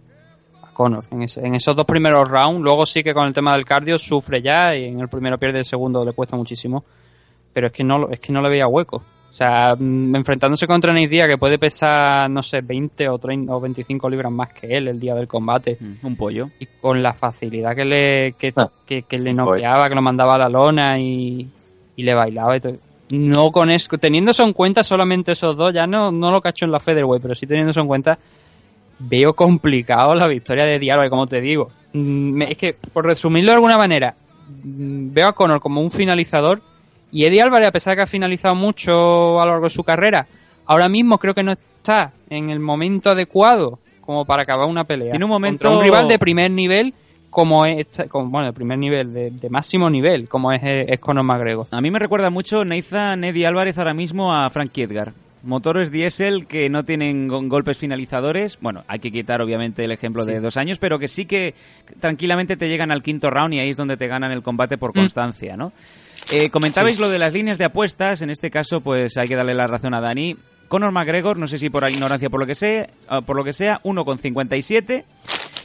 a Conor. En, ese- en esos dos primeros rounds, luego sí que con el tema del cardio sufre ya y en el primero pierde, el segundo le cuesta muchísimo, pero es que no, lo- es que no le veía huecos. O sea, mm, enfrentándose contra Nate Diaz, que puede pesar, no sé, 20 o, 30 o 25 libras más que él el día del combate. Un pollo. Y con la facilidad que le, que, Ah, que, que le noqueaba, que lo mandaba a la lona y, y le bailaba y todo. No con eso, teniendo eso en cuenta, solamente esos dos, ya no, no lo cacho en la Featherweight, pero sí teniendo eso en cuenta, veo complicado la victoria de Diallo, como te digo. Mm, me- Es que, por resumirlo de alguna manera, mm, veo a Conor como un finalizador y Eddie Álvarez, a pesar de que ha finalizado mucho a lo largo de su carrera, ahora mismo creo que no está en el momento adecuado como para acabar una pelea. Tiene un momento- Contra un rival de primer nivel como es, como, bueno, de primer nivel, de, de máximo nivel, como es, eh, es Conor McGregor. A mí me recuerda mucho Nathan Eddie Álvarez ahora mismo a Frankie Edgar. motores diésel que no tienen go- golpes finalizadores. Bueno, hay que quitar obviamente el ejemplo de dos años, pero que sí que tranquilamente te llegan al quinto round y ahí es donde te ganan el combate por constancia, ¿no? Eh, comentabais lo de las líneas de apuestas, en este caso pues hay que darle la razón a Dani. Conor McGregor, no sé si por ignorancia por lo que sea, por lo que sea, 1,57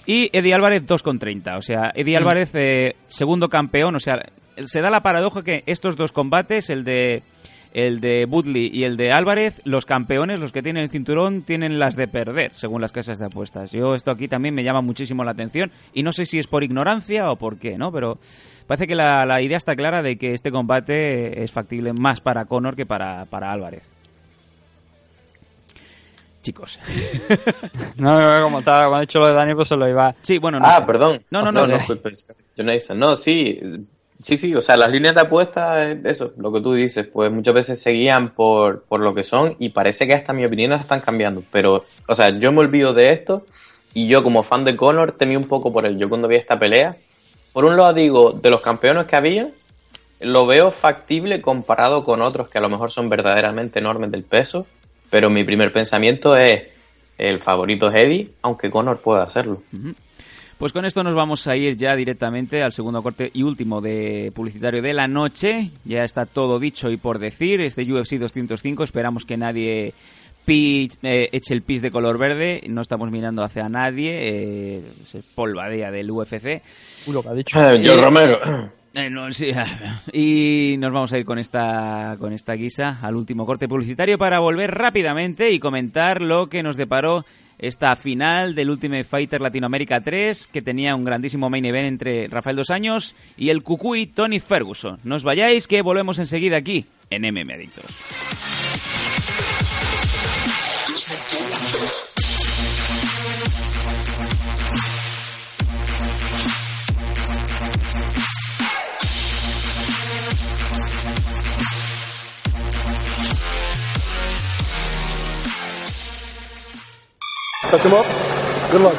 y Eddie Álvarez 2,30. O sea, Eddie Álvarez eh, segundo campeón, o sea, se da la paradoja que estos dos combates, el de el de Woodley y el de Álvarez, los campeones, los que tienen el cinturón, tienen las de perder, según las casas de apuestas. Yo esto aquí también me llama muchísimo la atención y no sé si es por ignorancia o por qué, ¿no? Pero parece que la, la idea está clara de que este combate es factible más para Conor que para, para Álvarez. Chicos. No, no, como, estaba, como ha dicho lo de Dani, pues se lo iba. Sí, bueno, Ah, perdón. No, no, no. no, disculpe. Jonathan. No, sí, sí, sí, o sea, las líneas de apuesta, es eso, lo que tú dices, pues muchas veces se guían por, por lo que son y parece que hasta mi opinión están cambiando. Pero, o sea, yo me olvido de esto y yo como fan de Conor temí un poco por él. Yo cuando vi esta pelea, por un lado digo, de los campeones que había, lo veo factible comparado con otros que a lo mejor son verdaderamente enormes del peso, pero mi primer pensamiento es, el favorito es Eddie, aunque Conor pueda hacerlo. Pues con esto nos vamos a ir ya directamente al segundo corte y último de publicitario de la noche. Ya está todo dicho y por decir. Este UFC 205. Esperamos que nadie pi- eh, eche el pis de color verde. No estamos mirando hacia nadie. Eh, se polvadea del UFC. Uy, lo que ha dicho. Eh, yo, Romero. Eh, no, y nos vamos a ir con esta con esta guisa al último corte publicitario para volver rápidamente y comentar lo que nos deparó esta final del Ultimate Fighter Latinoamérica 3 que tenía un grandísimo main event entre Rafael Dos Años y el Cucuy Tony Ferguson. No os vayáis que volvemos enseguida aquí en MM Adictos. Touch him up. Good luck.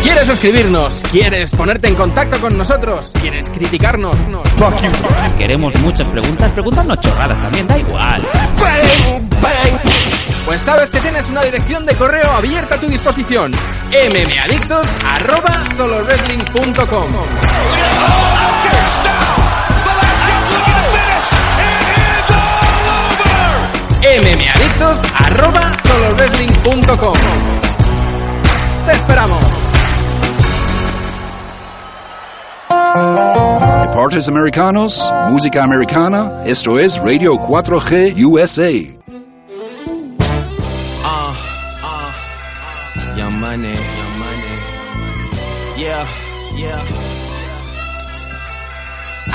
¿Quieres suscribirnos? ¿Quieres ponerte en contacto con nosotros? ¿Quieres criticarnos? Queremos muchas preguntas, preguntarnos chorradas también, da igual. Pues sabes que tienes una dirección de correo abierta a tu disposición. mmadictos mmadictos arroba Te esperamos. Deportes Americanos, música americana, esto es Radio 4G USA.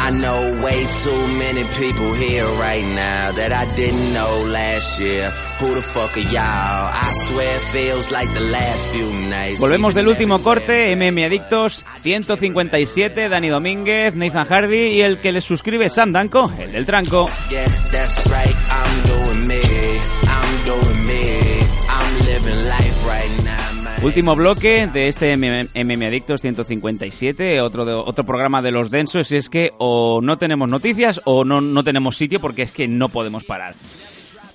I know way too many people here right now that I didn't know last year. Who the fuck are y'all? I swear it feels like the last few nights. Volvemos del último corte, MM Adictos 157, Dani Domínguez, Nathan Hardy y el que les suscribe Sam Danco, el del tranco. Yeah, that's right. I'm doing me. I'm doing me. I'm living life right now. Último bloque de este MM Adictos 157, otro, de- otro programa de los densos, y es que o no tenemos noticias o no, no tenemos sitio porque es que no podemos parar.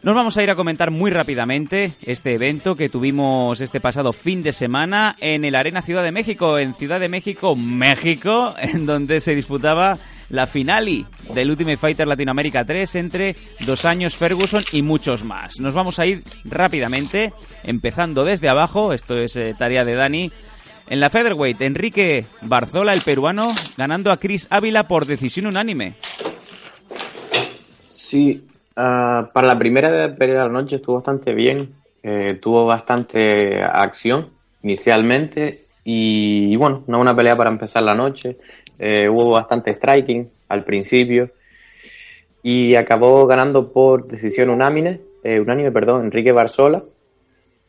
Nos vamos a ir a comentar muy rápidamente este evento que tuvimos este pasado fin de semana en el Arena Ciudad de México, en Ciudad de México, México, en donde se disputaba la finali del Ultimate Fighter Latinoamérica 3 entre Dos Años Ferguson y muchos más. Nos vamos a ir rápidamente, empezando desde abajo, esto es eh, tarea de Dani. En la featherweight, Enrique Barzola, el peruano, ganando a Chris Ávila por decisión unánime. Sí, ah, para la primera pelea de la noche estuvo bastante bien, eh, tuvo bastante acción inicialmente y, y bueno, no una pelea para empezar la noche, eh, hubo bastante striking al principio y acabó ganando por decisión unánime, eh, unánime, perdón, Enrique Barzola.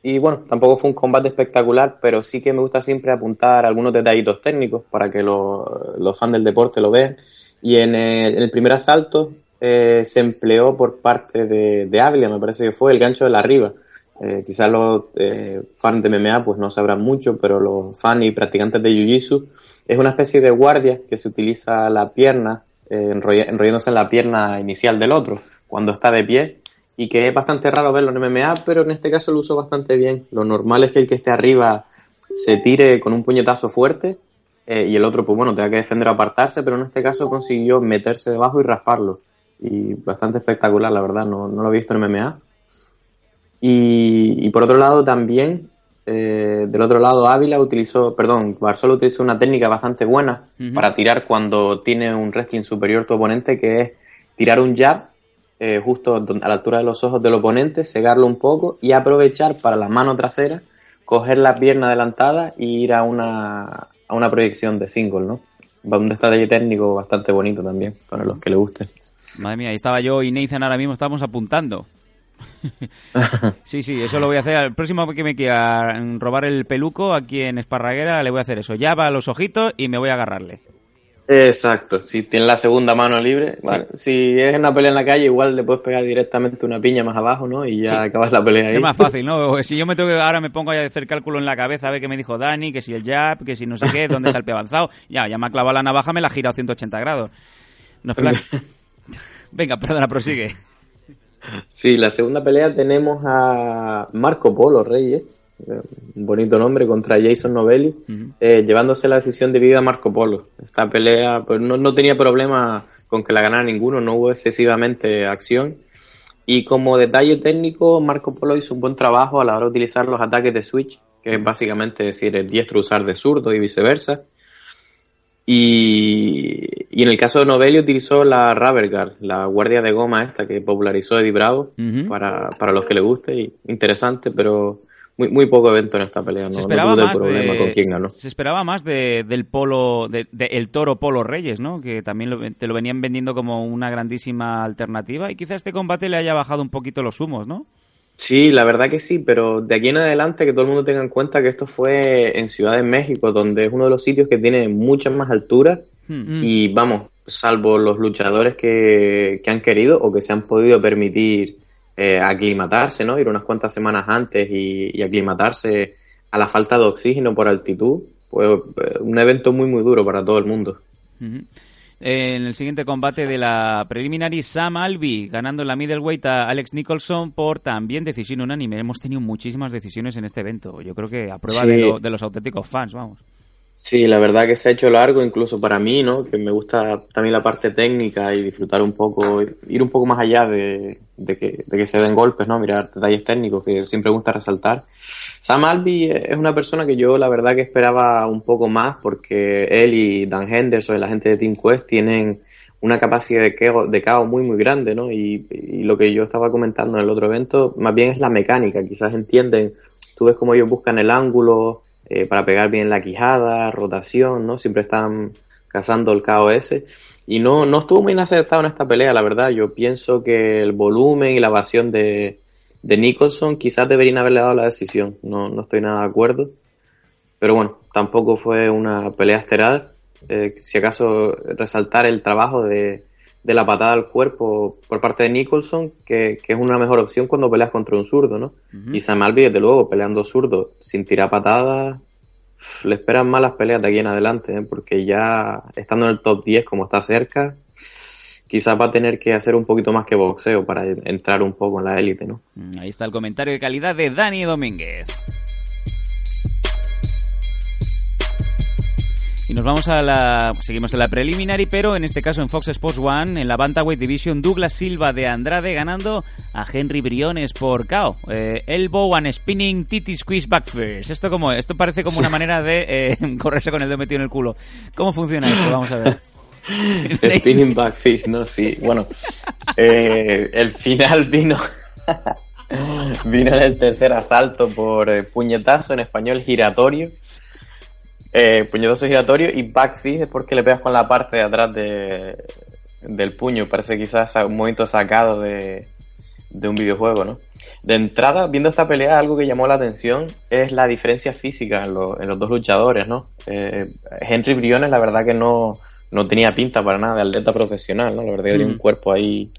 Y bueno, tampoco fue un combate espectacular, pero sí que me gusta siempre apuntar algunos detallitos técnicos para que lo- los fans del deporte lo vean. Y en el, en el primer asalto eh, se empleó por parte de, de Ávila, me parece que fue el gancho de la arriba. Eh, quizás los eh, fans de MMA pues no sabrán mucho, pero los fans y practicantes de Jiu-Jitsu es una especie de guardia que se utiliza la pierna, eh, enrollándose en la pierna inicial del otro, cuando está de pie y que es bastante raro verlo en MMA, pero en este caso lo usó bastante bien. Lo normal es que el que esté arriba se tire con un puñetazo fuerte eh, y el otro, pues bueno, tenga que defender o apartarse, pero en este caso consiguió meterse debajo y rasparlo. Y bastante espectacular, la verdad, no, no lo he visto en MMA. Y, y por otro lado también, eh, del otro lado Ávila utilizó, perdón, Barzola utilizó una técnica bastante buena para tirar cuando tiene un wrestling superior tu oponente, que es tirar un jab eh, justo a la altura de los ojos del oponente, cegarlo un poco y aprovechar para la mano trasera, coger la pierna adelantada y ir a una, a una proyección de single, ¿no? Un detalle técnico bastante bonito también, para los que le guste. Madre mía, ahí estaba yo y Nathan ahora mismo estábamos apuntando. sí, sí, eso lo voy a hacer. Al próximo que me quiera robar el peluco aquí en Esparraguera, le voy a hacer eso. Ya va a los ojitos y me voy a agarrarle. Exacto, si tienes la segunda mano libre, vale. si es una pelea en la calle, igual le puedes pegar directamente una piña más abajo, ¿no? Y ya Sí. acabas la pelea ahí. Es más fácil, ¿no? Si yo me tengo que, ahora me pongo a hacer cálculo en la cabeza a ver qué me dijo Dani, que si el jab, que si no sé qué, dónde está el pie avanzado. Ya, ya me ha clavado la navaja, me la ha girado 180 grados. No es plan. Venga, perdona, prosigue. Sí, la segunda pelea tenemos a Marco Polo Reyes, eh, un bonito nombre, contra Jason Novelli, eh, llevándose la decisión de vida a Marco Polo. Esta pelea pues no, no tenía problema con que la ganara ninguno, no hubo excesivamente acción. Y como detalle técnico, Marco Polo hizo un buen trabajo a la hora de utilizar los ataques de switch, que es básicamente decir el diestro usar de zurdo y viceversa. Y, y en el caso de Novelli utilizó la Rubber Guard, la guardia de goma esta que popularizó Eddie Bravo, para, para los que le guste, y interesante, pero muy, muy poco evento en esta pelea, no, Se no esperaba tuve más problema de, con quién ganó. se esperaba más de, del polo, de, de el toro Polo Reyes, ¿no? Que también lo- te lo venían vendiendo como una grandísima alternativa y quizá este combate le haya bajado un poquito los humos, ¿no? Sí, la verdad que sí, pero de aquí en adelante que todo el mundo tenga en cuenta que esto fue en Ciudad de México, donde es uno de los sitios que tiene mucha más altura Hmm. y vamos, salvo los luchadores que, que han querido o que se han podido permitir eh, aclimatarse, ¿no? Ir unas cuantas semanas antes y, y aclimatarse a la falta de oxígeno por altitud, pues eh, un evento muy muy duro para todo el mundo. Ujú. En el siguiente combate de la preliminary, Sam Alvey ganando en la middleweight a Alex Nicholson por también decisión unánime. Hemos tenido muchísimas decisiones en este evento. Yo creo que a prueba Sí. de, lo- de los auténticos fans, vamos. Sí, la verdad que se ha hecho largo incluso para mí, ¿no? Que me gusta también la parte técnica y disfrutar un poco, ir un poco más allá de, de que, de que se den golpes, ¿no? Mirar detalles técnicos que siempre gusta resaltar. Sam Alvey es una persona que yo la verdad que esperaba un poco más porque él y Dan Henderson la gente de Team Quest tienen una capacidad de, caos, de caos muy muy grande, ¿no? Y, y lo que yo estaba comentando en el otro evento, más bien es la mecánica, quizás entienden, tú ves cómo ellos buscan el ángulo, eh, para pegar bien la quijada, rotación, ¿no? Siempre están cazando el KOS. Y no, no estuvo muy acertado en esta pelea, la verdad. Yo pienso que el volumen y la evasión de, de Nicholson quizás deberían haberle dado la decisión. No, no estoy nada de acuerdo. Pero bueno, tampoco fue una pelea estelar. Eh, si acaso resaltar el trabajo de, de la patada al cuerpo por parte de Nicholson, que, que es una mejor opción cuando peleas contra un zurdo, ¿no? Y Sam Alvey, desde luego, peleando zurdo sin tirar patadas, le esperan malas peleas de aquí en adelante, ¿eh? porque ya estando en el top 10 como está cerca, quizás va a tener que hacer un poquito más que boxeo para entrar un poco en la élite, ¿no? Mm, Ahí está el comentario de calidad de Dani Domínguez. Y nos vamos a la... Seguimos en la preliminary, pero en este caso en Fox Sports One, en la Bantamweight Division, Douglas Silva de Andrade ganando a Henry Briones por KO. Eh, elbow and spinning titty squeeze back first. Esto como esto parece como una manera de eh, correrse con el dedo metido en el culo. ¿Cómo funciona esto? Vamos a ver. Spinning back fist, ¿no? Sí, bueno, eh, el final vino... vino en el tercer asalto por eh, puñetazo en español giratorio. Eh, puñetazo giratorio y back fist es porque le pegas con la parte de atrás de, del puño. Parece quizás un movimiento sacado de, de un videojuego, ¿no? De entrada, viendo esta pelea, algo que llamó la atención es la diferencia física en, lo- en los dos luchadores, ¿no? Eh, Henry Briones, la verdad que no, no tenía pinta para nada de atleta profesional, ¿no? La verdad que tenía un Mm. cuerpo ahí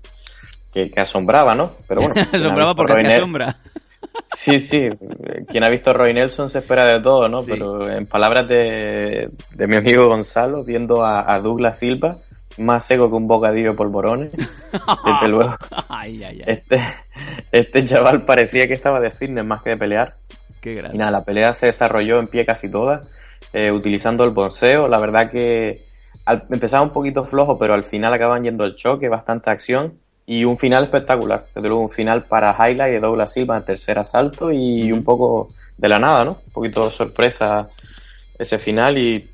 que, que asombraba, ¿no? Pero bueno. Asombraba porque Nel- asombra. Sí, sí. Quien ha visto a Roy Nelson se espera de todo, ¿no? Sí. Pero en palabras de, de mi amigo Gonzalo, viendo a, a Douglas Silva, más seco que un bocadillo de polvorones. Desde luego. Ay, ay, ay. Este, este chaval parecía que estaba de fitness más que de pelear. Qué Y grande. nada, la pelea se desarrolló en pie casi toda, eh, utilizando el boxeo. La verdad que al, empezaba un poquito flojo, pero al final acaban yendo el choque, bastante acción y un final espectacular. Desde luego un final para highlight de Douglas Silva en tercer asalto y un poco de la nada, ¿no? Un poquito sorpresa ese final y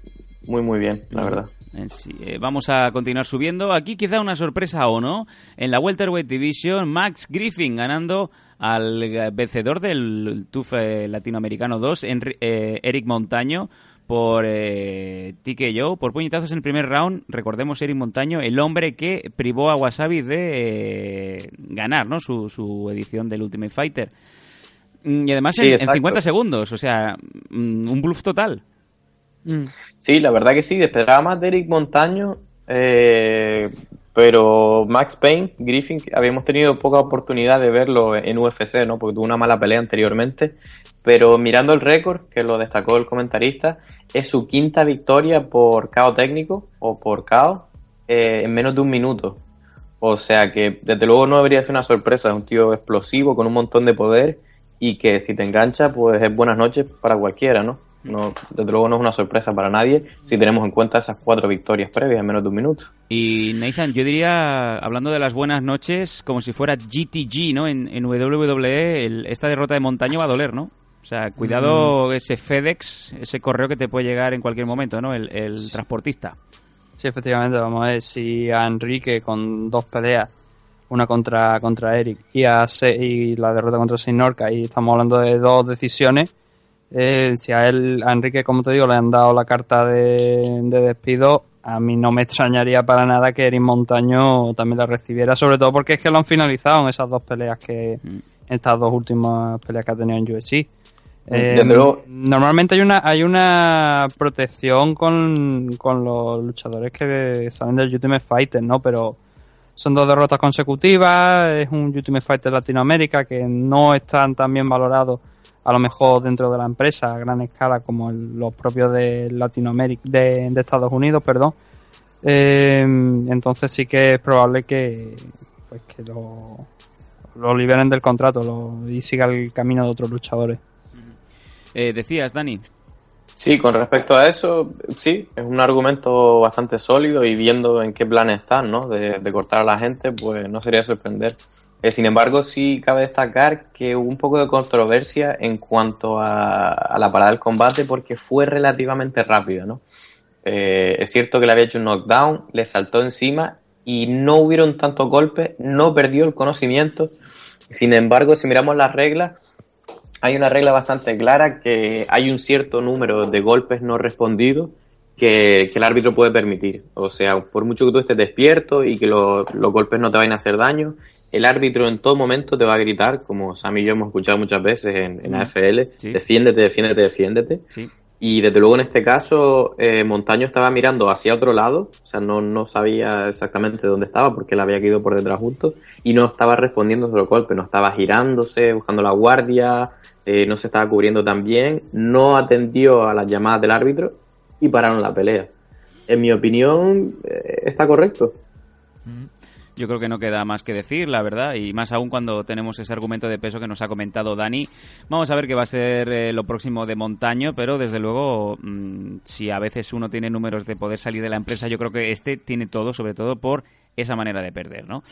muy muy bien, la verdad. Eh, sí, eh, vamos a continuar subiendo. Aquí quizá una sorpresa o no. En la Welterweight Division, Max Griffin ganando al vencedor del TUF Latinoamericano 2, Enri- eh, Eric Montaño, por eh, TKO, por puñetazos en el primer round. Recordemos Eric Montaño, el hombre que privó a Wasabi de eh, ganar ¿no? su, su edición del Ultimate Fighter. Mm, Y además Sí, en, en exacto. 50 segundos, o sea, mm, un bluff total. Sí, la verdad que sí, esperaba más de Eric Montaño, eh, pero Max Payne, Griffin, habíamos tenido poca oportunidad de verlo en UFC, ¿no? Porque tuvo una mala pelea anteriormente, pero mirando el récord, que lo destacó el comentarista, es su quinta victoria por KO técnico o por KO eh, en menos de un minuto. O sea que desde luego no debería ser una sorpresa, es un tío explosivo con un montón de poder y que si te engancha pues es buenas noches para cualquiera, ¿no? No, desde luego no es una sorpresa para nadie si tenemos en cuenta esas cuatro victorias previas en menos de un minuto. Y Nathan, yo diría, hablando de las buenas noches, como si fuera GTG, ¿no? En, en WWE, el- esta derrota de Montaño va a doler, ¿no? O sea, cuidado ese FedEx, ese correo que te puede llegar en cualquier momento, ¿no? El, el transportista. Sí, efectivamente, vamos a ver si a Enrique con dos peleas, una contra, contra Eric y, a Se- y la derrota contra Sinorca, y estamos hablando de dos decisiones. eh, si a él, a Enrique, como te digo, le han dado la carta de, de despido, a mí no me extrañaría para nada que Eric Montaño también la recibiera, sobre todo porque es que lo han finalizado en esas dos peleas que, en estas dos últimas peleas que ha tenido en UFC. Eh, Desde luego- normalmente hay una hay una protección con, con los luchadores que salen del Ultimate Fighter, ¿no? Pero son dos derrotas consecutivas, es un Ultimate Fighter Latinoamérica que no están tan bien valorados a lo mejor dentro de la empresa a gran escala como los propios de Latinoamérica, de, de Estados Unidos, perdón. Eh, entonces sí que es probable que pues que lo, liberen del contrato y siga el camino de otros luchadores. Eh, decías, Dani. Sí, con respecto a eso, sí, es un argumento bastante sólido y viendo en qué plan están, ¿no? De, de cortar a la gente, pues no sería sorprender. Eh, sin embargo, sí cabe destacar que hubo un poco de controversia en cuanto a, a la parada del combate porque fue relativamente rápida, ¿no? Eh, es cierto que le había hecho un knockdown, le saltó encima y no hubieron tantos golpes, no perdió el conocimiento. Sin embargo, si miramos las reglas, hay una regla bastante clara que hay un cierto número de golpes no respondidos que, que el árbitro puede permitir. O sea, por mucho que tú estés despierto y que lo- los golpes no te vayan a hacer daño, el árbitro en todo momento te va a gritar, como Sam y yo hemos escuchado muchas veces en, en Ujú. AFL, Sí. defiéndete, defiéndete, defiéndete. Sí. Y desde luego en este caso, eh, Montaño estaba mirando hacia otro lado, o sea, no, no sabía exactamente dónde estaba porque le había caído por detrás justo, y no estaba respondiendo a los golpes, no estaba girándose, buscando la guardia, eh, no se estaba cubriendo tan bien, no atendió a las llamadas del árbitro y pararon la pelea. En mi opinión, eh, está correcto. Yo creo que no queda más que decir, la verdad, y más aún cuando tenemos ese argumento de peso que nos ha comentado Dani. Vamos a ver qué va a ser eh, lo próximo de Montaño, pero desde luego, mm, si a veces uno tiene números de poder salir de la empresa, yo creo que este tiene todo, sobre todo por esa manera de perder, ¿no?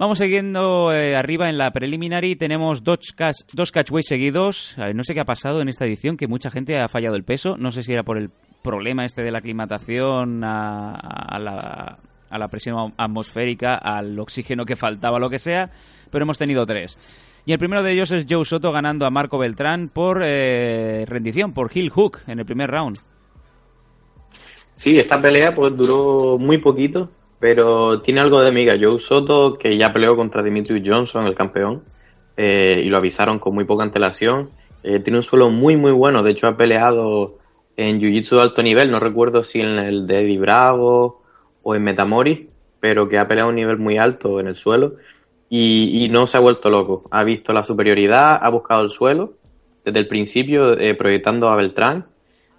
Vamos siguiendo eh, arriba en la preliminary. Tenemos dos, catch, dos catchways seguidos. No sé qué ha pasado en esta edición, que mucha gente ha fallado el peso. No sé si era por el problema este de la aclimatación a, la, a la presión atmosférica, al oxígeno que faltaba, lo que sea. Pero hemos tenido tres. Y el primero de ellos es Joe Soto ganando a Marco Beltrán por eh, rendición, por heel hook en el primer round. Sí, esta pelea pues duró muy poquito, pero tiene algo de miga. Joe Soto, que ya peleó contra Dimitri Johnson, el campeón, eh, y lo avisaron con muy poca antelación. Eh, tiene un suelo muy, muy bueno. De hecho, ha peleado en Jiu-Jitsu de alto nivel. No recuerdo si en el de Eddie Bravo o en Metamoris, pero que ha peleado a un nivel muy alto en el suelo. Y, no se ha vuelto loco. Ha visto la superioridad, ha buscado el suelo desde el principio, eh, proyectando a Beltrán.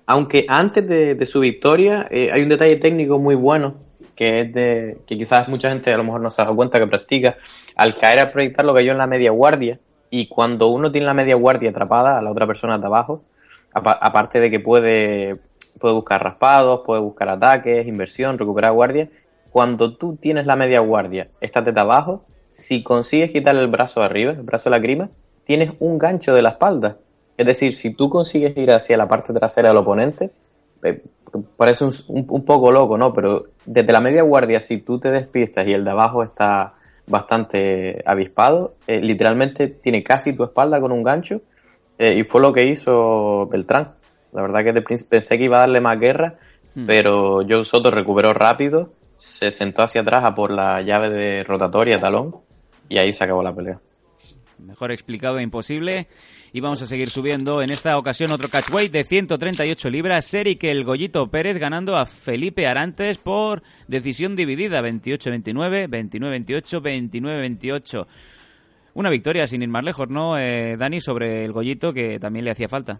Aunque antes de, de su victoria eh, hay un detalle técnico muy bueno que es de que quizás mucha gente a lo mejor no se ha dado cuenta que practica, al caer a proyectar lo que yo en la media guardia y cuando uno tiene la media guardia atrapada a la otra persona de abajo, apa- aparte de que puede, puede buscar raspados, puede buscar ataques, inversión, recuperar guardia, cuando tú tienes la media guardia, estás desde abajo, si consigues quitarle el brazo de arriba, el brazo de la grima, tienes un gancho de la espalda. Es decir, si tú consigues ir hacia la parte trasera del oponente, eh, parece un, un- un poco loco, ¿no? Pero desde la media guardia, si tú te despistas y el de abajo está bastante avispado, eh, literalmente tiene casi tu espalda con un gancho eh, y fue lo que hizo Beltrán. La verdad que pensé que iba a darle más guerra, pero Joe Soto recuperó rápido, se sentó hacia atrás a por la llave de rotatoria talón y ahí se acabó la pelea. Mejor explicado e imposible. Y vamos a seguir subiendo. En esta ocasión otro catchweight de 138 libras. Eric el Gollito Pérez ganando a Felipe Arantes por decisión dividida. 28-29, 29-28, 29-28. Una victoria sin ir más lejos, ¿no, eh, Dani? Sobre el Gollito que también le hacía falta.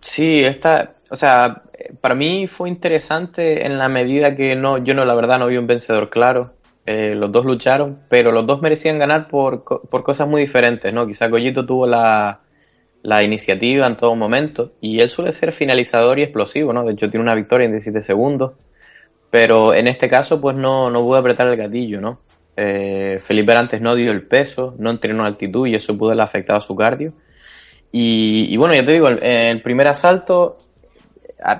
Sí, esta, o sea, para mí fue interesante en la medida que no, yo no, la verdad, no vi un vencedor claro. Eh, los dos lucharon, pero los dos merecían ganar por, por cosas muy diferentes, ¿no? Quizá Goyito tuvo la, la iniciativa en todo momento y él suele ser finalizador y explosivo, ¿no? De hecho, tiene una victoria en 17 segundos, pero en este caso, pues no, no pudo apretar el gatillo, ¿no? Eh, Felipe antes no dio el peso, no entrenó altitud y eso pudo haberle afectado a su cardio. Y, bueno, ya te digo, el, primer asalto,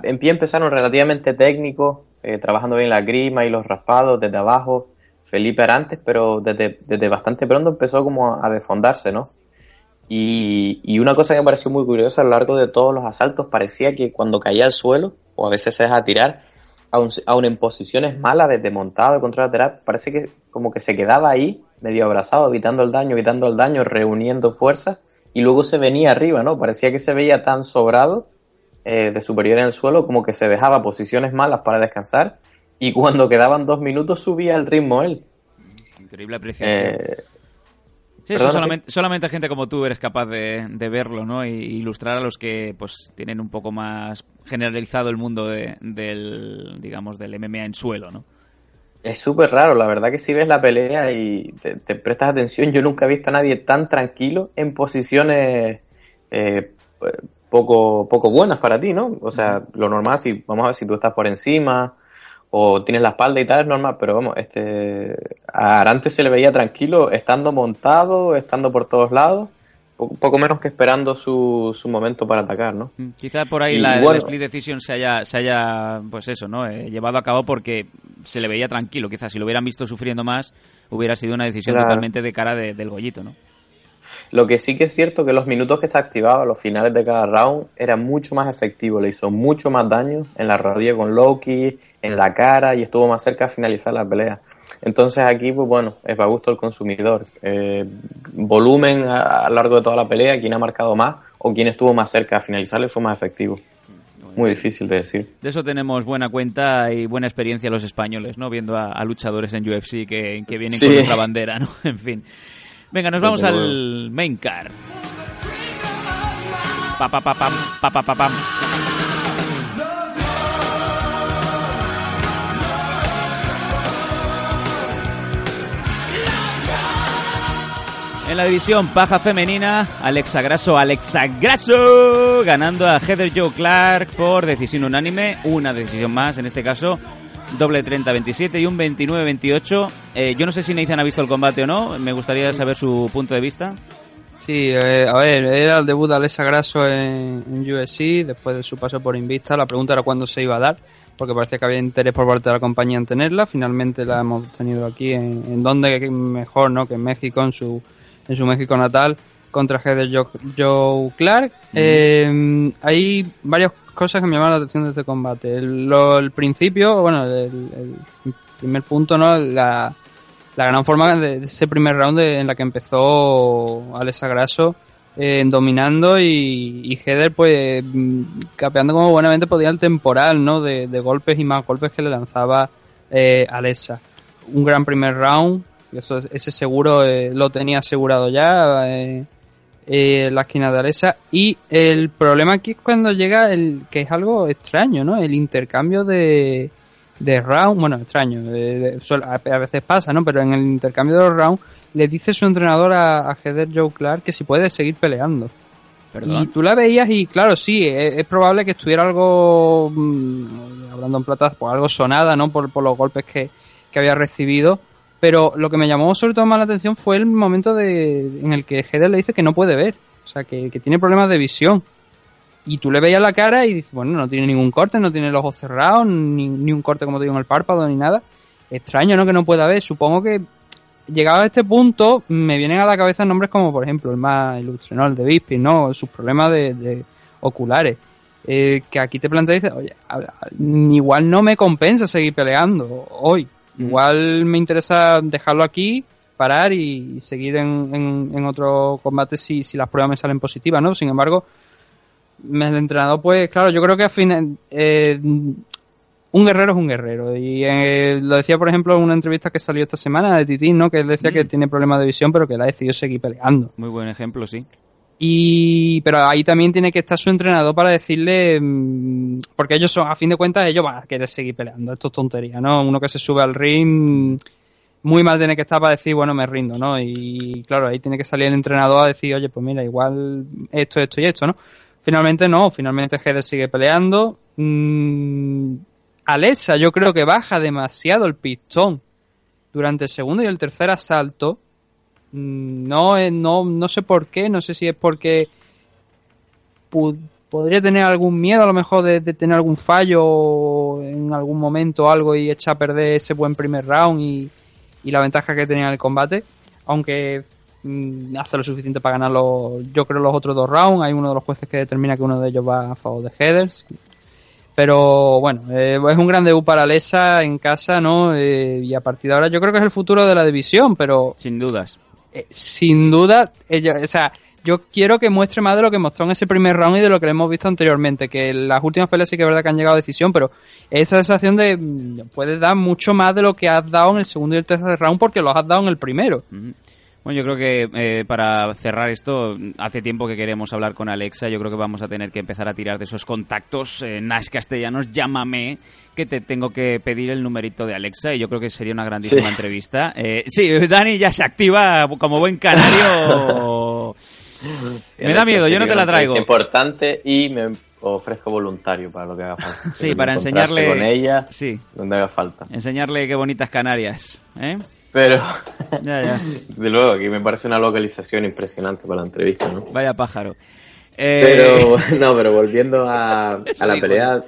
en pie empezaron relativamente técnicos, eh, trabajando bien la grima y los raspados desde abajo, Felipe Arantes, pero desde, desde bastante pronto empezó como a desfondarse, ¿no? Y, y una cosa que me pareció muy curiosa a lo largo de todos los asaltos, parecía que cuando caía al suelo, o a veces se deja tirar, aun, en posiciones malas, desde montado, contra lateral, parece que como que se quedaba ahí, medio abrazado, evitando el daño, evitando el daño, reuniendo fuerzas, y luego se venía arriba, ¿no? Parecía que se veía tan sobrado eh, de superior en el suelo como que se dejaba posiciones malas para descansar, y cuando quedaban dos minutos subía el ritmo él. Increíble apreciación. Eh, Sí, eso solamente, solamente gente como tú eres capaz de, de verlo, ¿no? Y ilustrar a los que pues tienen un poco más generalizado el mundo de- del, digamos, del MMA en suelo, ¿no? Es súper raro, la verdad que si ves la pelea y te, te prestas atención, yo nunca he visto a nadie tan tranquilo en posiciones eh, poco, poco buenas para ti, ¿no? O sea, lo normal, si vamos a ver si tú estás por encima o tienes la espalda y tal, es normal, pero vamos, este a Arantes se le veía tranquilo estando montado, estando por todos lados, poco, poco menos que esperando su, su momento para atacar, ¿no? Quizá por ahí Y la, el bueno. split decision se haya, se haya pues eso, ¿no? Eh, llevado a cabo porque se le veía tranquilo. Quizás si lo hubieran visto sufriendo más, hubiera sido una decisión Claro. totalmente de cara de- del gollito, ¿no? Lo que sí que es cierto que los minutos que se activaba a los finales de cada round era mucho más efectivo, le hizo mucho más daño en la rodilla con Loki, en la cara y estuvo más cerca de finalizar la pelea. Entonces aquí, pues bueno, es para gusto del consumidor. Eh, volumen a, a lo largo de toda la pelea, quien ha marcado más o quien estuvo más cerca de finalizarle fue más efectivo. Muy difícil de decir. De eso tenemos buena cuenta y buena experiencia los españoles, ¿no? Viendo a, a luchadores en UFC que, que vienen Sí. con nuestra bandera, ¿no? En fin. Venga, nos vamos al main car. Pa, pa, pa, pam, pa, pa, pa, pam. En la división paja femenina, Alexa Grasso, Alexa Grasso, ganando a Heather Joe Clark por decisión unánime, una decisión más en este caso, doble 30-27 y un 29-28. Eh, yo no sé si Nathan ha visto el combate o no, me gustaría saber su punto de vista. Sí, eh, a ver, era el debut de Alexa Grasso en, en USC, después de su paso por Invista. La pregunta era cuándo se iba a dar, porque parecía que había interés por parte de la compañía en tenerla. Finalmente la hemos tenido aquí, en, en donde mejor, ¿no? Que en México, en su, en su México natal, contra Heather Joe, Joe Clark. Eh, hay varias cosas que me llaman la atención de este combate. El, lo- el principio, bueno, el, el primer punto, ¿no? La, la gran forma de de ese primer round de- en la que empezó Alexa Grasso eh, dominando y, y Heather pues mm, capeando como buenamente podía el temporal ¿no? de, de golpes y más golpes que le lanzaba eh, Alexa. Un gran primer round, eso, ese seguro eh, lo tenía asegurado ya eh, eh, la esquina de Alexa y el problema aquí es cuando llega el que es algo extraño, ¿no? El intercambio de de round, bueno, extraño, de- de- suel- a, a veces pasa, ¿no? Pero en el intercambio de los rounds le dice su entrenador a, a Heather Joe Clark que si puede seguir peleando. Perdón. Y tú la veías y claro, sí, es, es probable que estuviera algo, mm, hablando en plata, pues algo sonada, ¿no? Por, por los golpes que, que había recibido. Pero lo que me llamó sobre todo más la atención fue el momento de, en el que Heather le dice que no puede ver. O sea, que, tiene problemas de visión. Y tú le veías la cara y dices, bueno, no tiene ningún corte, no tiene el ojo cerrado, ni, ni un corte, como te digo, en el párpado, ni nada. Extraño, ¿no? Que no pueda ver. Supongo que llegado a este punto, me vienen a la cabeza nombres como, por ejemplo, el más ilustre, ¿no? El de Bisping, ¿no? Sus problemas de, oculares. Eh, que aquí te planteas y dices, oye, igual no me compensa seguir peleando hoy. Igual me interesa dejarlo aquí, parar y, y seguir en, en- en otro combate si, si las pruebas me salen positivas, ¿no? Sin embargo, me- el entrenador, pues, claro, yo creo que al fin, eh, un guerrero es un guerrero. Y eh, lo decía, por ejemplo, en una entrevista que salió esta semana de Titín, ¿no? Que él decía que tiene problemas de visión, pero que él ha decidido seguir peleando. Muy buen ejemplo, sí. Y, pero ahí también tiene que estar su entrenador para decirle, mm, porque ellos son, a fin de cuentas, ellos van a querer seguir peleando. Esto es tontería, ¿no? Uno que se sube al ring, muy mal tiene que estar para decir, bueno, me rindo, ¿no? Y claro, ahí tiene que salir el entrenador a decir, oye, pues mira, igual esto, esto y esto, ¿no? Finalmente no, finalmente Heather sigue peleando. Mm, Alexa, yo creo que baja demasiado el pistón durante el segundo y el tercer asalto. Mm, No, eh, no, no sé por qué, no sé si es porque podría tener algún miedo a lo mejor de, tener algún fallo en algún momento o algo y echa a perder ese buen primer round y, y la ventaja que tenía en el combate. Aunque mm, hace lo suficiente para ganar los, yo creo los otros dos rounds. Hay uno de los jueces que determina que uno de ellos va a favor de Heathers. Pero bueno, eh, es un gran debut para Lesa en casa, ¿no? Eh, y a partir de ahora yo creo que es el futuro de la división, pero... Sin dudas. Eh, sin duda, ella, o sea, yo quiero que muestre más de lo que mostró en ese primer round y de lo que le hemos visto anteriormente, que las últimas peleas sí que es verdad que han llegado a decisión, pero esa sensación de mm, puedes dar mucho más de lo que has dado en el segundo y el tercer round porque los has dado en el primero. Bueno, yo creo que eh, para cerrar esto, hace tiempo que queremos hablar con Alexa. Yo creo que vamos a tener que empezar a tirar de esos contactos. Eh, Nash Castellanos, llámame, que te tengo que pedir el numerito de Alexa. Y yo creo que sería una grandísima Sí. entrevista. Eh, sí, Dani ya se activa como buen canario. me da miedo, yo no te la traigo. Es importante y me ofrezco voluntario para lo que haga falta. Sí, para enseñarle- con ella Sí. donde haga falta. Enseñarle qué bonitas Canarias. ¿eh? Pero, Ya, ya. de luego, aquí me parece una localización impresionante para la entrevista, ¿no? Vaya pájaro. Eh, Pero, no, pero volviendo a, a la pelea,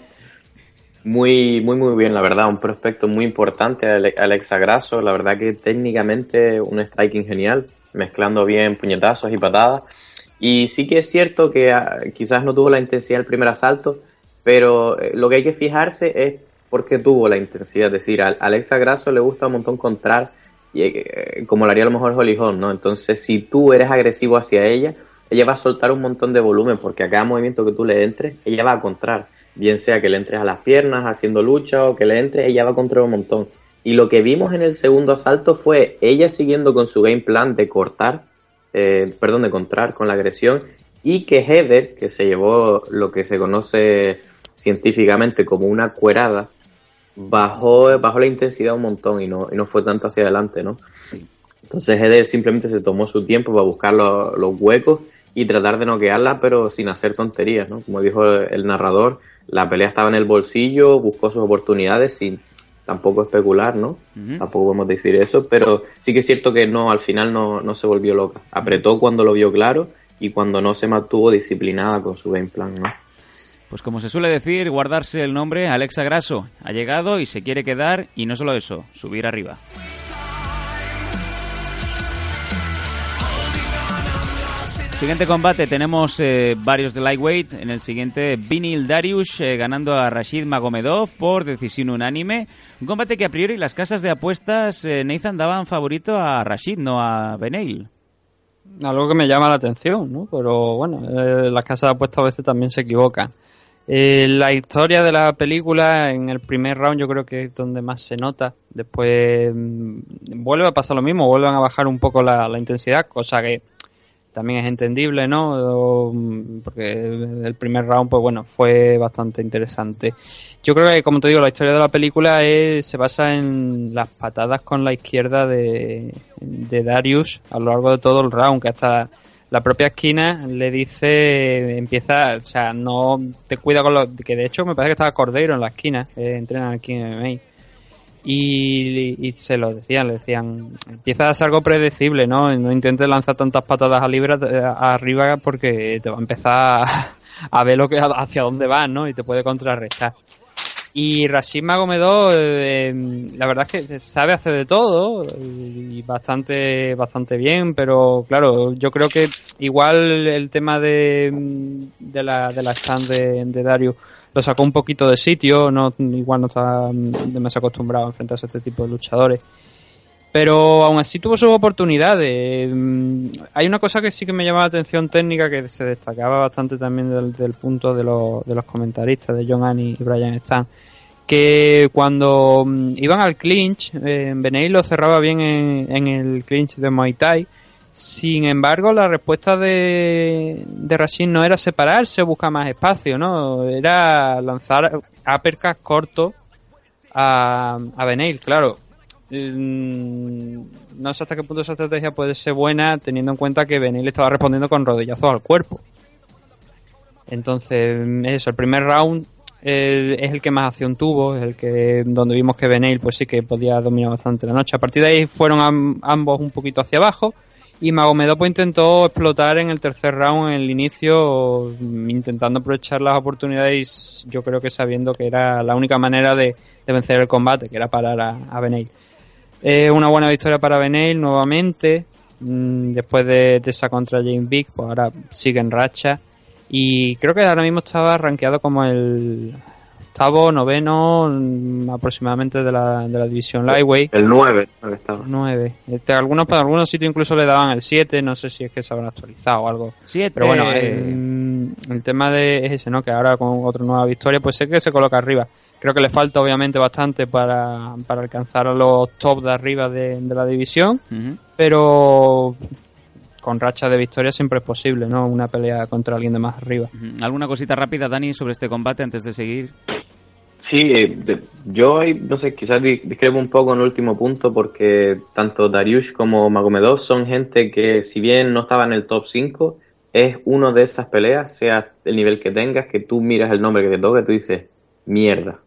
muy, muy, muy bien, la verdad, un prospecto muy importante, Ale- Alexa Grasso, la verdad que técnicamente un striking genial, mezclando bien puñetazos y patadas. Y sí que es cierto que ah, quizás no tuvo la intensidad del primer asalto, pero eh, lo que hay que fijarse es por qué tuvo la intensidad. Es decir, a Alexa Grasso le gusta un montón contrar, y, eh, como lo haría a lo mejor Holly Holm, ¿no? Entonces, si tú eres agresivo hacia ella, ella va a soltar un montón de volumen, porque a cada movimiento que tú le entres, ella va a contrar. Bien sea que le entres a las piernas haciendo lucha o que le entres, ella va a contrar un montón. Y lo que vimos en el segundo asalto fue ella siguiendo con su game plan de cortar, eh, perdón, de contrar con la agresión, y que Heather, que se llevó lo que se conoce científicamente como una cuerada, bajó, bajó la intensidad un montón y no, y no fue tanto hacia adelante, ¿no? Entonces Heather simplemente se tomó su tiempo para buscar los, los huecos y tratar de noquearla, pero sin hacer tonterías, ¿no? Como dijo el narrador, la pelea estaba en el bolsillo, buscó sus oportunidades sin tampoco especular, ¿no? Tampoco podemos decir eso, pero sí que es cierto que no, al final no, no se volvió loca. Apretó cuando lo vio claro y cuando no se mantuvo disciplinada con su game plan, ¿no? Pues como se suele decir, guardarse el nombre Alexa Grasso. Ha llegado y se quiere quedar y no solo eso, subir arriba. Siguiente combate, tenemos eh, varios de lightweight. En el siguiente, Vinil Darius eh, ganando a Rashid Magomedov por decisión unánime. Un combate que a priori las casas de apuestas, eh, Nathan, daban favorito a Rashid, no a Beneil. Algo que me llama la atención, ¿no? Pero bueno, eh, las casas de apuestas a veces también se equivocan. Eh, la historia de la película en el primer round yo creo que es donde más se nota. Después mm, vuelve a pasar lo mismo, vuelven a bajar un poco la, intensidad, cosa que también es entendible, ¿no? Mm, porque el primer round, pues bueno, fue bastante interesante. Yo creo que, como te digo, la historia de la película se basa en las patadas con la izquierda de, de Darius a lo largo de todo el round, que hasta la propia esquina le dice, empieza, o sea, no te cuida con los, que de hecho me parece que estaba Cordeiro en la esquina, eh, entrenan aquí en MMA. Y, y se lo decían, le decían, empieza a ser algo predecible, ¿no? No intentes lanzar tantas patadas a libra, eh, arriba porque te va a empezar a, a ver lo que hacia dónde vas, ¿no? Y te puede contrarrestar. Y Rashid Magomedov, eh, la verdad es que sabe hacer de todo y bastante, bastante bien, pero claro, yo creo que igual el tema de, de la, de la stand de, de Dario lo sacó un poquito de sitio, no, igual no está demasiado acostumbrado a enfrentarse a este tipo de luchadores. Pero aún así tuvo sus oportunidades. Mm, Hay una cosa que sí que me llama la atención técnica que se destacaba bastante también del, del punto de los, de los comentaristas, de John Annie y Brian Stan, que cuando mm, iban al clinch, eh, lo cerraba bien en, el clinch de Muay Thai. Sin embargo, la respuesta de, de Rashid no era separarse o buscar más espacio, ¿no? Era lanzar uppercuts cortos a, a Beneil, claro. Mm, No sé hasta qué punto esa estrategia puede ser buena teniendo en cuenta que Beneil estaba respondiendo con rodillazos al cuerpo. Entonces, eso, el primer round eh, es el que más acción tuvo, es el que donde vimos que Beneil pues sí que podía dominar bastante la noche. A partir de ahí fueron am- ambos un poquito hacia abajo y Magomedov pues, intentó explotar en el tercer round en el inicio intentando aprovechar las oportunidades yo creo que sabiendo que era la única manera de, vencer el combate, que era parar a, a. Eh, una buena victoria para Beneil nuevamente. mm, Después de, de esa contra James Big, pues ahora sigue en racha. Y creo que ahora mismo estaba rankeado como el octavo, noveno mm, aproximadamente de la, de la división Lightweight. El 9, que estaba. 9. Este, algunos, para algunos sitios incluso le daban el 7, no sé si es que se habrán actualizado o algo. Siete. Pero bueno, el, el tema de es ese, ¿no? Que ahora con otra nueva victoria, pues sé que se coloca arriba. Creo que le falta obviamente bastante para, para alcanzar a los top de arriba de, de la división, pero con racha de victoria siempre es posible, ¿no? Una pelea contra alguien de más arriba. ¿Alguna cosita rápida, Dani, sobre este combate antes de seguir? Sí, eh, yo no sé, quizás di- discrepo un poco en el último punto porque tanto Dariush como Magomedov son gente que si bien no estaba en el top 5, es uno de esas peleas, sea el nivel que tengas, que tú miras el nombre que te toca y tú dices, mierda.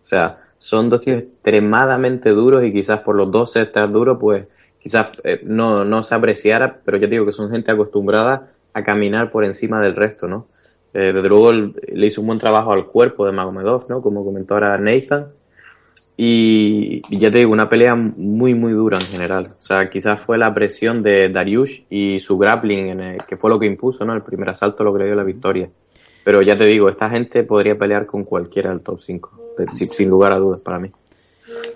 O sea, son dos tíos extremadamente duros y quizás por los dos ser tan duros, pues quizás eh, no, no se apreciara, pero ya digo que son gente acostumbrada a caminar por encima del resto, ¿no? Eh, desde luego le hizo un buen trabajo al cuerpo de Magomedov, ¿no? Como comentó ahora Nathan. Y, ya te digo, una pelea muy, muy dura en general. O sea, quizás fue la presión de Dariush y su grappling, en el- que fue lo que impuso, ¿no? El primer asalto lo que la victoria. Pero ya te digo, esta gente podría pelear con cualquiera del top 5, de- sin, sin lugar a dudas para mí.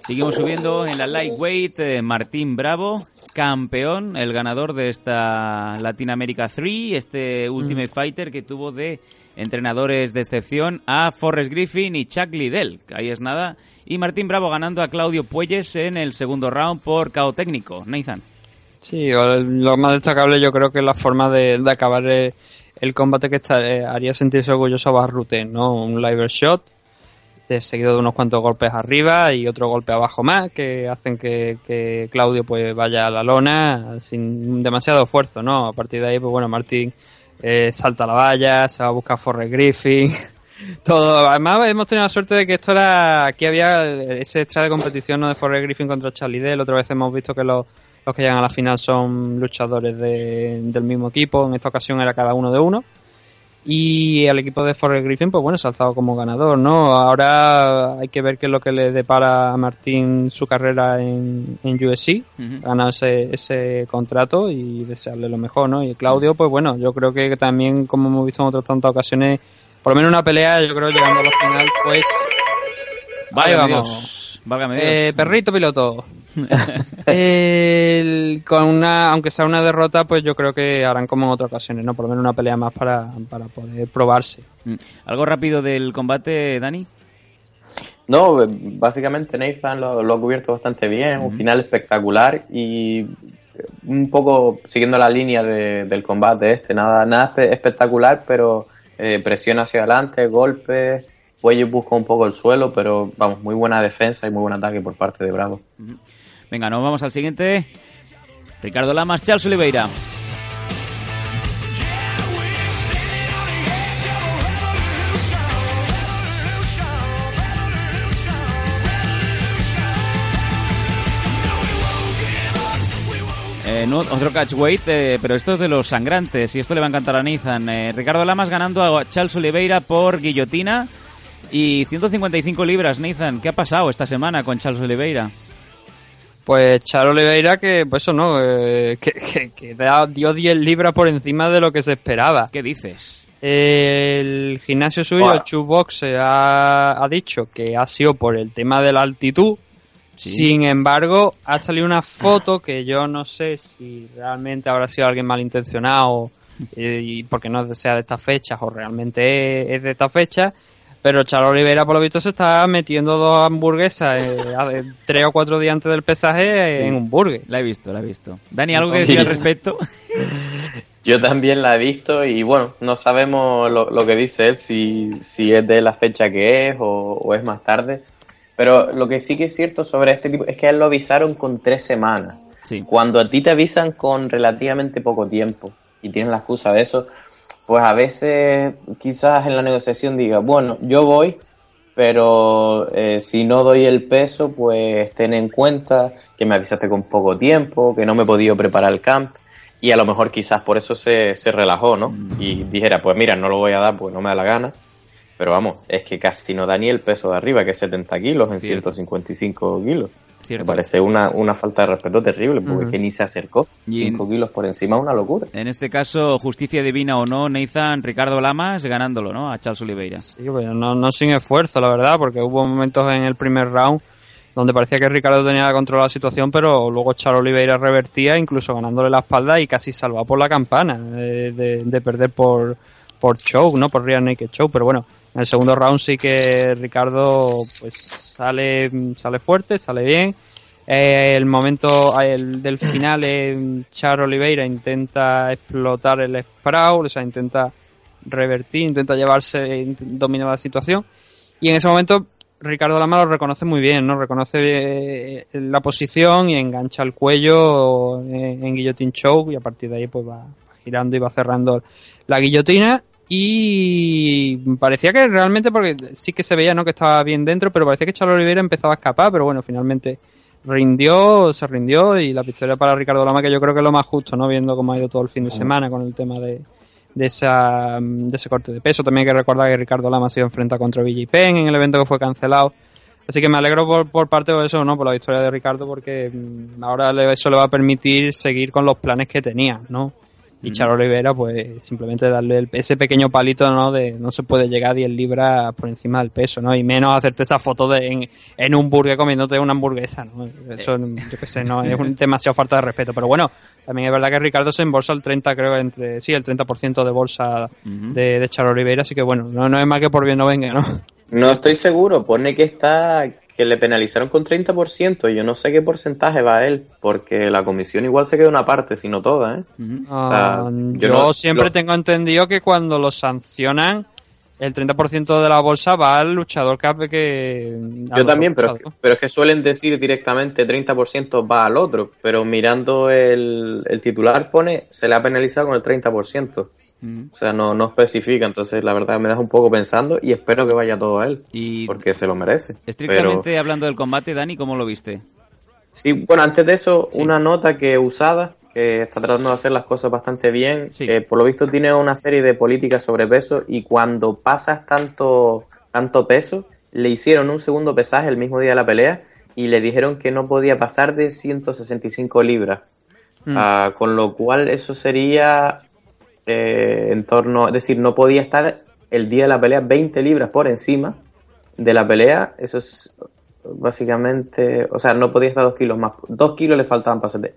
Seguimos subiendo en la lightweight. eh, Martín Bravo, campeón, el ganador de esta Latin America 3, este Ultimate Fighter que tuvo de entrenadores de excepción a Forrest Griffin y Chuck Liddell. Ahí es nada. Y Martín Bravo ganando a Claudio Puelles en el segundo round por KO técnico. Nathan. Sí, lo más destacable yo creo que es la forma de, de acabar el, el combate que está- eh, haría sentirse orgulloso a Barrute, ¿no? Un liver shot, de- seguido de unos cuantos golpes arriba y otro golpe abajo más, que hacen que, que Claudio pues vaya a la lona sin demasiado esfuerzo, ¿no? A partir de ahí, pues bueno, Martín eh, salta la valla, se va a buscar Forrest Griffin, todo. Además, hemos tenido la suerte de que esto era. Aquí había ese extra de competición ¿no? de Forrest Griffin contra Charlie Dell. Otra vez hemos visto que los, los que llegan a la final son luchadores de- del mismo equipo. En esta ocasión era cada uno de uno. Y el equipo de Forrest Griffin, pues bueno, se ha alzado como ganador, ¿no? Ahora hay que ver qué es lo que le depara a Martín su carrera en, en USC. Ujú. Ganar ese, ese contrato y desearle lo mejor, ¿no? Y Claudio, pues bueno, yo creo que también, como hemos visto en otras tantas ocasiones, por lo menos una pelea, yo creo llegando a la final, pues. Válgame vamos. Dios, válgame Dios. Eh, perrito piloto. El- con una, aunque sea una derrota, pues yo creo que harán como en otras ocasiones, ¿no? Por lo menos una pelea más para, para poder probarse. Mm. ¿Algo rápido del combate, Dani? No, básicamente Nathan lo, lo ha cubierto bastante bien, un final espectacular y un poco siguiendo la línea de- del combate este, nada, nada espe- espectacular, pero eh, presión hacia adelante, golpes, Cuello busca un poco el suelo, pero vamos, muy buena defensa y muy buen ataque por parte de Bravo. Venga, nos vamos al siguiente. Ricardo Lamas, Charles Oliveira. Eh, no, otro catchweight, eh, pero esto es de los sangrantes y esto le va a encantar a Nathan. Eh, Ricardo Lamas ganando a Charles Oliveira por guillotina y 155 libras. Nathan, ¿qué ha pasado esta semana con Charles Oliveira? Pues Charo Oliveira que, pues eso no, eh, que, que- que da- dio 10 libras por encima de lo que se esperaba. ¿Qué dices? El gimnasio suyo, el Chubox, ha, ha dicho que ha sido por el tema de la altitud. Sin embargo, ha salido una foto que yo no sé si realmente habrá sido alguien malintencionado eh, y porque no sea de estas fechas o realmente es de esta fecha. Pero Charo Oliveira, por lo visto, se está metiendo dos hamburguesas eh, tres o cuatro días antes del pesaje eh, Sí. en un burger. La he visto, la he visto. Dani, ¿algo que decir al respecto? Yo también la he visto y bueno, no sabemos lo, lo que dice él, si, si es de la fecha que es o, o es más tarde. Pero lo que sí que es cierto sobre este tipo es que a él lo avisaron con tres semanas. Sí. Cuando a ti te avisan con relativamente poco tiempo y tienes la excusa de eso, pues a veces quizás en la negociación diga, bueno, yo voy, pero eh, si no doy el peso, pues ten en cuenta que me avisaste con poco tiempo, que no me he podido preparar el camp. Y a lo mejor quizás por eso se, se relajó, ¿no? Y dijera, pues mira, no lo voy a dar, pues no me da la gana. Pero vamos, es que casi no da ni el peso de arriba, que es 70 kilos en Cierto. 155 kilos. Cierto. Me parece una, una falta de respeto terrible, porque que ni se acercó. Y en- 5 kilos por encima, una locura. En este caso, justicia divina o no, Nathan, Ricardo Lamas ganándolo, ¿no? A Charles Oliveira. Sí, pues no, no sin esfuerzo, la verdad, porque hubo momentos en el primer round donde parecía que Ricardo tenía controlada la situación, pero luego Charo Oliveira revertía, incluso ganándole la espalda y casi salvaba por la campana eh, de, de perder por, por choke, ¿no? Por rear naked choke, pero bueno, en el segundo round sí que Ricardo pues sale, sale fuerte, sale bien. Eh, el momento el del final, eh, Charo Oliveira intenta explotar el sprawl, o sea, intenta revertir, intenta llevarse, dominar la situación. Y en ese momento Ricardo Lama lo reconoce muy bien, ¿no? Reconoce eh, la posición y engancha el cuello en, en guillotine choke y a partir de ahí pues va girando y va cerrando la guillotina y parecía que realmente porque sí que se veía, ¿no? Que estaba bien dentro, pero parecía que Chalo Oliveira empezaba a escapar, pero bueno, finalmente rindió, se rindió y la victoria para Ricardo Lama que yo creo que es lo más justo, ¿no? Viendo cómo ha ido todo el fin de semana con el tema de, de, esa, de ese corte de peso. También hay que recordar que Ricardo Lama ha sido enfrentado contra Billy Penn en el evento que fue cancelado. Así que me alegro por, por parte de eso, ¿no? Por la victoria de Ricardo, porque mm, ahora eso le va a permitir seguir con los planes que tenía, ¿no? Y Charo Oliveira, pues simplemente darle el- ese pequeño palito, ¿no? De no se puede llegar a 10 libras por encima del peso, ¿no? Y menos hacerte esa foto de en, en un burger comiéndote una hamburguesa, ¿no? Eso, yo qué sé, no es un, demasiado falta de respeto. Pero bueno, también es verdad que Ricardo se embolsa el 30, creo, entre, sí, el 30% de bolsa de, de Charo Oliveira, así que bueno, no, no es mal que por bien no venga, ¿no? No estoy seguro, pone que está que le penalizaron con 30%, yo no sé qué porcentaje va a él, porque la comisión igual se queda una parte, si no toda, ¿eh? O sea, Ah, yo yo no- siempre lo- tengo entendido que cuando lo sancionan, el 30% de la bolsa va al luchador que... que Yo también, pero, luchadores. pero es que suelen decir directamente 30% va al otro, pero mirando el, el titular pone se le ha penalizado con el 30%. O sea, no, no especifica, entonces la verdad me das un poco pensando y espero que vaya todo a él, Y porque se lo merece. estrictamente Pero- hablando del combate, Dani, ¿cómo lo viste? Sí, bueno, antes de eso, una nota que usada, que está tratando de hacer las cosas bastante bien. Eh, por lo visto tiene una serie de políticas sobre peso y cuando pasas tanto, tanto peso, le hicieron un segundo pesaje el mismo día de la pelea y le dijeron que no podía pasar de 165 libras. Mm. Ah, con lo cual eso sería eh, en torno, es decir, no podía estar el día de la pelea 20 libras por encima de la pelea. Eso es básicamente, o sea, no podía estar dos kilos más, dos kilos le faltaban para sete-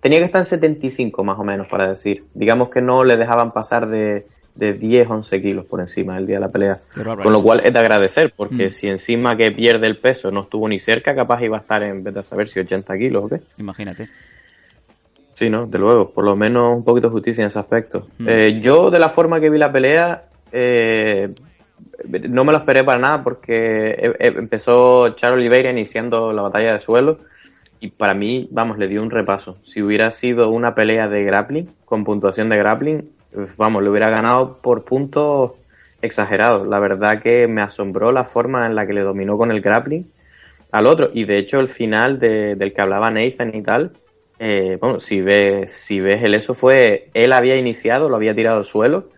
Tenía que estar en 75 más o menos para decir. Digamos que no le dejaban pasar de, de 10, 11 kilos por encima del día de la pelea. Con lo cual es de agradecer, porque Mm. si encima que pierde el peso no estuvo ni cerca, capaz iba a estar en vez de saber si 80 kilos o qué. Imagínate. Sí, ¿no? De luego, por lo menos un poquito de justicia en ese aspecto. Mm. Eh, yo, de la forma que vi la pelea, eh, no me lo esperé para nada porque eh, eh, empezó Charles Oliveira iniciando la batalla de suelo y para mí, vamos, le dio un repaso. Si hubiera sido una pelea de grappling, con puntuación de grappling, vamos, le hubiera ganado por puntos exagerados. La verdad que me asombró la forma en la que le dominó con el grappling al otro. Y de hecho, el final de- del que hablaba Nathan y tal, eh, bueno, si ves, si ves el eso fue, él había iniciado, lo había tirado al suelo,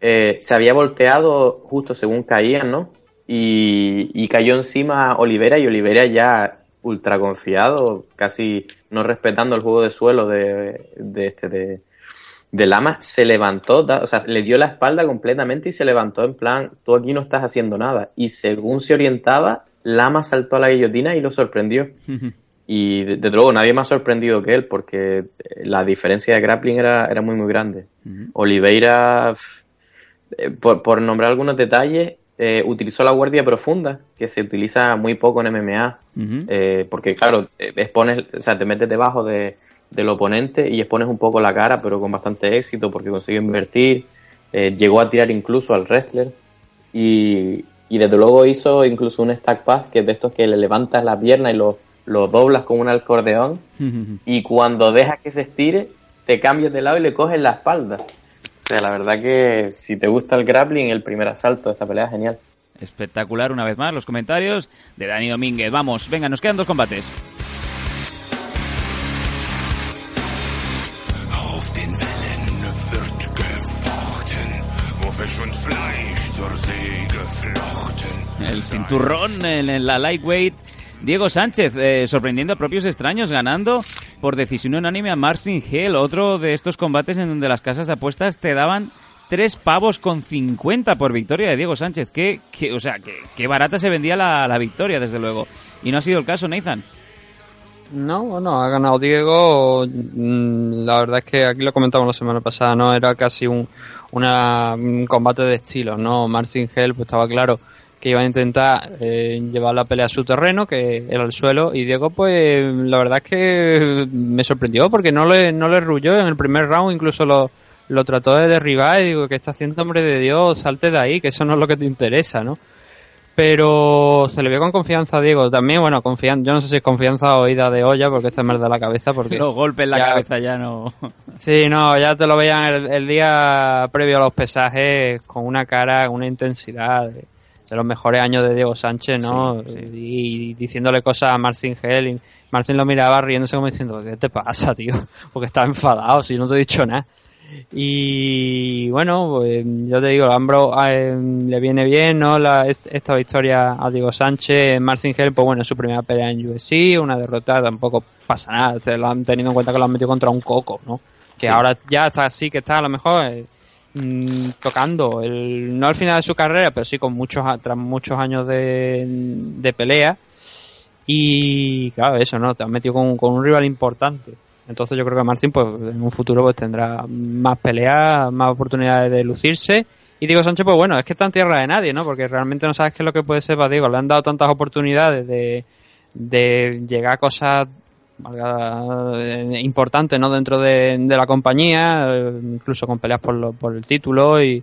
eh, se había volteado justo según caían, ¿no? Y, cayó encima Olivera y Olivera ya ultra confiado, casi no respetando el juego de suelo de, este de, Lama, se levantó, o sea, le dio la espalda completamente y se levantó en plan, tú aquí no estás haciendo nada. Y según se orientaba, Lama saltó a la guillotina y lo sorprendió. Y de- desde luego nadie más sorprendido que él porque eh, la diferencia de grappling era, era muy muy grande. Oliveira, eh, por, por nombrar algunos detalles, eh, utilizó la guardia profunda, que se utiliza muy poco en MMA, eh, porque claro, expones, o sea, te metes debajo de, del oponente y expones un poco la cara, pero con bastante éxito porque consiguió invertir, eh, llegó a tirar incluso al wrestler. Y, y desde luego hizo incluso un stack pass, que es de estos que le levantas la pierna y lo, lo doblas como un acordeón y cuando dejas que se estire, te cambias de lado y le coges la espalda. O sea, la verdad que si te gusta el grappling, el primer asalto de esta pelea es genial. Espectacular, una vez más, los comentarios de Dani Domínguez. Vamos, venga, nos quedan dos combates. El cinturrón en, en la lightweight. Diego Sánchez, eh, sorprendiendo a propios extraños, ganando por decisión unánime a Marcin Hell, otro de estos combates en donde las casas de apuestas te daban tres pavos con 50 por victoria de Diego Sánchez. Qué, qué- o sea, qué, qué barata se vendía la, la victoria, desde luego. Y no ha sido el caso, Nathan. No, bueno, ha ganado Diego. Mm, La verdad es que aquí lo comentamos la semana pasada, ¿no? Era casi un, una- un combate de estilos, ¿no? Marcin Hell, pues estaba claro que iba a intentar eh, llevar la pelea a su terreno, que era el suelo, y Diego, pues la verdad es que me sorprendió porque no le, no le rulló en el primer round, incluso lo, lo trató de derribar y digo, que está haciendo hombre de Dios? Salte de ahí, que eso no es lo que te interesa, ¿no? Pero se le vio con confianza a Diego. También, bueno, confian yo no sé si es confianza o ida de olla, porque esta es de la cabeza. Porque Los golpes en la ya- cabeza ya no. Sí, no, ya te lo veían el, el día previo a los pesajes con una cara, una intensidad de, de los mejores años de Diego Sánchez, ¿no? Y, diciéndole cosas a Marcin Hell. Y Marcin lo miraba riéndose como diciendo, ¿qué te pasa, tío? Porque está enfadado, si no te he dicho nada. Y bueno, pues, yo te digo, Ambro eh, le viene bien, ¿no? La, est- esta victoria a Diego Sánchez, Marcin Hell, pues bueno, es su primera pelea en UFC, una derrota, tampoco pasa nada, te lo han tenido en cuenta que lo han metido contra un coco, ¿no? Que Sí. ahora ya está así, que está a lo mejor eh, mm, tocando, el, no al final de su carrera, pero sí con muchos, tras muchos años de, de pelea. Y claro, eso, ¿no? Te has metido con, con un rival importante. Entonces yo creo que Marcin pues en un futuro pues tendrá más peleas, más oportunidades de lucirse. Y Diego Sánchez, pues bueno, es que está en tierra de nadie, ¿no? Porque realmente no sabes qué es lo que puede ser para Diego. Le han dado tantas oportunidades de, de llegar a cosas eh, importantes, ¿no? Dentro de, la compañía, eh, incluso con peleas por, lo- por el título y...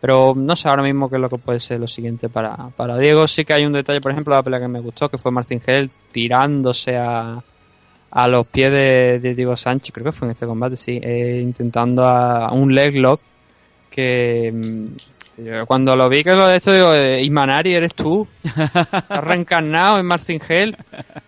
Pero no sé ahora mismo qué es lo que puede ser lo siguiente para, para Diego. Sí que hay un detalle, por ejemplo, la pelea que me gustó, que fue Martin Hell tirándose a, a los pies de, de Diego Sánchez, creo que fue en este combate, sí, eh, intentando a, a un leg lock que mm, cuando lo vi que lo de esto digo, eh, Imanari eres tú, estás reencarnado en Marcin Hell,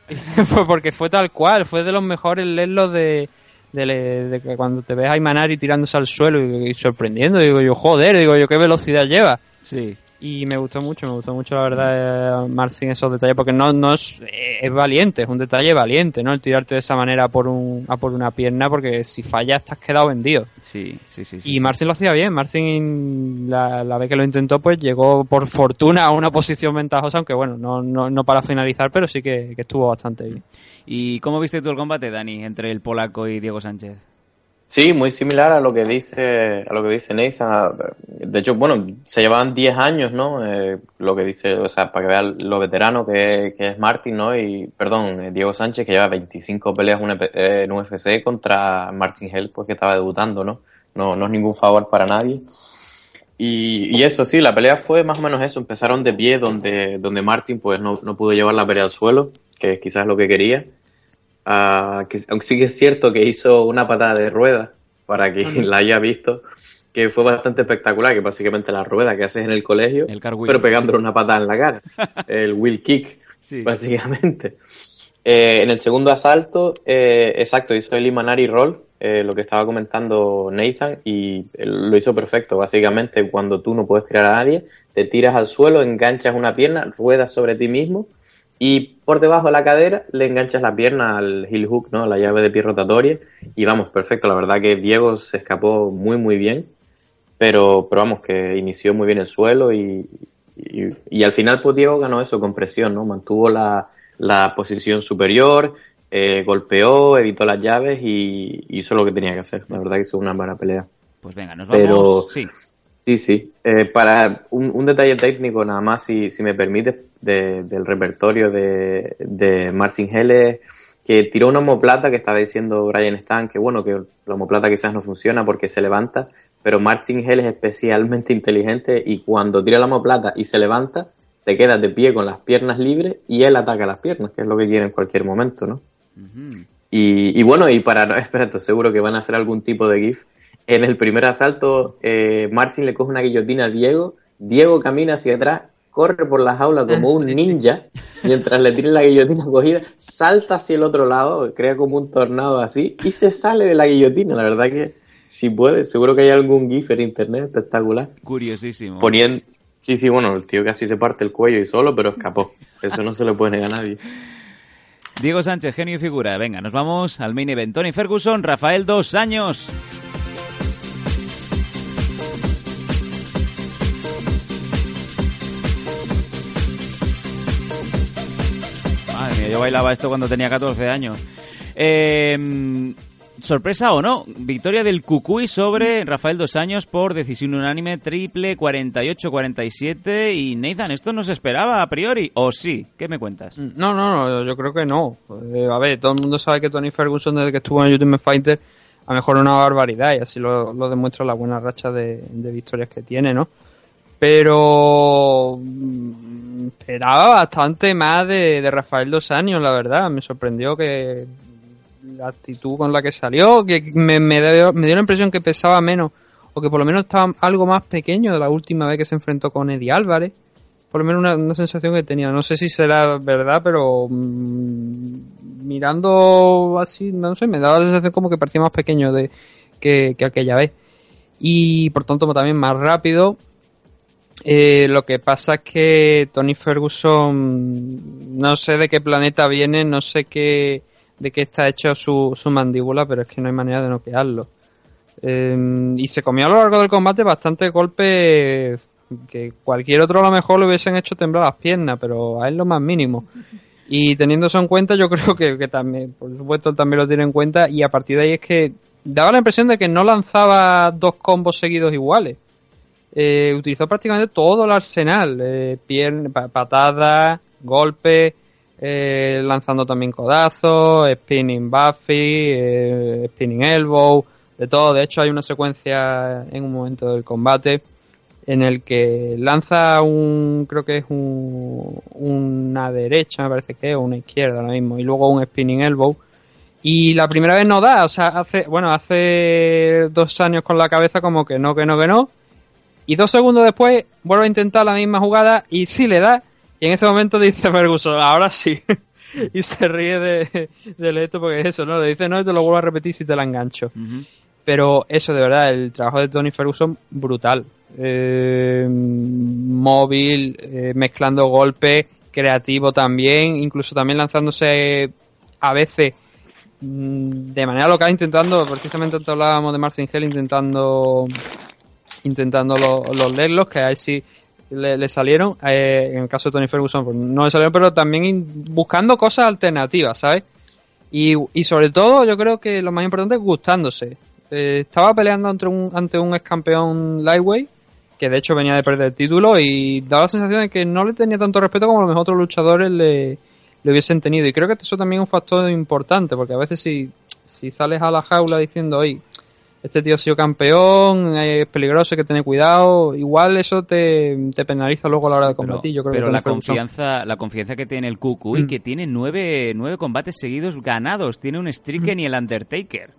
porque fue tal cual, fue de los mejores leg locks de, de, de que cuando te ves a Imanari tirándose al suelo y, y sorprendiendo, digo yo, joder, digo yo, qué velocidad lleva. Sí. Y me gustó mucho, me gustó mucho la verdad, eh, Marcin, esos detalles, porque no, no es, eh, es valiente, es un detalle valiente, ¿no? El tirarte de esa manera a por, un, a por una pierna, porque si fallas has quedado vendido. Sí, sí, sí. Y sí. Marcin lo hacía bien, Marcin la, la vez que lo intentó, pues llegó por fortuna a una posición ventajosa, aunque bueno, no, no, no para finalizar, pero sí que, que estuvo bastante bien. ¿Y cómo viste tú el combate, Dani, entre el polaco y Diego Sánchez? Sí, muy similar a lo que dice a lo que dice Nathan. De hecho, bueno, se llevaban 10 años, ¿no? Eh, lo que dice, o sea, para que vean lo veterano que, es Martin, ¿no? Y, perdón, eh, Diego Sánchez, que lleva 25 peleas en un- eh, UFC contra Martin Hell, pues que estaba debutando, ¿no? No, no es ningún favor para nadie. Y, y eso sí, la pelea fue más o menos eso. Empezaron de pie donde, donde Martin pues no, no pudo llevar la pelea al suelo, que quizás es lo que quería. Ah, que, aunque sí que es cierto que hizo una patada de rueda, para Ujú. la haya visto, que fue bastante espectacular, que básicamente la rueda que haces en el colegio, cartwheel. pero pegándole una patada en la cara. el wheel kick, básicamente. Eh, en el segundo asalto, eh, exacto, hizo el Imanari Roll, eh, lo que estaba comentando Nathan, y él lo hizo perfecto. Básicamente, cuando tú no puedes tirar a nadie, te tiras al suelo, enganchas una pierna, ruedas sobre ti mismo, y por debajo de la cadera le enganchas la pierna al heel hook, ¿no? La llave de pie rotatoria, y vamos, perfecto. La verdad que Diego se escapó muy, muy bien, pero, pero vamos, que inició muy bien el suelo y, y, y al final pues Diego ganó eso con presión, ¿no? Mantuvo la, la posición superior, eh, golpeó, evitó las llaves y hizo lo que tenía que hacer. La verdad que hizo una buena pelea. Pues venga, nos vamos. Pero Sí. Sí, sí. Eh, para un, un detalle técnico nada más, si, si me permite, de- del repertorio de, de Martin Helle, que tiró una homoplata que estaba diciendo Brian Stan, que bueno, que la homoplata quizás no funciona porque se levanta, pero Martin Helle es especialmente inteligente y cuando tira la homoplata y se levanta, te quedas de pie con las piernas libres y él ataca las piernas, que es lo que quiere en cualquier momento, ¿no? Y, y bueno, y para no, espérate, seguro que van a hacer algún tipo de GIF. En el primer asalto, eh, Martin le coge una guillotina a Diego, Diego camina hacia atrás, corre por la jaula como un ninja, mientras le tiene la guillotina cogida, salta hacia el otro lado, crea como un tornado así, y se sale de la guillotina. La verdad que, si puede, seguro que hay algún GIF en internet espectacular. Curiosísimo. Poniendo, sí, sí, bueno, el tío casi se parte el cuello y solo, pero escapó. Eso no se le puede negar a nadie. Diego Sánchez, genio y figura. Venga, nos vamos al main event. Tony Ferguson, Rafael, dos años. Yo bailaba esto cuando tenía 14 años. Eh, sorpresa o no, victoria del Cucuy sobre Rafael Dos Años por decisión unánime, triple 48-47. Y Nathan, ¿esto no se esperaba a priori? ¿O sí? ¿Qué me cuentas? No, no, no, yo creo que no. Eh, a ver, todo el mundo sabe que Tony Ferguson desde que estuvo en Ultimate Fighter ha mejorado una barbaridad y así lo, demuestra la buena racha de, de victorias que tiene, ¿no? Pero mm, esperaba bastante más de, de Rafael Dos Años, la verdad. Me sorprendió que la actitud con la que salió, que me, me, dio, me dio la impresión que pesaba menos, o que por lo menos estaba algo más pequeño de la última vez que se enfrentó con Eddie Álvarez. Por lo menos una, una sensación que tenía. No sé si será verdad, pero mm, mirando así, no sé, me daba la sensación como que parecía más pequeño de que, que aquella vez. Y por tanto también más rápido. Eh, lo que pasa es que Tony Ferguson, no sé de qué planeta viene, no sé qué, de qué está hecho su, su mandíbula, pero es que no hay manera de noquearlo. Eh, y se comió a lo largo del combate bastante golpes que cualquier otro a lo mejor le hubiesen hecho temblar las piernas, pero a él lo más mínimo. Y teniendo eso en cuenta, yo creo que, que también, por supuesto, él también lo tiene en cuenta. Y a partir de ahí es que daba la impresión de que no lanzaba dos combos seguidos iguales. Eh, utilizó prácticamente todo el arsenal: eh, patadas, golpes, eh, lanzando también codazos, spinning Buffy, eh, spinning elbow, de todo. De hecho, hay una secuencia en un momento del combate en el que lanza un, creo que es un, una derecha, me parece que es, o una izquierda ahora mismo, y luego un spinning elbow. Y la primera vez no da, o sea, hace, bueno, hace dos años con la cabeza como que no, que no, que no. Y dos segundos después vuelve a intentar la misma jugada y sí le da. Y en ese momento dice Ferguson, ahora sí. y se ríe de, del esto porque es eso, ¿no? Le dice, no, y te lo vuelvo a repetir si te la engancho. Pero eso, de verdad, el trabajo de Tony Ferguson, brutal. Eh, móvil, eh, mezclando golpes, creativo también, incluso también lanzándose a veces mm, de manera local, intentando, precisamente antes hablábamos de Martin Hell, intentando intentando lo- los leerlos, que ahí sí le, salieron. Eh, en el caso de Tony Ferguson, pues no le salieron, pero también buscando cosas alternativas, ¿sabes? Y, y sobre todo, yo creo que lo más importante es gustándose. eh, estaba peleando ante un, ante un ex campeón lightweight que de hecho venía de perder el título y daba la sensación de que no le tenía tanto respeto como a los otros luchadores le, le hubiesen tenido. Y creo que eso también es un factor importante, porque a veces si, si sales a la jaula diciendo, oye, este tío ha sido campeón, es peligroso, hay que tener cuidado, igual eso te, te penaliza luego a la hora de combatir. Yo creo Pero que la confianza, la confianza que tiene el Cucuy, Mm. que tiene nueve, nueve combates seguidos ganados, tiene un streak que ni el Undertaker.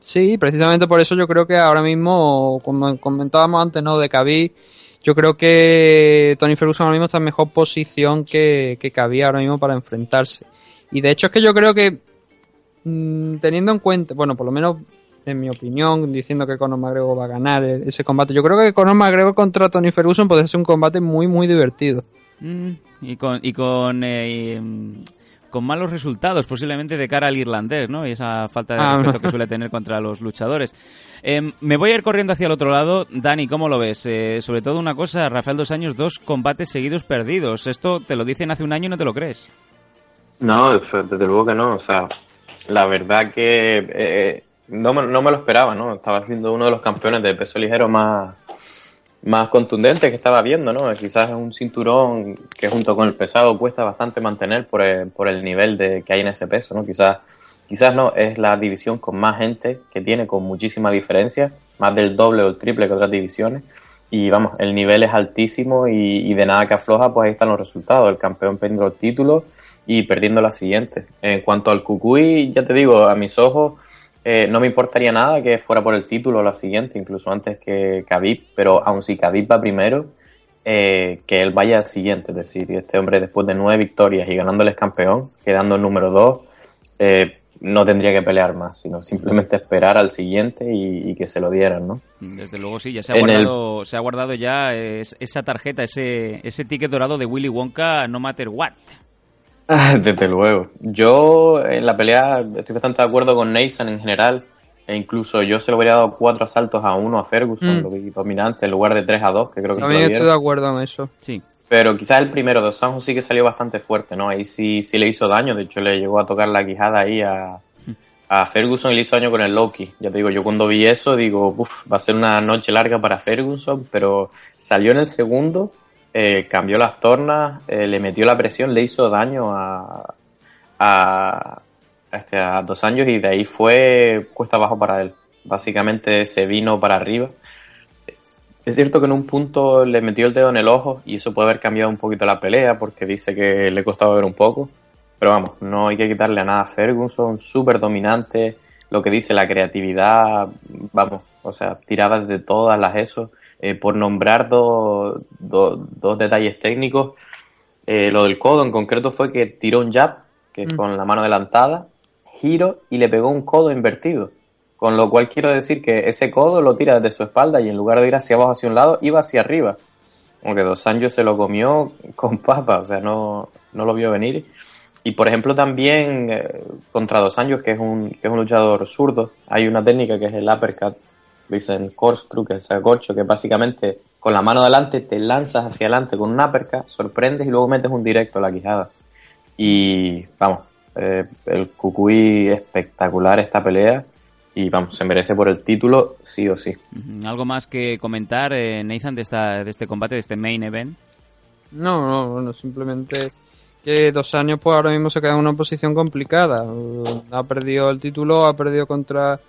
Sí, precisamente por eso yo creo que ahora mismo, como comentábamos antes, ¿no? De Khabib, yo creo que Tony Ferguson ahora mismo está en mejor posición que, que Khabib ahora mismo para enfrentarse. Y de hecho es que yo creo que, mm, teniendo en cuenta, bueno, por lo menos en mi opinión, diciendo que Conor McGregor va a ganar ese combate, yo creo que Conor McGregor contra Tony Ferguson puede ser un combate muy, muy divertido. Mm, y con, y con, eh, mm, con malos resultados, posiblemente de cara al irlandés, ¿no? Y esa falta de Ah, respeto no. que suele tener contra los luchadores. Em, me voy a ir corriendo hacia el otro lado. Dani, ¿cómo lo ves? Eh, sobre todo una cosa, Rafael Dos Años, dos combates seguidos perdidos. Esto te lo dicen hace un año y no te lo crees. No, desde luego que no. O sea, la verdad que eh, no, me, no me lo esperaba, ¿no? Estaba siendo uno de los campeones de peso ligero más, más que estaba viendo, ¿no? Quizás es un cinturón que junto con el pesado cuesta bastante mantener por el, por el nivel de, que hay en ese peso, ¿no? Quizás, quizás no, es la división con más gente que tiene, con muchísima diferencia, más del doble o el triple que otras divisiones. Y vamos, el nivel es altísimo y, y de nada que afloja, pues ahí están los resultados. El campeón perdiendo el título y perdiendo la siguiente. En cuanto al Cucuy, ya te digo, a mis ojos eh, no me importaría nada que fuera por el título o la siguiente, incluso antes que Khabib, pero aun si Khabib va primero, eh, que él vaya al siguiente. Es decir, este hombre después de nueve victorias y ganándoles campeón, quedando en número dos, eh, no tendría que pelear más, sino simplemente esperar al siguiente y, y que se lo dieran, ¿no? Desde luego sí, ya se ha En el- guardado, se ha guardado ya es- esa tarjeta, ese, ese ticket dorado de Willy Wonka, no matter what. Ah, Desde luego. Yo en la pelea estoy bastante de acuerdo con Nathan en general. E incluso yo se lo hubiera dado cuatro asaltos a uno a Ferguson, Mm. lo vi dominante, en lugar de tres a dos, que creo que También estoy de acuerdo en eso. Sí. Pero quizás el primero de Sanjo sí que salió bastante fuerte, ¿no? Ahí sí, sí le hizo daño, de hecho le llegó a tocar la quijada ahí a, a Ferguson y le hizo daño con el Loki. Ya te digo, yo cuando vi eso digo, uff, va a ser una noche larga para Ferguson, pero salió en el segundo, eh, cambió las tornas, eh, le metió la presión, le hizo daño a, a, este, a dos años y de ahí fue cuesta abajo para él. Básicamente se vino para arriba. Es cierto que en un punto le metió el dedo en el ojo y eso puede haber cambiado un poquito la pelea porque dice que le costaba ver un poco. Pero vamos, no hay que quitarle a nada a Ferguson, súper dominante. Lo que dice la creatividad, vamos, o sea, tiradas de todas las eso. Eh, por nombrar dos dos- dos detalles técnicos, eh, lo del codo en concreto fue que tiró un jab, que Mm. con la mano adelantada, giro y le pegó un codo invertido. Con lo cual quiero decir que ese codo lo tira desde su espalda y en lugar de ir hacia abajo hacia un lado, iba hacia arriba. Como que Dos Anjos se lo comió con papa, o sea, no, no lo vio venir. Y por ejemplo también eh, contra Dos Anjos, que es un, que es un luchador zurdo, hay una técnica que es el uppercut, lo dicen corkscrew, que es el corcho, que básicamente con la mano adelante te lanzas hacia adelante con un uppercut, sorprendes y luego metes un directo a la quijada. Y vamos, eh, el Cucuy espectacular esta pelea y vamos, se merece por el título sí o sí. Mm, ¿Algo más que comentar, eh, Nathan, de, esta, de este combate, de este main event? No, no, bueno, simplemente que dos años pues ahora mismo se queda en una posición complicada. Ha perdido el título, ha perdido contra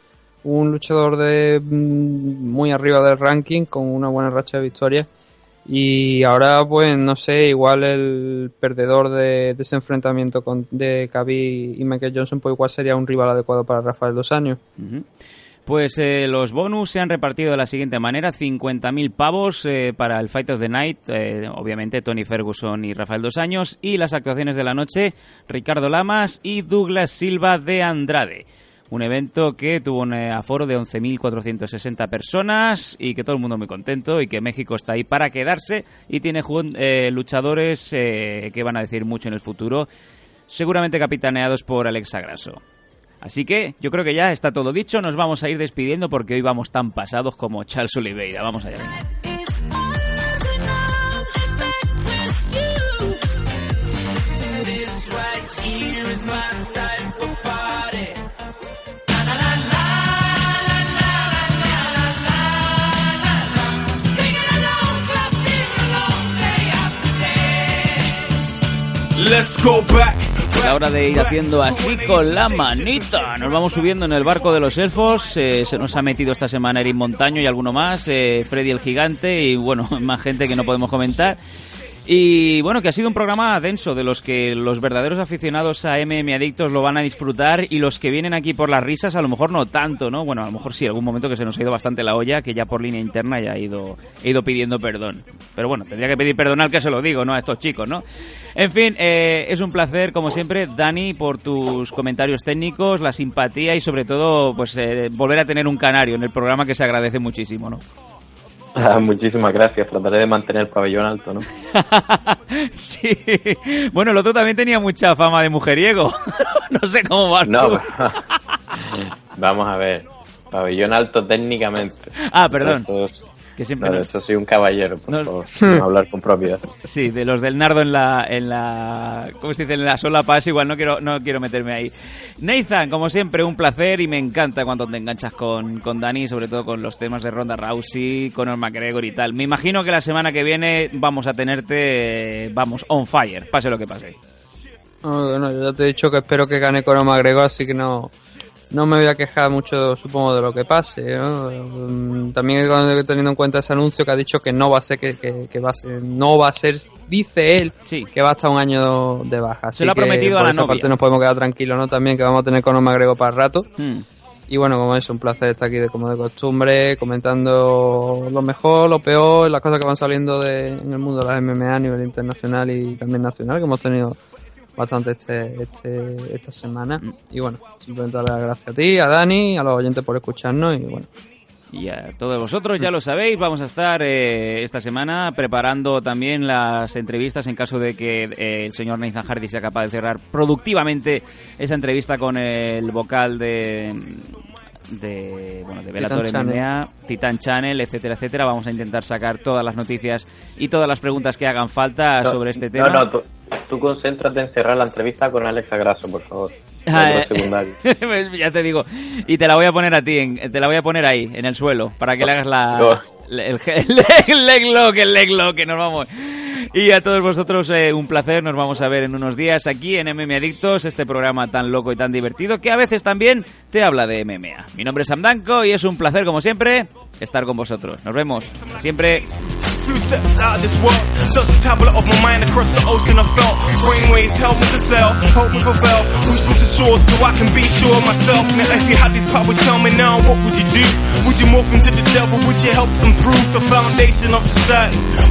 un luchador de mm, muy arriba del ranking con una buena racha de victorias. Y ahora pues no sé, igual el perdedor de, ese enfrentamiento con, de Khabib y Michael Johnson pues igual sería un rival adecuado para Rafael dos años. Pues eh, los bonus se han repartido de la siguiente manera: 50.000 pavos eh, para el Fight of the Night, eh, obviamente Tony Ferguson y Rafael Dos Años, y las actuaciones de la noche, Ricardo Lamas y Douglas Silva de Andrade. Un evento que tuvo un eh, aforo de 11.460 personas y que todo el mundo muy contento y que México está ahí para quedarse y tiene eh, luchadores eh, que van a decir mucho en el futuro, seguramente capitaneados por Alexa Grasso. Así que yo creo que ya está todo dicho, nos vamos a ir despidiendo porque hoy vamos tan pasados como Charles Oliveira. Vamos allá. Let's go back. La hora de ir haciendo así con la manita. Nos vamos subiendo en el barco de los elfos. eh, se nos ha metido esta semana Erin Montaño y alguno más. eh, Freddy el Gigante y bueno, más gente que no podemos comentar. Y bueno, que ha sido un programa denso de los que los verdaderos aficionados a MM Adictos lo van a disfrutar y los que vienen aquí por las risas a lo mejor no tanto, ¿no? Bueno, a lo mejor sí, algún momento que se nos ha ido bastante la olla, que ya por línea interna ya he ido, he ido pidiendo perdón. Pero bueno, tendría que pedir perdón al que se lo digo, ¿no? A estos chicos, ¿no? En fin, eh, es un placer, como siempre, Dani, por tus comentarios técnicos, la simpatía y sobre todo, pues eh, volver a tener un canario en el programa que se agradece muchísimo, ¿no? Ah, muchísimas gracias. Trataré de mantener el pabellón alto, ¿no? sí. Bueno, el otro también tenía mucha fama de mujeriego. no sé cómo va. No, vamos a ver. Pabellón alto técnicamente. Ah, perdón. Estos- Que siempre no, de nos- eso soy un caballero, por Nos- favor. sin hablar con propiedad. Sí, de los del nardo en la, en la, ¿cómo se dice? En la sola paz, igual no quiero, no quiero meterme ahí. Nathan, como siempre, un placer y me encanta cuando te enganchas con, con Dani, sobre todo con los temas de Ronda Rousey, Conor McGregor y tal. Me imagino que la semana que viene vamos a tenerte, vamos, on fire, pase lo que pase. Bueno, yo ya te he dicho que espero que gane Conor McGregor, así que no, no me voy a quejar mucho, supongo, de lo que pase. ¿no? Mm, También teniendo en cuenta ese anuncio que ha dicho que no va a ser, que, que, que va a ser, no va a ser, dice él, que va a estar un año de baja. Se lo ha que prometido a la esa novia. parte nos podemos quedar tranquilos, ¿no? También que vamos a tener Conor McGregor para el rato. Hmm. Y bueno, como es un placer estar aquí de, como de costumbre, comentando lo mejor, lo peor, las cosas que van saliendo de, en el mundo de las MMA a nivel internacional y también nacional, que hemos tenido bastante este, este, esta semana. Y bueno, simplemente darle las gracias a ti, a Dani, a los oyentes por escucharnos y bueno. Y a todos vosotros ya lo sabéis, vamos a estar eh, esta semana preparando también las entrevistas en caso de que eh, el señor Nathan Hardy sea capaz de cerrar productivamente esa entrevista con el vocal de de bueno de Bellator Titan Channel. MMA, Titan Channel, etcétera, etcétera. Vamos a intentar sacar todas las noticias y todas las preguntas que hagan falta No, sobre este tema. No, no, tú, tú concéntrate en cerrar la entrevista con Alex Agraso, por favor. Ah, eh. ya te digo. Y te la voy a poner a ti, en- te la voy a poner ahí, en el suelo, para que le hagas la... No. El, el, el leg lock, el leg lock, que nos vamos. Y a todos vosotros eh, un placer, nos vamos a ver en unos días aquí en MM Adictos, este programa tan loco y tan divertido que a veces también te habla de MMA. Mi nombre es Sam Danko y es un placer como siempre estar con vosotros. Nos vemos siempre. My to be you?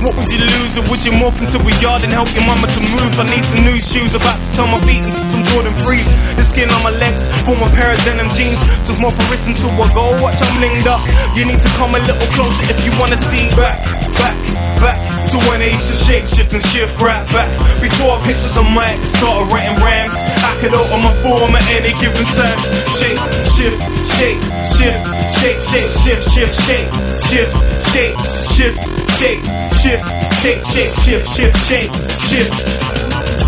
What would you lose? Or would you morph into a yard and help your mama to move? I need some new shoes, about to turn my feet into some Jordan Freeze. The skin on my legs form a pair of denim jeans. Just more for wrist into a goal, watch I'm linked up. You need to come a little closer if you wanna see back, back, back to when I used to shape shift and shift right back. Before I picked up the mic, started writing rhymes. I could open my form at any given time. Shape, shift, shape, shift, shape, shape, shift, shift, shape, shift, shape, shift, shape, shift, shape, shape, shift, shift, shift, shake, shift.